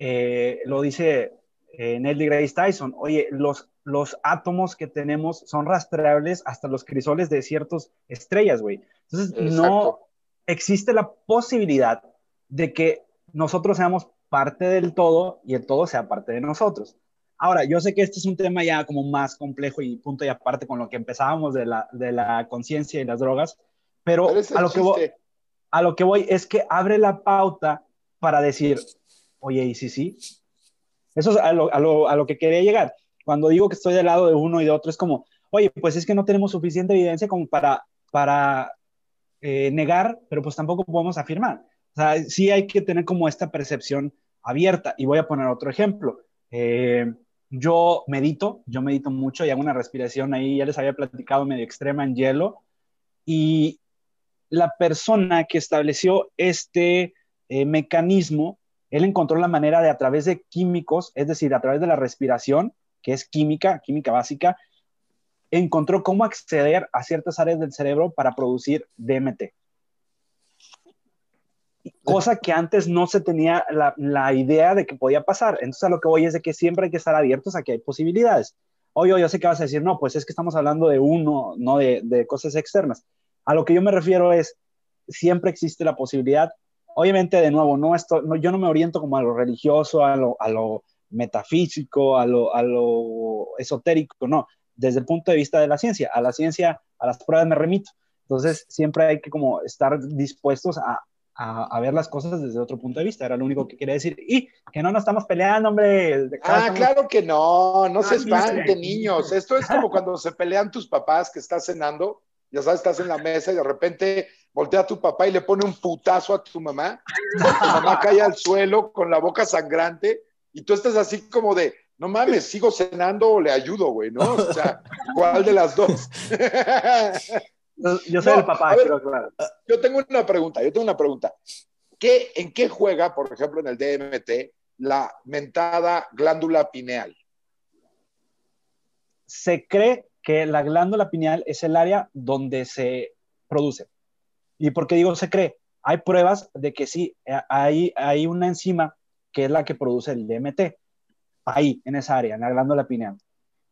eh, lo dice eh, Neil deGrasse Tyson, oye, los, los átomos que tenemos son rastreables hasta los crisoles de ciertas estrellas, güey. Entonces, no existe la posibilidad de que nosotros seamos parte del todo y el todo sea parte de nosotros. Ahora, yo sé que este es un tema ya como más complejo y punto y aparte con lo que empezábamos de la, de la conciencia y las drogas, pero, a, lo que voy, a lo que voy es que abre la pauta para decir, oye, y sí, sí. Eso es a lo, a lo, a lo que quería llegar. Cuando digo que estoy del lado de uno y de otro, es como, oye, pues es que no tenemos suficiente evidencia como para, para eh, negar, pero pues tampoco podemos afirmar. Sea, sí hay que tener como esta percepción abierta. Y voy a poner otro ejemplo. Eh, yo medito, yo medito mucho y hago una respiración ahí, ya les había platicado medio extrema en hielo. Y la persona que estableció este eh, mecanismo, él encontró la manera de a través de químicos, es decir, a través de la respiración, que es química, química básica, encontró cómo acceder a ciertas áreas del cerebro para producir DMT cosa que antes no se tenía la, idea de que podía pasar. Entonces a lo que voy es de que siempre hay que estar abiertos a que hay posibilidades. Oye, yo sé que vas a decir, no, pues es que estamos hablando de uno, no de, cosas externas. A lo que yo me refiero es, siempre existe la posibilidad. Obviamente, de nuevo, no esto, no, yo no me oriento como a lo religioso, a lo, a lo metafísico, a lo, a lo esotérico, no. Desde el punto de vista de la ciencia, a la ciencia, a las pruebas me remito. Entonces, siempre hay que como estar dispuestos a, a, ver las cosas desde otro punto de vista, era lo único que quería decir. Y que no nos estamos peleando, hombre. Ah, claro que no, no se espanten, niños. Esto es como cuando se pelean tus papás que estás cenando, ya sabes, estás en la mesa y de repente voltea a tu papá y le pone un putazo a tu mamá, tu mamá cae al suelo con la boca sangrante y tú estás así como de, no mames, sigo cenando o le ayudo, güey, ¿no? O sea, ¿cuál de las dos? Yo soy el papá, claro. Yo tengo una pregunta, yo tengo una pregunta. ¿Qué, ¿En qué juega, por ejemplo, en el DMT, la mentada glándula pineal? Se cree que la glándula pineal es el área donde se produce. ¿Y por qué digo se cree? Hay pruebas de que sí, eh, hay, hay una enzima que es la que produce el DMT, ahí, en esa área, en la glándula pineal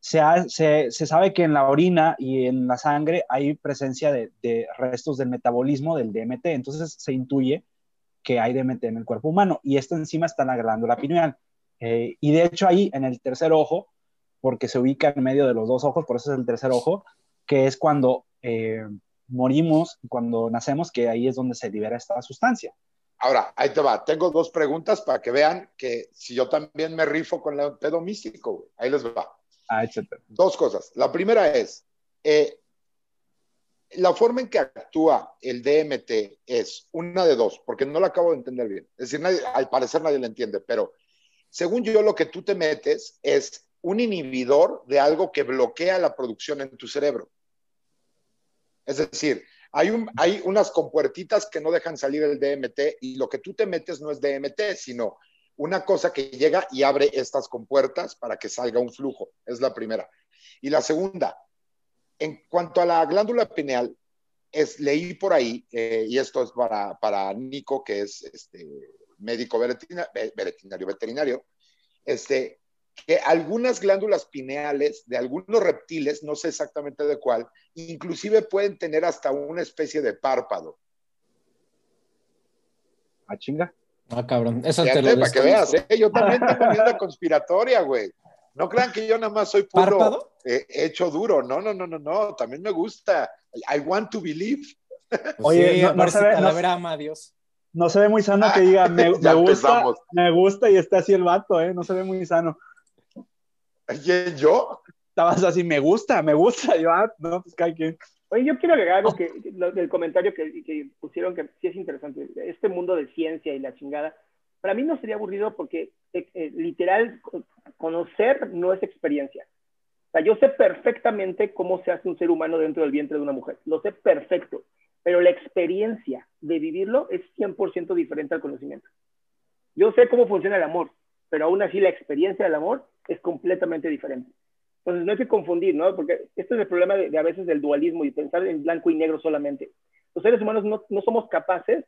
se, sabe que en la orina y en la sangre hay presencia de, restos del metabolismo del DMT, entonces se intuye que hay DMT en el cuerpo humano y esta enzima está en la glándula pineal. Eh, y de hecho ahí en el tercer ojo, porque se ubica en medio de los dos ojos, por eso es el tercer ojo, que es cuando eh, morimos, cuando nacemos, que ahí es donde se libera esta sustancia. Ahora, ahí te va. Tengo dos preguntas para que vean que si yo también me rifo con el pedo místico, ahí les va. Ah, Dos cosas. La primera es, eh, la forma en que actúa el DMT es una de dos, porque no lo acabo de entender bien. Es decir, al parecer nadie lo entiende, pero según yo lo que tú te metes es un inhibidor de algo que bloquea la producción en tu cerebro. Es decir, hay, un, hay unas compuertitas que no dejan salir el DMT y lo que tú te metes no es DMT, sino una cosa que llega y abre estas compuertas para que salga un flujo. Es la primera. Y la segunda, en cuanto a la glándula pineal, es, leí por ahí, eh, y esto es para, para Nico, que es este, médico veterinario, veterinario, este, que algunas glándulas pineales de algunos reptiles, no sé exactamente de cuál, inclusive pueden tener hasta una especie de párpado. ¿A ah, chinga? Ah, cabrón. Eso te lo para que veas, ¿eh? Yo también tengo miedo conspiratoria, güey. No crean que yo nada más soy puro eh, hecho duro. No, no, no, no, no. También me gusta. I want to believe. Oye, no, no, se ve, no, ama a Dios. No se ve muy sano que diga, me, gusta, me gusta y está así el vato, ¿eh? No se ve muy sano. ¿Quién, yo? Estabas así, me gusta, me gusta. Yo, ah, no, pues cae quien. Oye, yo quiero agregar algo que, del comentario que, que, pusieron que sí es interesante. Este mundo de ciencia y la chingada, para mí no sería aburrido porque eh, eh, literal conocer no es experiencia. O sea, yo sé perfectamente cómo se hace un ser humano dentro del vientre de una mujer. Lo sé perfecto. Pero la experiencia de vivirlo es 100% diferente al conocimiento. Yo sé cómo funciona el amor, pero aún así la experiencia del amor es completamente diferente. Entonces no hay que confundir, ¿no? Porque este es el problema de, a veces del dualismo y pensar en blanco y negro solamente. Los seres humanos no, no somos capaces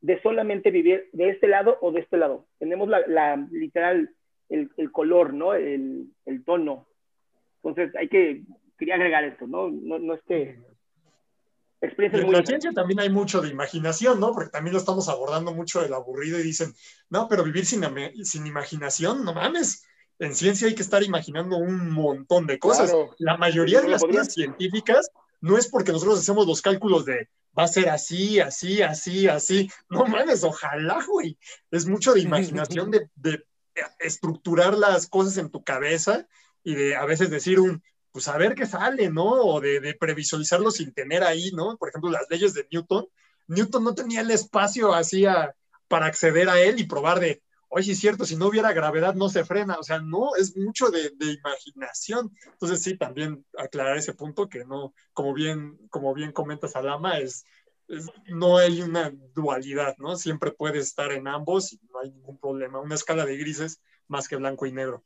de solamente vivir de este lado o de este lado. Tenemos la, la literal, el, el, color, ¿no? El, el, tono. Entonces hay que, quería agregar esto, ¿no? No, no es que... En la ciencia también hay mucho de imaginación, ¿no? Porque también lo estamos abordando mucho del aburrido y dicen, no, pero vivir sin, sin imaginación, no mames en ciencia hay que estar imaginando un montón de cosas. La mayoría de las cosas científicas no es porque nosotros hacemos los cálculos de va a ser así, así, así, así. No mames, ojalá, güey. Es mucho de imaginación, de, estructurar las cosas en tu cabeza y de a veces decir un, pues a ver qué sale, ¿no? O de, de previsualizarlo sin tener ahí, ¿no? Por ejemplo, las leyes de Newton. Newton no tenía el espacio así para acceder a él y probar de, oye, sí es cierto, si no hubiera gravedad no se frena, o sea, no, es mucho de, imaginación. Entonces sí, también aclarar ese punto que no, como bien, como bien comenta Salama, es, no hay una dualidad, ¿no? Siempre puede estar en ambos y no hay ningún problema. Una escala de grises más que blanco y negro.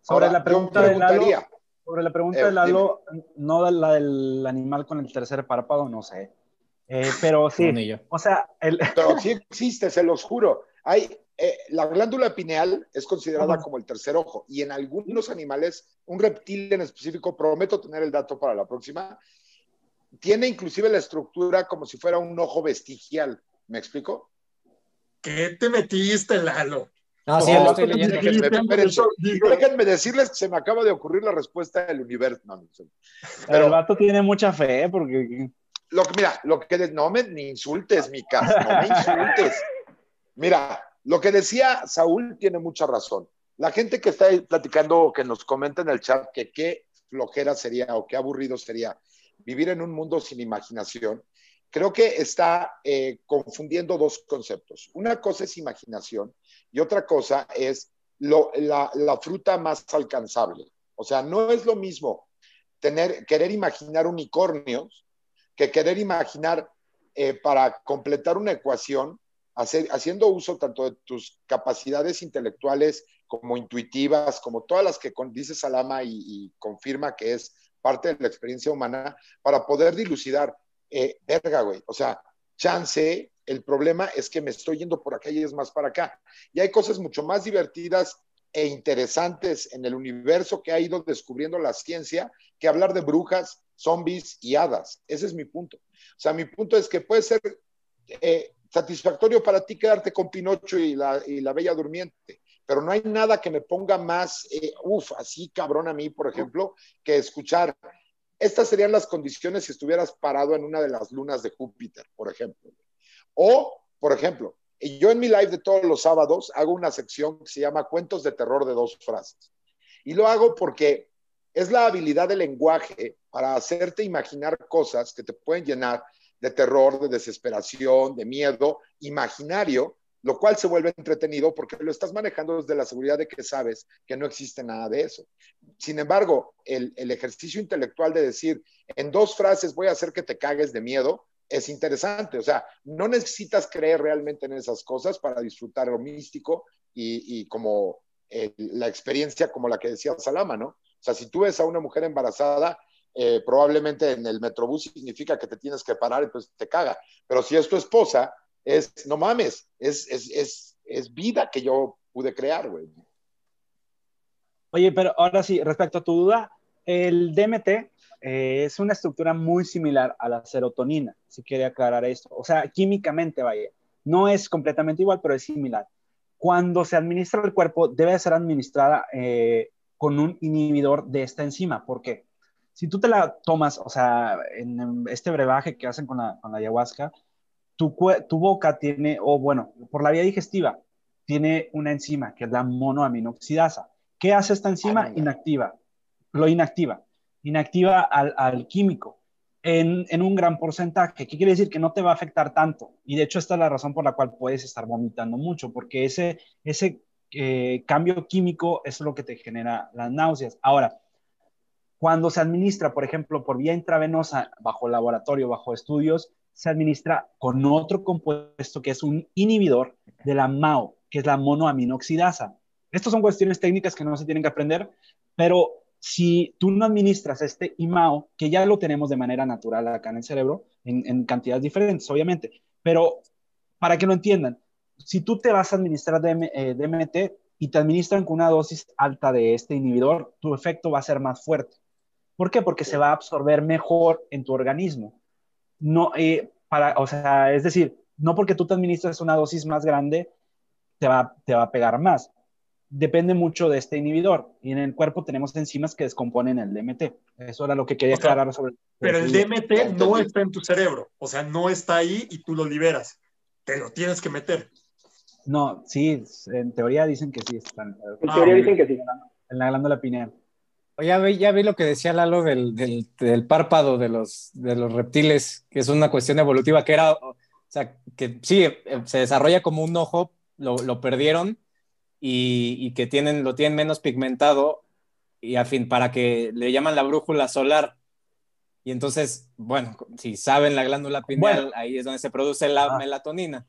Sobre la pregunta de Lalo, sobre la pregunta de eh, Lalo, no la del animal con el tercer párpado, no sé. Eh, pero sí, o sea, el... pero sí existe, se los juro. Hay, eh, la glándula pineal es considerada como el tercer ojo y en algunos animales, un reptil en específico, prometo tener el dato para la próxima, tiene inclusive la estructura como si fuera un ojo vestigial. ¿Me explico? ¿Qué te metiste, Lalo? No, sí, lo estoy leyendo. Déjenme, decirles que se me acaba de ocurrir la respuesta del universo. No, Pero, el vato tiene mucha fe, porque. Lo que, mira, lo que no me ni insultes, mi casa, no me insultes. Mira, lo que decía Saúl tiene mucha razón. La gente que está platicando o que nos comenta en el chat que qué flojera sería o qué aburrido sería vivir en un mundo sin imaginación, creo que está eh, confundiendo dos conceptos. Una cosa es imaginación y otra cosa es la, fruta más alcanzable. O sea, no es lo mismo tener, querer imaginar unicornios que querer imaginar eh, para completar una ecuación haciendo uso tanto de tus capacidades intelectuales como intuitivas, como todas las que dice Salama y, confirma que es parte de la experiencia humana, para poder dilucidar, eh, verga, güey, o sea, chance, el problema es que me estoy yendo por acá y es más para acá. Y hay cosas mucho más divertidas e interesantes en el universo que ha ido descubriendo la ciencia que hablar de brujas, zombies y hadas. Ese es mi punto. O sea, mi punto es que puede ser eh, satisfactorio para ti quedarte con Pinocho y la, y la Bella Durmiente, pero no hay nada que me ponga más, eh, uff, así cabrón a mí, por ejemplo, que escuchar. Estas serían las condiciones si estuvieras parado en una de las lunas de Júpiter, por ejemplo. O, por ejemplo, yo en mi live de todos los sábados hago una sección que se llama Cuentos de Terror de dos frases. Y lo hago porque es la habilidad del lenguaje para hacerte imaginar cosas que te pueden llenar de terror, de desesperación, de miedo imaginario, lo cual se vuelve entretenido porque lo estás manejando desde la seguridad de que sabes que no existe nada de eso. Sin embargo, el, ejercicio intelectual de decir, en dos frases voy a hacer que te cagues de miedo, es interesante. O sea, no necesitas creer realmente en esas cosas para disfrutar lo místico y, como eh, la experiencia como la que decía Salama, ¿no? O sea, si tú ves a una mujer embarazada, eh, probablemente en el metrobús significa que te tienes que parar y pues te caga. Pero si es tu esposa, es, no mames, es, es, es, es vida que yo pude crear, güey. Oye, pero ahora sí, respecto a tu duda, el DMT eh, es una estructura muy similar a la serotonina, si quiere aclarar esto. O sea, químicamente, vaya, no es completamente igual, pero es similar. Cuando se administra el cuerpo, debe ser administrada eh, con un inhibidor de esta enzima. ¿Por qué? Si tú te la tomas, o sea, en este brebaje que hacen con la, con la ayahuasca, tu, tu boca tiene, o bueno, por la vía digestiva, tiene una enzima que es la monoaminoxidasa. ¿Qué hace esta enzima? Ah, Inactiva. Lo inactiva. Inactiva al, al químico en, en, un gran porcentaje. ¿Qué quiere decir? Que no te va a afectar tanto. Y de hecho esta es la razón por la cual puedes estar vomitando mucho, porque ese, ese eh, cambio químico es lo que te genera las náuseas. Ahora, cuando se administra, por ejemplo, por vía intravenosa, bajo laboratorio, bajo estudios, se administra con otro compuesto que es un inhibidor de la MAO, que es la monoaminoxidasa. Estas son cuestiones técnicas que no se tienen que aprender, pero si tú no administras este IMAO, que ya lo tenemos de manera natural acá en el cerebro, en, en cantidades diferentes, obviamente, pero para que lo entiendan, si tú te vas a administrar DM, eh, DMT y te administran con una dosis alta de este inhibidor, tu efecto va a ser más fuerte. ¿Por qué? Porque se va a absorber mejor en tu organismo. No, eh, para, o sea, es decir, no porque tú te administras una dosis más grande, te va, te va a pegar más. Depende mucho de este inhibidor. Y en el cuerpo tenemos enzimas que descomponen el DMT. Eso era lo que quería O sea, aclarar sobre. Pero el DMT no está en tu cerebro, o sea, no está ahí y tú lo liberas. Te lo tienes que meter. No, sí, en teoría dicen que sí están. En Ah, teoría ok. dicen que sí. En la glándula pineal. Ya vi, ya vi lo que decía Lalo del, del, del párpado de los, de los reptiles, que es una cuestión evolutiva, que era, o sea, que sí, eh, se desarrolla como un ojo, lo, lo perdieron y, y que tienen, lo tienen menos pigmentado y a fin, para que le llaman la brújula solar. Y entonces, bueno, si saben la glándula pineal, Bueno. ahí es donde se produce la Ah. melatonina,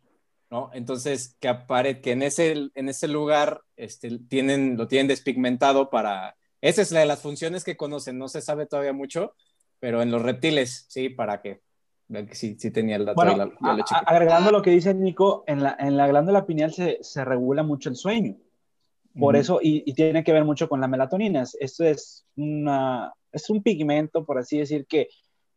¿no? Entonces, que apare que en ese, en ese lugar este, tienen, lo tienen despigmentado para... Esa es la de las funciones que conocen, no se sabe todavía mucho, pero en los reptiles, sí, para que vean que sí, sí tenía el dato. Bueno, la- agregando lo que dice Nico, en la, en la glándula pineal se, se regula mucho el sueño. Por eso, y, y tiene que ver mucho con la melatonina. Es- Esto es, una, es un pigmento, por así decir, que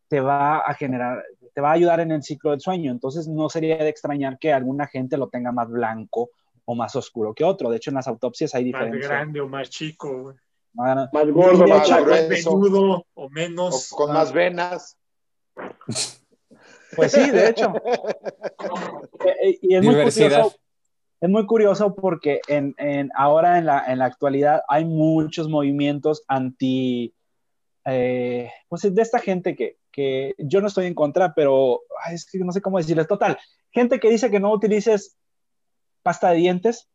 te va a generar, te va a ayudar en el ciclo del sueño. Entonces, no sería de extrañar que alguna gente lo tenga más blanco o más oscuro que otro. De hecho, en las autopsias hay Más diferencias. grande o más chico, Más gordo, más menudo o O menos. con más venas. Pues sí, de hecho. Y es muy Diversidad. curioso, es muy curioso porque en, en- ahora en la, en la actualidad hay muchos movimientos anti, eh, pues de esta gente que, que yo no estoy en contra, pero ay, es que no sé cómo decirles. Total, gente que dice que no utilices pasta de dientes,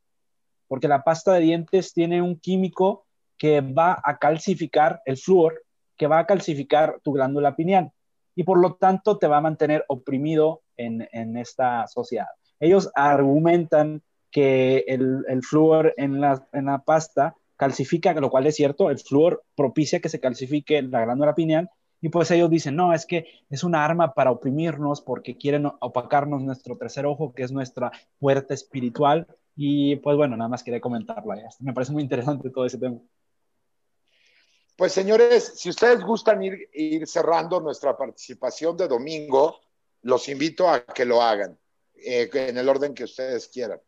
porque la pasta de dientes tiene un químico que va a calcificar el flúor, que va a calcificar tu glándula pineal y por lo tanto te va a mantener oprimido en, en esta sociedad. Ellos argumentan que el, el flúor en la, en la pasta calcifica, lo cual es cierto, el flúor propicia que se calcifique la glándula pineal y pues ellos dicen, no, es que es una arma para oprimirnos porque quieren opacarnos nuestro tercer ojo, que es nuestra puerta espiritual. Y pues bueno, nada más quería comentarlo. Me parece muy interesante todo ese tema. Pues señores, si ustedes gustan ir, ir cerrando nuestra participación de domingo, los invito a que lo hagan eh, en el orden que ustedes quieran.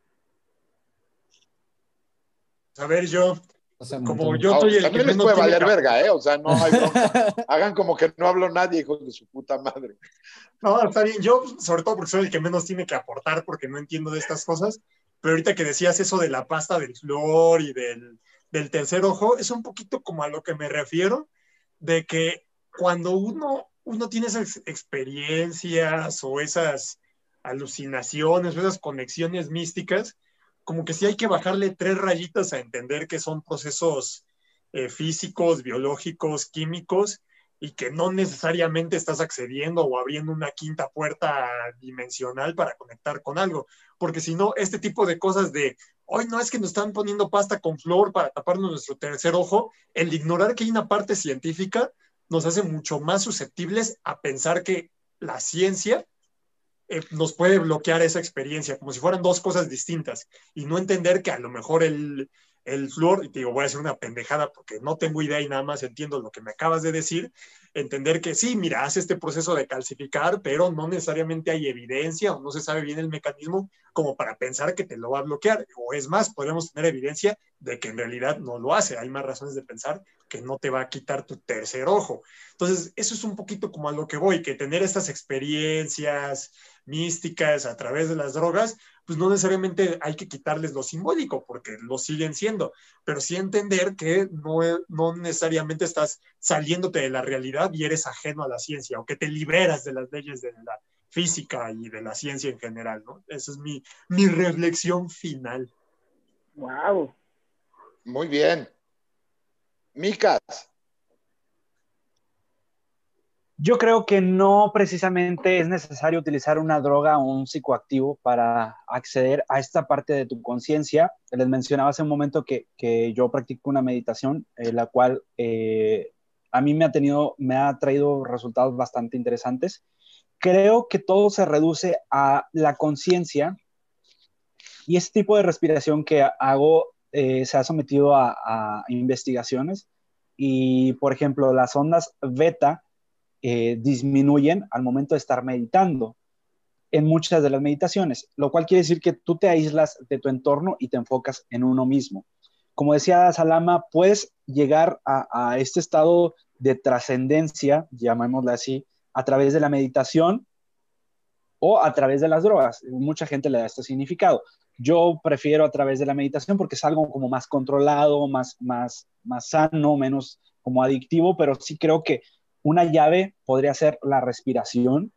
A ver, yo, O sea, un como yo Ah, soy el que también les menos puede valer que- verga, ¿eh? O sea, no hay bronca. Hagan como que no hablo nadie, hijos de su puta madre. No, está bien. Yo, sobre todo porque soy el que menos tiene que aportar porque no entiendo de estas cosas. Pero ahorita que decías eso de la pasta del flor y del, del tercer ojo, es un poquito como a lo que me refiero, de que cuando uno, uno tiene esas experiencias o esas alucinaciones o esas conexiones místicas, como que sí hay que bajarle tres rayitas a entender que son procesos eh, físicos, biológicos, químicos, y que no necesariamente estás accediendo o abriendo una quinta puerta dimensional para conectar con algo, porque si no, este tipo de cosas de, hoy no es que nos están poniendo pasta con flor para taparnos nuestro tercer ojo, el ignorar que hay una parte científica nos hace mucho más susceptibles a pensar que la ciencia eh, nos puede bloquear esa experiencia, como si fueran dos cosas distintas, y no entender que a lo mejor el, el flúor, y te digo, voy a hacer una pendejada porque no tengo idea y nada más entiendo lo que me acabas de decir, entender que sí, mira, hace este proceso de calcificar, pero no necesariamente hay evidencia o no se sabe bien el mecanismo como para pensar que te lo va a bloquear. O es más, podemos tener evidencia de que en realidad no lo hace. Hay más razones de pensar que no te va a quitar tu tercer ojo. Entonces, eso es un poquito como a lo que voy, que tener estas experiencias, místicas, a través de las drogas, pues no necesariamente hay que quitarles lo simbólico, porque lo siguen siendo, pero sí entender que no, no necesariamente estás saliéndote de la realidad y eres ajeno a la ciencia, o que te liberas de las leyes de la física y de la ciencia en general, ¿no? Esa es mi, mi reflexión final. Wow. Muy bien. Micas. Yo creo que no precisamente es necesario utilizar una droga o un psicoactivo para acceder a esta parte de tu conciencia. Les mencionaba hace un momento que, yo practico una meditación, eh, la cual eh, a mí me ha tenido, me ha traído resultados bastante interesantes. Creo que todo se reduce a la conciencia y este tipo de respiración que hago eh, se ha sometido a, a investigaciones y, por ejemplo, las ondas beta eh, disminuyen al momento de estar meditando en muchas de las meditaciones, lo cual quiere decir que tú te aíslas de tu entorno y te enfocas en uno mismo. Como decía Salama, puedes llegar a, este estado de trascendencia, llamémosle así, a través de la meditación o a través de las drogas. Mucha gente le da este significado. Yo prefiero a través de la meditación porque es algo como más controlado, más, más, más sano, menos como adictivo, pero sí creo que una llave podría ser la respiración.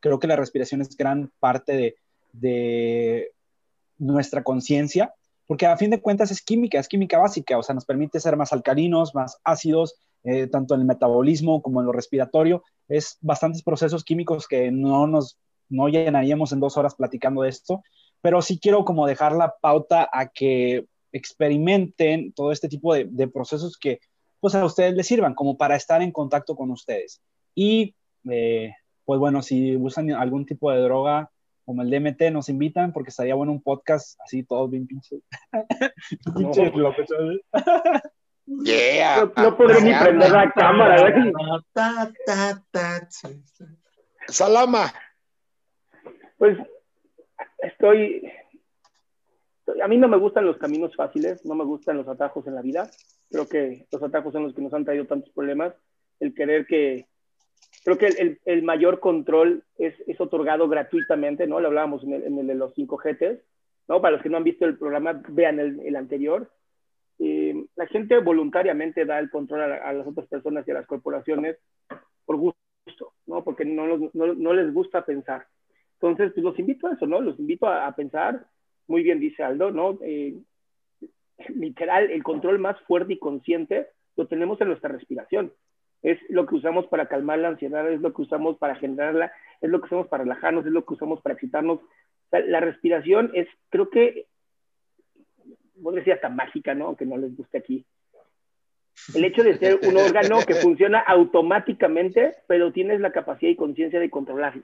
Creo que la respiración es gran parte de, nuestra conciencia, porque a fin de cuentas es química, es química básica, o sea, nos permite ser más alcalinos, más ácidos, eh, tanto en el metabolismo como en lo respiratorio. Es bastantes procesos químicos que no nos no llenaríamos en dos horas platicando de esto, pero sí quiero como dejar la pauta a que experimenten todo este tipo de procesos que pues a ustedes les sirvan como para estar en contacto con ustedes. Y eh, pues bueno, si usan algún tipo de droga como el DMT, nos invitan porque estaría bueno un podcast así todos bien pinches. pinches no. Yeah. No, no podré ni prender la cámara. Salama. Pues estoy a mí no me gustan los caminos fáciles, no me gustan los atajos en la vida. Creo que los atajos son los que nos han traído tantos problemas. El querer que, creo que el, el mayor control es, es, otorgado gratuitamente, ¿no? Lo hablábamos en el, en el, de los 5 GTs, ¿no? Para los que no han visto el programa, vean el, el anterior. Eh, la gente voluntariamente da el control a, a, las otras personas y a las corporaciones por gusto, ¿no? Porque no, no, no les gusta pensar. Entonces, pues los invito a eso, ¿no? Los invito a, a pensar muy bien dice Aldo, ¿no? Eh, literal, el control más fuerte y consciente lo tenemos en nuestra respiración. Es lo que usamos para calmar la ansiedad, es lo que usamos para generarla, es lo que usamos para relajarnos, es lo que usamos para excitarnos. la respiración es, creo que, podría decir hasta mágica, ¿no? Aunque no les guste aquí. El hecho de ser un órgano que funciona automáticamente, pero tienes la capacidad y conciencia de controlarlo.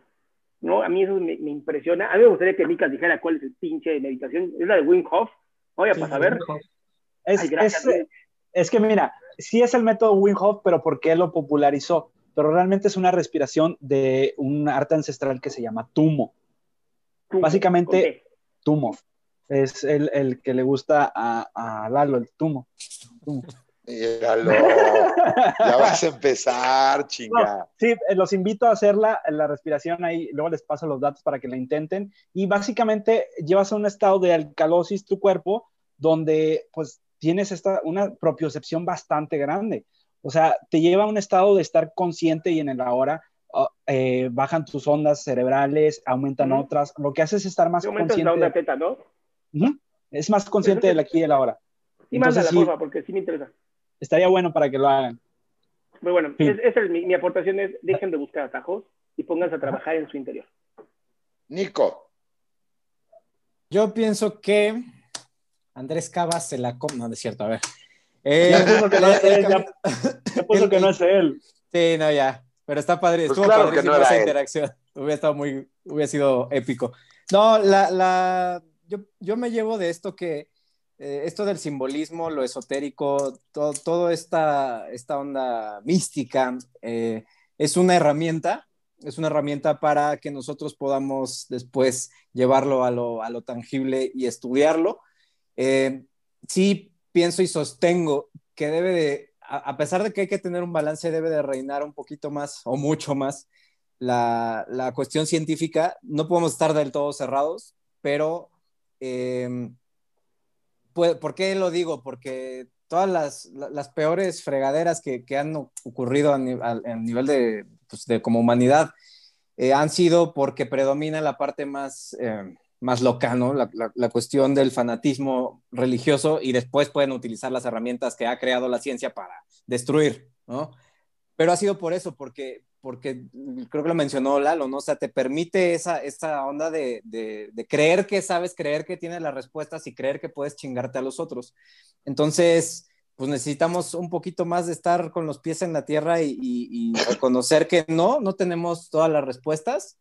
¿no? A mí eso me, impresiona. A mí me gustaría que Micas dijera cuál es el pinche de meditación. Es la de Wim Hof. Oye, para saber. Es, es, que mira, sí es el método Wim Hof, pero porque él lo popularizó. Pero realmente es una respiración de un arte ancestral que se llama Tumo. Básicamente, Tumo. Es el, el, que le gusta a, a Lalo, el Tumo. tumo. Míralo. ya vas a empezar, chinga. sí, eh, los invito a hacer la, la, respiración ahí, luego les paso los datos para que la intenten. Y básicamente llevas a un estado de alcalosis tu cuerpo, donde pues tienes esta, una propiocepción bastante grande. O sea, te lleva a un estado de estar consciente y en el ahora. Oh, eh, bajan tus ondas cerebrales, aumentan otras. Lo que hace es estar más consciente. La onda teta, ¿no? Es más consciente del aquí y del ahora. Y más la sí, porque sí me interesa estaría bueno para que lo hagan. Muy bueno, esa es mi, mi, aportación es, dejen de buscar atajos y pónganse a trabajar en su interior. Nico. Yo pienso que Andrés Cabas se la come, no, es cierto, a ver. Eh, ya puso que no es él, ya, ya puso que no es él. Sí, no, ya, pero está padre, pues estuvo claro padrísimo no esa él. interacción, hubiera estado muy, hubiera sido épico. No, la, la, yo, yo me llevo de esto que eh, esto del simbolismo, lo esotérico, todo, todo esta, esta onda mística, eh, es una herramienta, es una herramienta para que nosotros podamos después llevarlo a lo, a lo tangible y estudiarlo. Eh, sí pienso y sostengo que debe de, a, a, pesar de que hay que tener un balance, debe de reinar un poquito más o mucho más la, la, cuestión científica, no podemos estar del todo cerrados, pero eh, ¿por qué lo digo? Porque todas las, las peores fregaderas que, que, han ocurrido a, nivel de, pues, de como humanidad eh, han sido porque predomina la parte más, eh, más local, ¿no? La, la, cuestión del fanatismo religioso y después pueden utilizar las herramientas que ha creado la ciencia para destruir, ¿no? Pero ha sido por eso, porque, porque creo que lo mencionó Lalo, ¿no? O sea, te permite esa, esa onda de, de, de, creer que sabes, creer que tienes las respuestas y creer que puedes chingarte a los otros. Entonces, pues necesitamos un poquito más de estar con los pies en la tierra y, y, reconocer que no, no tenemos todas las respuestas.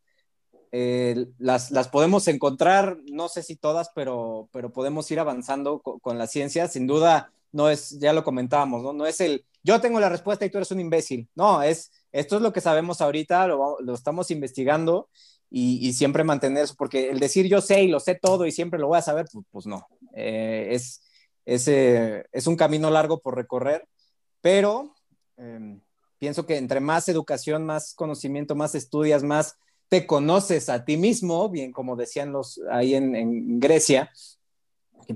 Eh, las, las, podemos encontrar, no sé si todas, pero, pero podemos ir avanzando con, con la ciencia. Sin duda, no es, ya lo comentábamos, ¿no? No es el yo tengo la respuesta y tú eres un imbécil. No, es, esto es lo que sabemos ahorita, lo, lo estamos investigando y, y, siempre mantener eso, porque el decir yo sé y lo sé todo y siempre lo voy a saber, pues, pues no. Eh, es, es, eh, es, un camino largo por recorrer, pero eh, pienso que entre más educación, más conocimiento, más estudias, más te conoces a ti mismo, bien como decían los ahí en, en Grecia,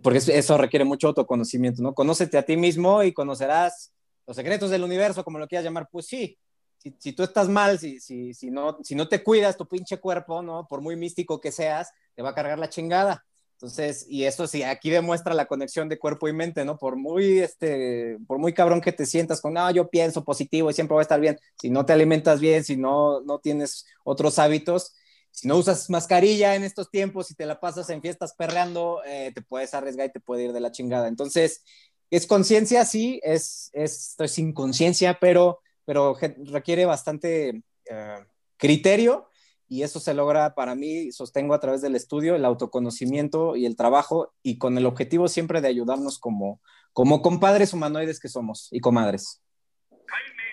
porque eso requiere mucho autoconocimiento, ¿no? Conócete a ti mismo y conocerás los secretos del universo, como lo quieras llamar, pues sí, si, si tú estás mal, si, si, si, no, si no te cuidas tu pinche cuerpo, ¿no? Por muy místico que seas, te va a cargar la chingada. Entonces, y eso sí, aquí demuestra la conexión de cuerpo y mente, ¿no? Por muy, este, por muy cabrón que te sientas con, no, yo pienso positivo y siempre voy a estar bien. Si no te alimentas bien, si no, no tienes otros hábitos, si no usas mascarilla en estos tiempos y te la pasas en fiestas perreando, eh, te puedes arriesgar y te puede ir de la chingada. Entonces, es conciencia, sí, es, es, es inconsciencia, pero, pero requiere bastante uh, criterio y eso se logra para mí, sostengo a través del estudio, el autoconocimiento y el trabajo y con el objetivo siempre de ayudarnos como, como compadres humanoides que somos y comadres.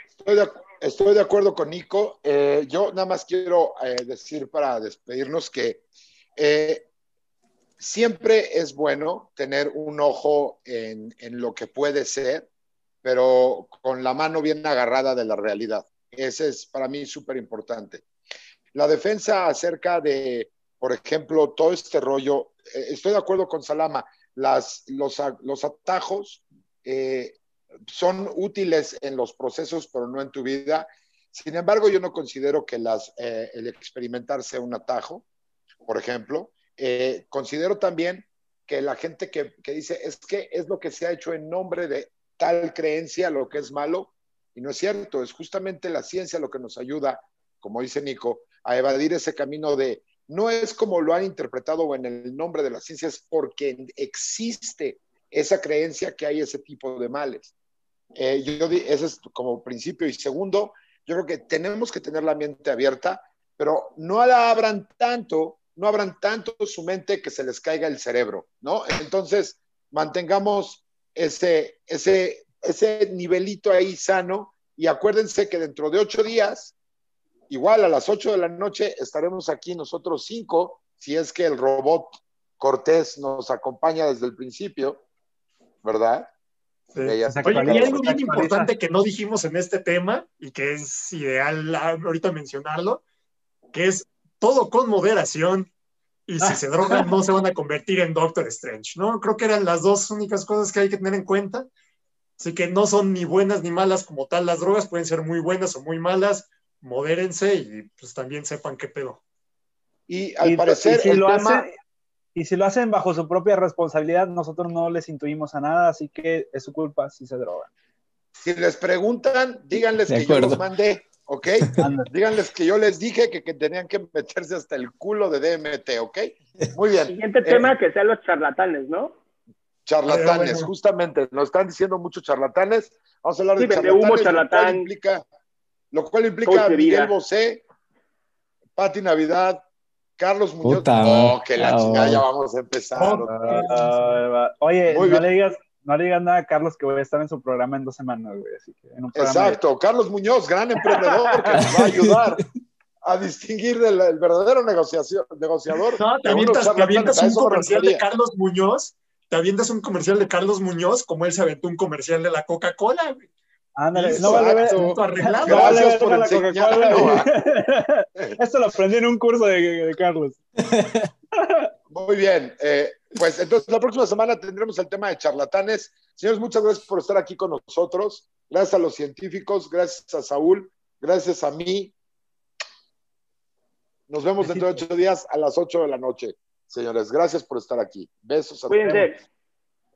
Estoy de, estoy de acuerdo con Nico. Eh, yo nada más quiero eh, decir para despedirnos que eh, siempre es bueno tener un ojo en, en, lo que puede ser, pero con la mano bien agarrada de la realidad. Ese es para mí súper importante. La defensa acerca de, por ejemplo, todo este rollo, eh, estoy de acuerdo con Salama, las, los, los atajos eh, son útiles en los procesos, pero no en tu vida. Sin embargo, yo no considero que las, eh, el experimentar sea un atajo, por ejemplo. Eh, considero también que la gente que, que, dice es que es lo que se ha hecho en nombre de tal creencia, lo que es malo, y no es cierto, es justamente la ciencia lo que nos ayuda, como dice Nico, a evadir ese camino de, no es como lo han interpretado en el nombre de la ciencia, es porque existe esa creencia que hay ese tipo de males. Eh, yo, ese es como principio. Y segundo, yo creo que tenemos que tener la mente abierta, pero no la abran tanto no abran tanto su mente que se les caiga el cerebro, ¿no? Entonces, mantengamos ese, ese, ese nivelito ahí sano y acuérdense que dentro de ocho días, igual a las ocho de la noche, estaremos aquí nosotros cinco, si es que el robot Cortés nos acompaña desde el principio, ¿verdad? Sí. Oye, y algo bien importante que no dijimos en este tema y que es ideal ahorita mencionarlo, que es todo con moderación. Y si se drogan, no se van a convertir en Doctor Strange, ¿no? Creo que eran las dos únicas cosas que hay que tener en cuenta. Así que no son ni buenas ni malas como tal las drogas, pueden ser muy buenas o muy malas. Modérense y pues también sepan qué pedo. Y al y, parecer, y si, lo tema... hacen, y si lo hacen bajo su propia responsabilidad, nosotros no les intuimos a nada, así que es su culpa si se drogan. Si les preguntan, díganles que yo los mandé. ¿Ok? Díganles que yo les dije que, que, tenían que meterse hasta el culo de DMT, ¿ok? Muy bien. Siguiente tema eh, que sean los charlatanes, ¿no? Charlatanes, bueno. justamente, nos están diciendo muchos charlatanes. Vamos a hablar sí, de charlatanes, humo, charlatán. lo cual implica, lo cual implica Miguel Bosé, Pati Navidad, Carlos Muñoz. Puta, oh, que la oh. chingada, ya vamos a empezar. Oh, uh, oye, Muy no bien. le digas no le digan nada a Carlos que voy a estar en su programa en dos semanas, güey. Así que en un Exacto, de... Carlos Muñoz, gran emprendedor que nos va a ayudar a distinguir del el verdadero negociador. No, te avientas, te avientas un comercial de Carlos Muñoz, te avientas un comercial de Carlos Muñoz, como él se aventó un comercial de la Coca-Cola, güey. Ándale, no vale ver. Arreglado. No vale Gracias por verga la. Coca-Cola. Esto lo aprendí en un curso de, de Carlos. Muy bien. eh, pues entonces la próxima semana tendremos el tema de charlatanes. Señores, muchas gracias por estar aquí con nosotros. Gracias a los científicos, gracias a Saúl, gracias a mí. Nos vemos dentro de ocho días a las ocho de la noche. Señores, gracias por estar aquí. Besos a todos.